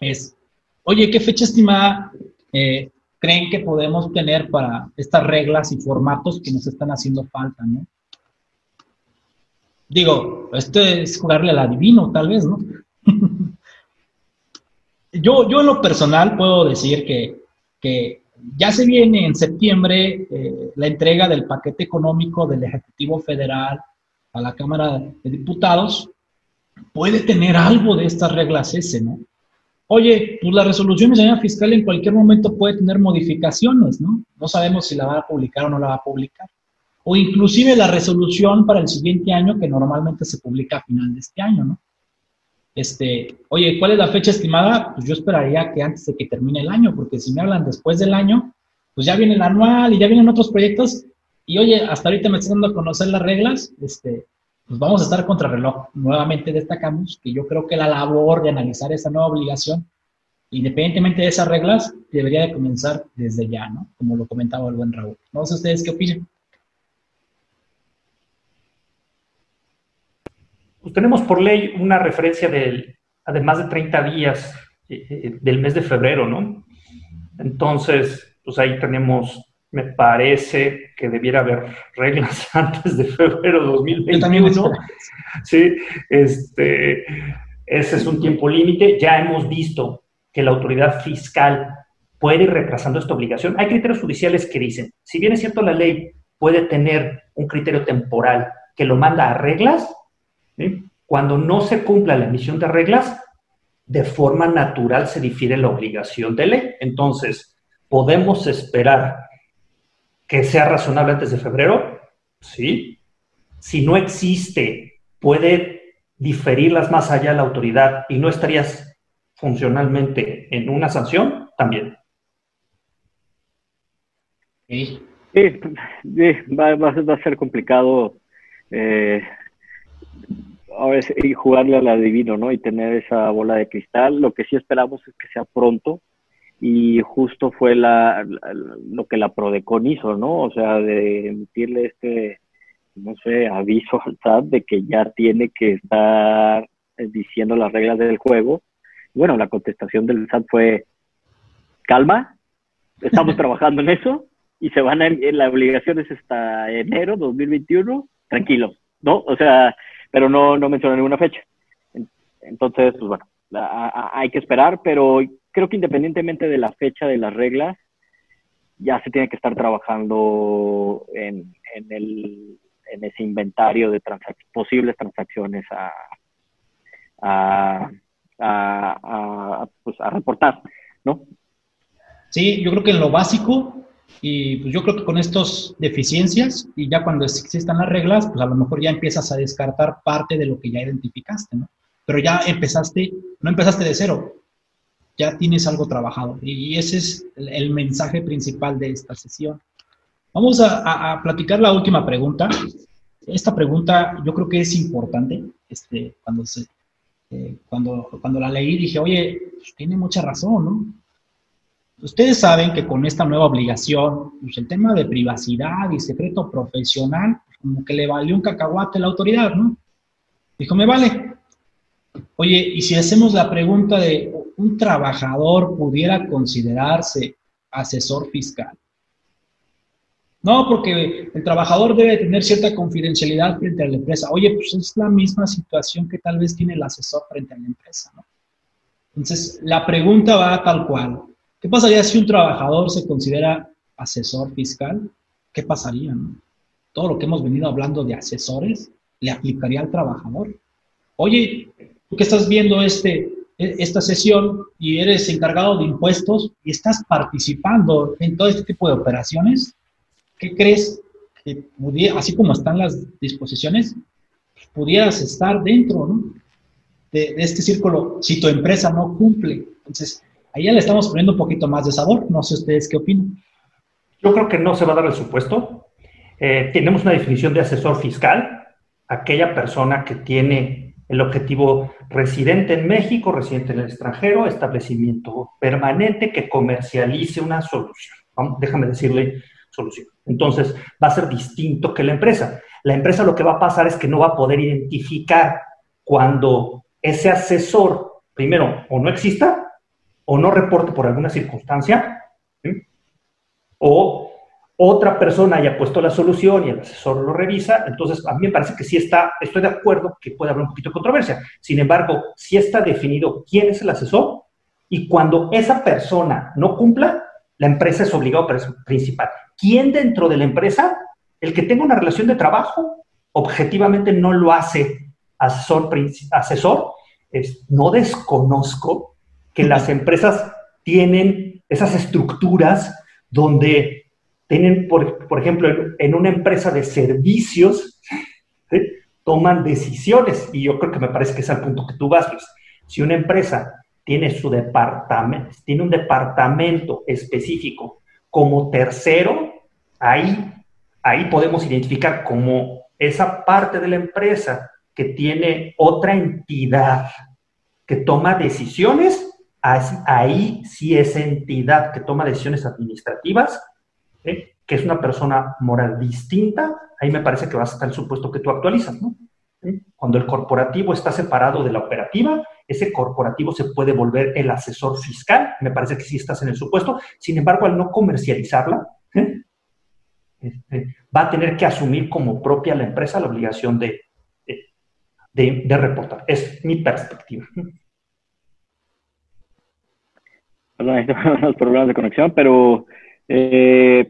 S1: es, oye, ¿qué fecha estimada eh, creen que podemos tener para estas reglas y formatos que nos están haciendo falta, ¿no? Digo, esto es jugarle al adivino, tal vez, ¿no? yo, yo en lo personal puedo decir que, que ya se viene en septiembre eh, la entrega del paquete económico del Ejecutivo Federal a la Cámara de Diputados. Puede tener algo de estas reglas ese, ¿no? Oye, pues la resolución de fiscal en cualquier momento puede tener modificaciones, ¿no? No sabemos si la va a publicar o no la va a publicar. O inclusive la resolución para el siguiente año que normalmente se publica a final de este año, ¿no? Este, oye, ¿cuál es la fecha estimada? Pues yo esperaría que antes de que termine el año, porque si me hablan después del año, pues ya viene el anual y ya vienen otros proyectos. Y oye, hasta ahorita me están dando a conocer las reglas, este, pues vamos a estar contra reloj. Nuevamente destacamos que yo creo que la labor de analizar esa nueva obligación, independientemente de esas reglas, debería de comenzar desde ya, ¿no? Como lo comentaba el buen Raúl. No sé ustedes qué opinan.
S3: Pues tenemos por ley una referencia del, además de 30 días eh, eh, del mes de febrero, ¿no? Entonces, pues ahí tenemos me parece que debiera haber reglas antes de febrero de 2021. Sí, este, ese es un tiempo límite. Ya hemos visto que la autoridad fiscal puede ir retrasando esta obligación. Hay criterios judiciales que dicen, si bien es cierto la ley puede tener un criterio temporal que lo manda a reglas, cuando no se cumpla la emisión de reglas, de forma natural se difiere la obligación de ley. Entonces, podemos esperar que sea razonable antes de febrero, sí. Si no existe, puede diferirlas más allá la autoridad y no estarías funcionalmente en una sanción, también.
S2: Sí, va, a ser complicado eh, y jugarle al adivino, ¿no? Y tener esa bola de cristal. Lo que sí esperamos es que sea pronto, y justo fue la, lo que la Prodecon hizo, ¿no? O sea, de emitirle este, no sé, aviso al SAT de que ya tiene que estar diciendo las reglas del juego. Bueno, la contestación del SAT fue, calma, estamos trabajando en eso y se van a, la obligación es hasta enero 2021, tranquilos, ¿no? O sea, pero no, no menciona ninguna fecha. Entonces, pues bueno, hay que esperar, pero creo que independientemente de la fecha de las reglas, ya se tiene que estar trabajando en, el, en ese inventario de posibles transacciones a, a, a, pues a reportar, ¿no?
S1: Sí, yo creo que en lo básico, y pues yo creo que con estas deficiencias, y ya cuando existan las reglas, pues a lo mejor ya empiezas a descartar parte de lo que ya identificaste, ¿no? Pero ya empezaste, no empezaste de cero, ya tienes algo trabajado. Y ese es el, mensaje principal de esta sesión. Vamos a, platicar la última pregunta. Esta pregunta yo creo que es importante. Este, cuando, se, eh, cuando, cuando la leí dije, oye, pues tiene mucha razón, ¿no? Ustedes saben que con esta nueva obligación, pues el tema de privacidad y secreto profesional, como que le valió un cacahuate a la autoridad, ¿no? Dijo, me vale. Oye, y si hacemos la pregunta de, un trabajador pudiera considerarse asesor fiscal? No, porque el trabajador debe tener cierta confidencialidad frente a la empresa. Oye, pues es la misma situación que tal vez tiene el asesor frente a la empresa, ¿no? Entonces, la pregunta va tal cual. ¿Qué pasaría si un trabajador se considera asesor fiscal? ¿Qué pasaría? Todo lo que hemos venido hablando de asesores le aplicaría al trabajador. Oye, tú que estás viendo este, e, esta sesión y eres encargado de impuestos y estás participando en todo este tipo de operaciones, ¿qué crees que pudiera, así como están las disposiciones, pudieras estar dentro, ¿no? de, este círculo si tu empresa no cumple. Entonces, ahí ya le estamos poniendo un poquito más de sabor. No sé ustedes qué opinan.
S3: Yo creo que no se va a dar el supuesto. Eh, tenemos una definición de asesor fiscal, aquella persona que tiene el objetivo residente en México, residente en el extranjero, establecimiento permanente que comercialice una solución. déjame decirle solución. Entonces, va a ser distinto que la empresa. La empresa lo que va a pasar es que no va a poder identificar cuando ese asesor, primero, o no exista, o no reporte por alguna circunstancia, o otra persona haya puesto la solución y el asesor lo revisa, entonces a mí me parece que sí está, estoy de acuerdo que puede haber un poquito de controversia. Sin embargo, sí está definido quién es el asesor y cuando esa persona no cumpla, la empresa es obligada a principal. ¿Quién dentro de la empresa, el que tenga una relación de trabajo, objetivamente no lo hace asesor, asesor no desconozco que las empresas tienen esas estructuras donde tienen, por, ejemplo, en, una empresa de servicios, toman decisiones. Y yo creo que me parece que es al punto que tú vas, Si una empresa tiene su departamento, tiene un departamento específico como tercero, ahí, ahí podemos identificar como esa parte de la empresa que tiene otra entidad que toma decisiones, ahí sí es entidad que toma decisiones administrativas, ¿eh? que es una persona moral distinta, ahí me parece que vas a estar el supuesto que tú actualizas. Cuando el corporativo está separado de la operativa, ese corporativo se puede volver el asesor fiscal, me parece que sí estás en el supuesto, sin embargo, al no comercializarla, este, va a tener que asumir como propia la empresa la obligación de, de, reportar. Es mi perspectiva.
S2: Perdón, hay unos problemas de conexión, pero eh,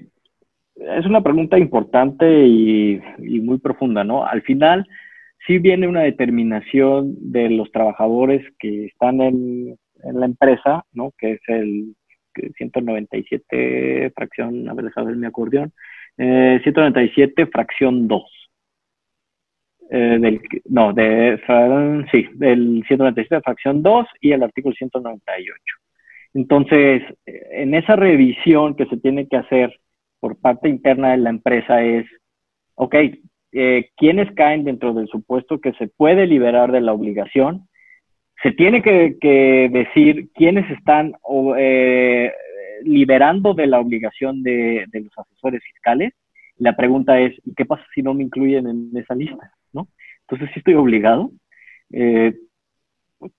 S2: es una pregunta importante y, muy profunda, ¿no? Al final, sí viene una determinación de los trabajadores que están en, la empresa, ¿no? Que es el 197 fracción, a ver, mi acordeón, 197 eh, fracción 2. Eh, del, no, de, sí, del 197, fracción 2 y el artículo 198. Entonces, en esa revisión que se tiene que hacer por parte interna de la empresa es, ok, eh, ¿quiénes caen dentro del supuesto que se puede liberar de la obligación? Se tiene que, decir quiénes están eh, liberando de la obligación de, de los asesores fiscales. La pregunta es, ¿y qué pasa si no me incluyen en esa lista? ¿no? Entonces, si estoy obligado, eh,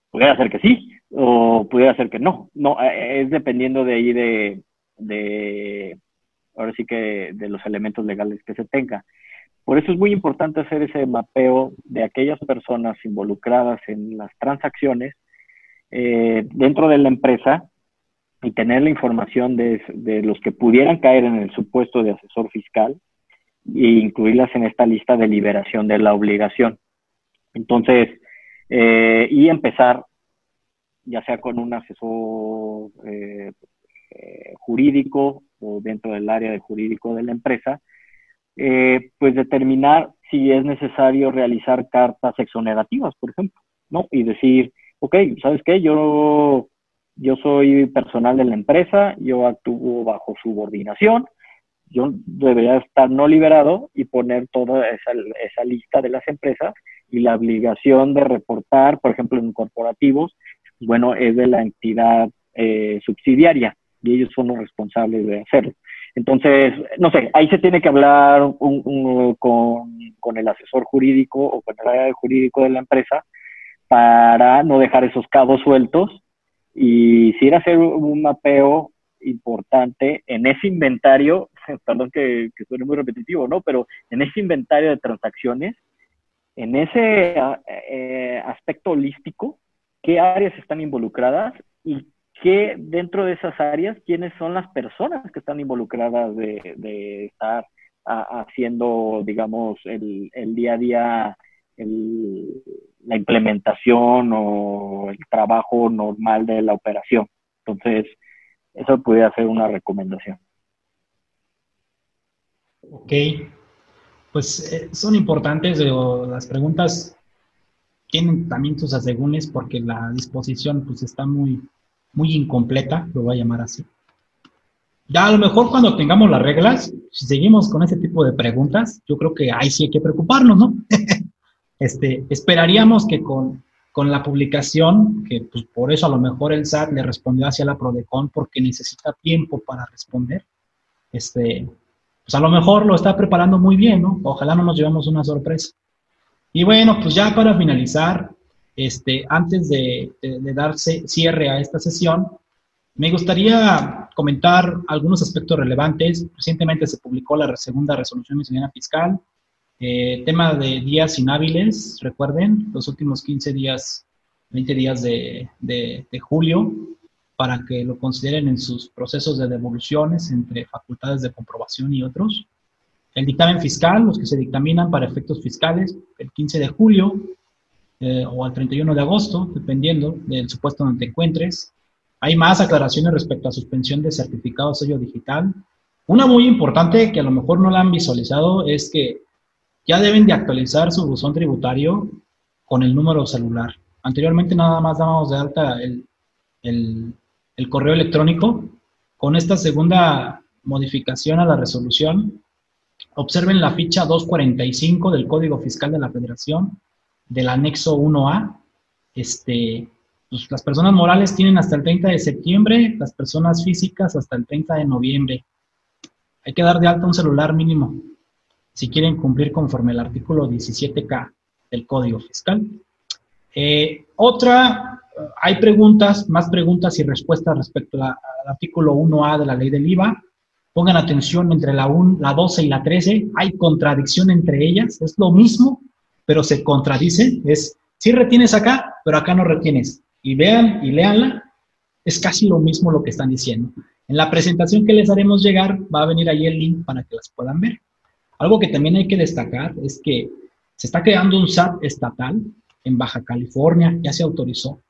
S2: pudiera ser que sí, o pudiera ser que no. No, eh, es dependiendo de ahí de, de, ahora sí que de los elementos legales que se tenga. Por eso es muy importante hacer ese mapeo de aquellas personas involucradas en las transacciones eh, dentro de la empresa y tener la información de, de, los que pudieran caer en el supuesto de asesor fiscal e incluirlas en esta lista de liberación de la obligación. Entonces, eh, y empezar ya sea con un asesor eh, eh, jurídico o dentro del área de jurídico de la empresa, pues determinar si es necesario realizar cartas exonerativas, por ejemplo, ¿no? Y decir, ok, ¿sabes qué? Yo, yo soy personal de la empresa, yo actúo bajo subordinación, yo debería estar no liberado y poner toda esa, esa lista de las empresas y la obligación de reportar, por ejemplo, en corporativos, bueno, es de la entidad eh, subsidiaria y ellos son los responsables de hacerlo. Entonces, no sé, ahí se tiene que hablar con, el asesor jurídico o con el área jurídico de la empresa para no dejar esos cabos sueltos y si ir a hacer un mapeo importante en ese inventario, perdón que, que suene muy repetitivo, ¿no? Pero en ese inventario de transacciones, en ese eh, aspecto holístico, qué áreas están involucradas y qué dentro de esas áreas, quiénes son las personas que están involucradas de, estar haciendo, digamos, el, día a día, la implementación o el trabajo normal de la operación. Entonces, eso podría ser una recomendación.
S1: Ok, pues eh, son importantes las preguntas. Tienen también sus asegúnes porque la disposición pues está muy, muy incompleta, lo voy a llamar así. Ya a lo mejor cuando tengamos las reglas, si seguimos con ese tipo de preguntas, yo creo que ahí sí hay que preocuparnos, ¿no? este, esperaríamos que con, con la publicación, que pues por eso a lo mejor el SAT le respondió hacia la Prodecon porque necesita tiempo para responder, este, pues a lo mejor lo está preparando muy bien, ¿no? Ojalá no nos llevemos una sorpresa. Y bueno, pues ya para finalizar, este, antes de, de darse cierre a esta sesión, me gustaría comentar algunos aspectos relevantes. Recientemente se publicó la segunda resolución miscelánea fiscal. Eh, tema de días inhábiles, recuerden, los últimos 15 días, 20 días de, de, julio, para que lo consideren en sus procesos de devoluciones entre facultades de comprobación y otros. El dictamen fiscal, los que se dictaminan para efectos fiscales, el 15 de julio eh, o al 31 de agosto, dependiendo del supuesto donde te encuentres. Hay más aclaraciones respecto a suspensión de certificado sello digital. Una muy importante que a lo mejor no la han visualizado es que ya deben de actualizar su buzón tributario con el número celular. Anteriormente nada más dábamos de alta el, el correo electrónico. Con esta segunda modificación a la resolución, observen la ficha 245 del Código Fiscal de la Federación, del anexo 1A. Este, pues, las personas morales tienen hasta el 30 de septiembre, las personas físicas hasta el 30 de noviembre. Hay que dar de alta un celular mínimo si quieren cumplir conforme el artículo 17K del Código Fiscal. Eh, otra, hay preguntas, más preguntas y respuestas respecto al artículo 1A de la ley del IVA. Pongan atención entre la, la 12 y la 13, hay contradicción entre ellas, es lo mismo, pero se contradice, es, si retienes acá, pero acá no retienes y vean y léanla, es casi lo mismo lo que están diciendo. En la presentación que les haremos llegar va a venir ahí el link para que las puedan ver. Algo que también hay que destacar es que se está creando un SAT estatal en Baja California, ya se autorizó.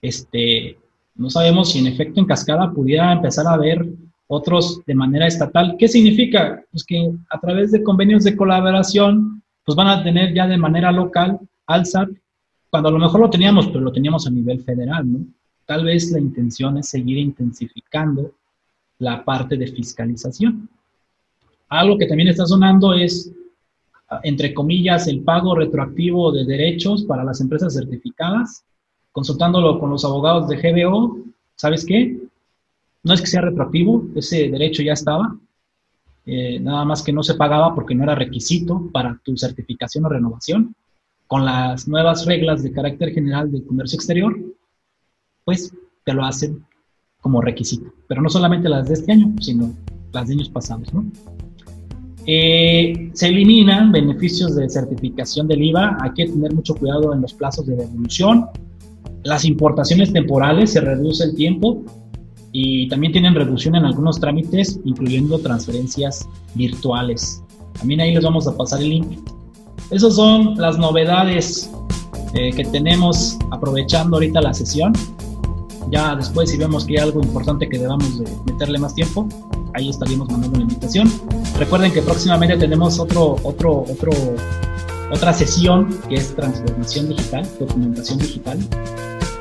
S1: Este, no sabemos si en efecto en cascada pudiera empezar a haber otros de manera estatal. ¿Qué significa? Pues que a través de convenios de colaboración, pues van a tener ya de manera local al SAT cuando a lo mejor lo teníamos, pero lo teníamos a nivel federal, ¿no? Tal vez la intención es seguir intensificando la parte de fiscalización. Algo que también está sonando es, entre comillas, el pago retroactivo de derechos para las empresas certificadas. Consultándolo con los abogados de GBO, ¿sabes qué? No es que sea retroactivo, ese derecho ya estaba, eh, nada más que no se pagaba porque no era requisito para tu certificación o renovación con las nuevas reglas de carácter general del comercio exterior, pues te lo hacen como requisito. Pero no solamente las de este año, sino las de años pasados. ¿no? Eh, se eliminan beneficios de certificación del IVA, hay que tener mucho cuidado en los plazos de devolución. Las importaciones temporales se reduce el tiempo y también tienen reducción en algunos trámites, incluyendo transferencias virtuales. También ahí les vamos a pasar el link esas son las novedades eh, que tenemos aprovechando ahorita la sesión. Ya después si vemos que hay algo importante que debamos de meterle más tiempo, ahí estaríamos mandando la invitación. Recuerden que próximamente tenemos otro, otro, otro, otra sesión que es transformación digital, documentación digital.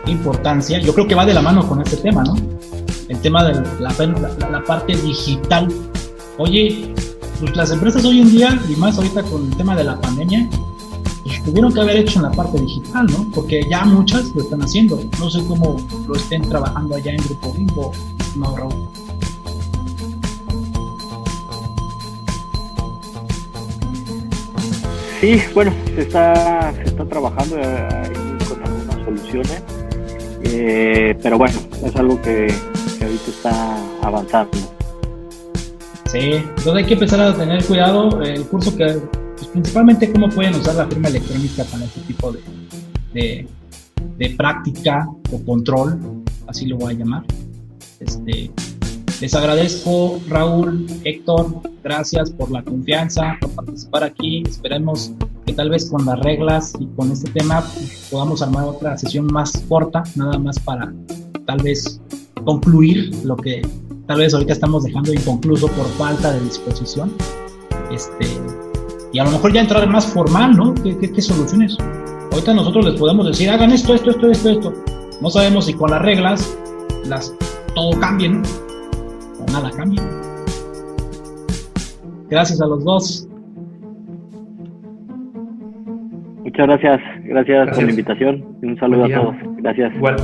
S1: Importancia, yo creo que va de la mano con este tema, ¿no? El tema de la, parte digital. Oye, pues las empresas hoy en día, y más ahorita con el tema de la pandemia, pues tuvieron que haber hecho en la parte digital, ¿no? Porque ya muchas lo están haciendo. No sé cómo lo estén trabajando allá en Grupo Bimbo, no, Raúl.
S2: Sí, bueno, se está, se está trabajando ahí con algunas soluciones, eh, pero bueno, es algo que, que ahorita está avanzando.
S1: Sí, entonces hay que empezar a tener cuidado. El curso que, pues, principalmente cómo pueden usar la firma electrónica para este tipo de, de, práctica o control, así lo voy a llamar. Este, les agradezco, Raúl, Héctor, gracias por la confianza, por participar aquí. Esperemos que tal vez con las reglas y con este tema pues, podamos armar otra sesión más corta, nada más para tal vez concluir lo que tal vez ahorita estamos dejando inconcluso por falta de disposición. Este, y a lo mejor ya entrar más formal, ¿no? ¿Qué, qué, qué soluciones? Ahorita nosotros les podemos decir, hagan esto, esto, esto, esto, esto. No sabemos si con las reglas las, todo cambie, ¿no? O nada cambie. Gracias a los dos.
S2: Muchas gracias. Gracias, por la invitación. Un saludo a todos. Gracias.
S3: Igual.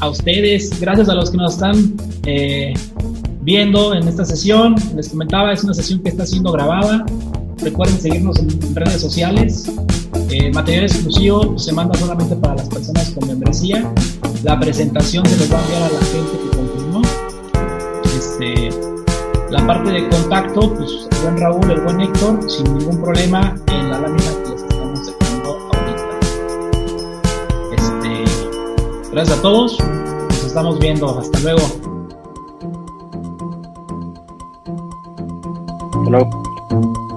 S1: A ustedes, gracias a los que nos están eh, viendo en esta sesión. Les comentaba, es una sesión que está siendo grabada. Recuerden seguirnos en redes sociales. Eh, material exclusivo se manda solamente para las personas con membresía. La presentación se les va a enviar a la gente que confirmó. Este, la parte de contacto, pues el buen Raúl, el buen Héctor, sin ningún problema en la lámina que gracias a todos. Nos estamos viendo. Hasta luego.
S2: Hasta luego.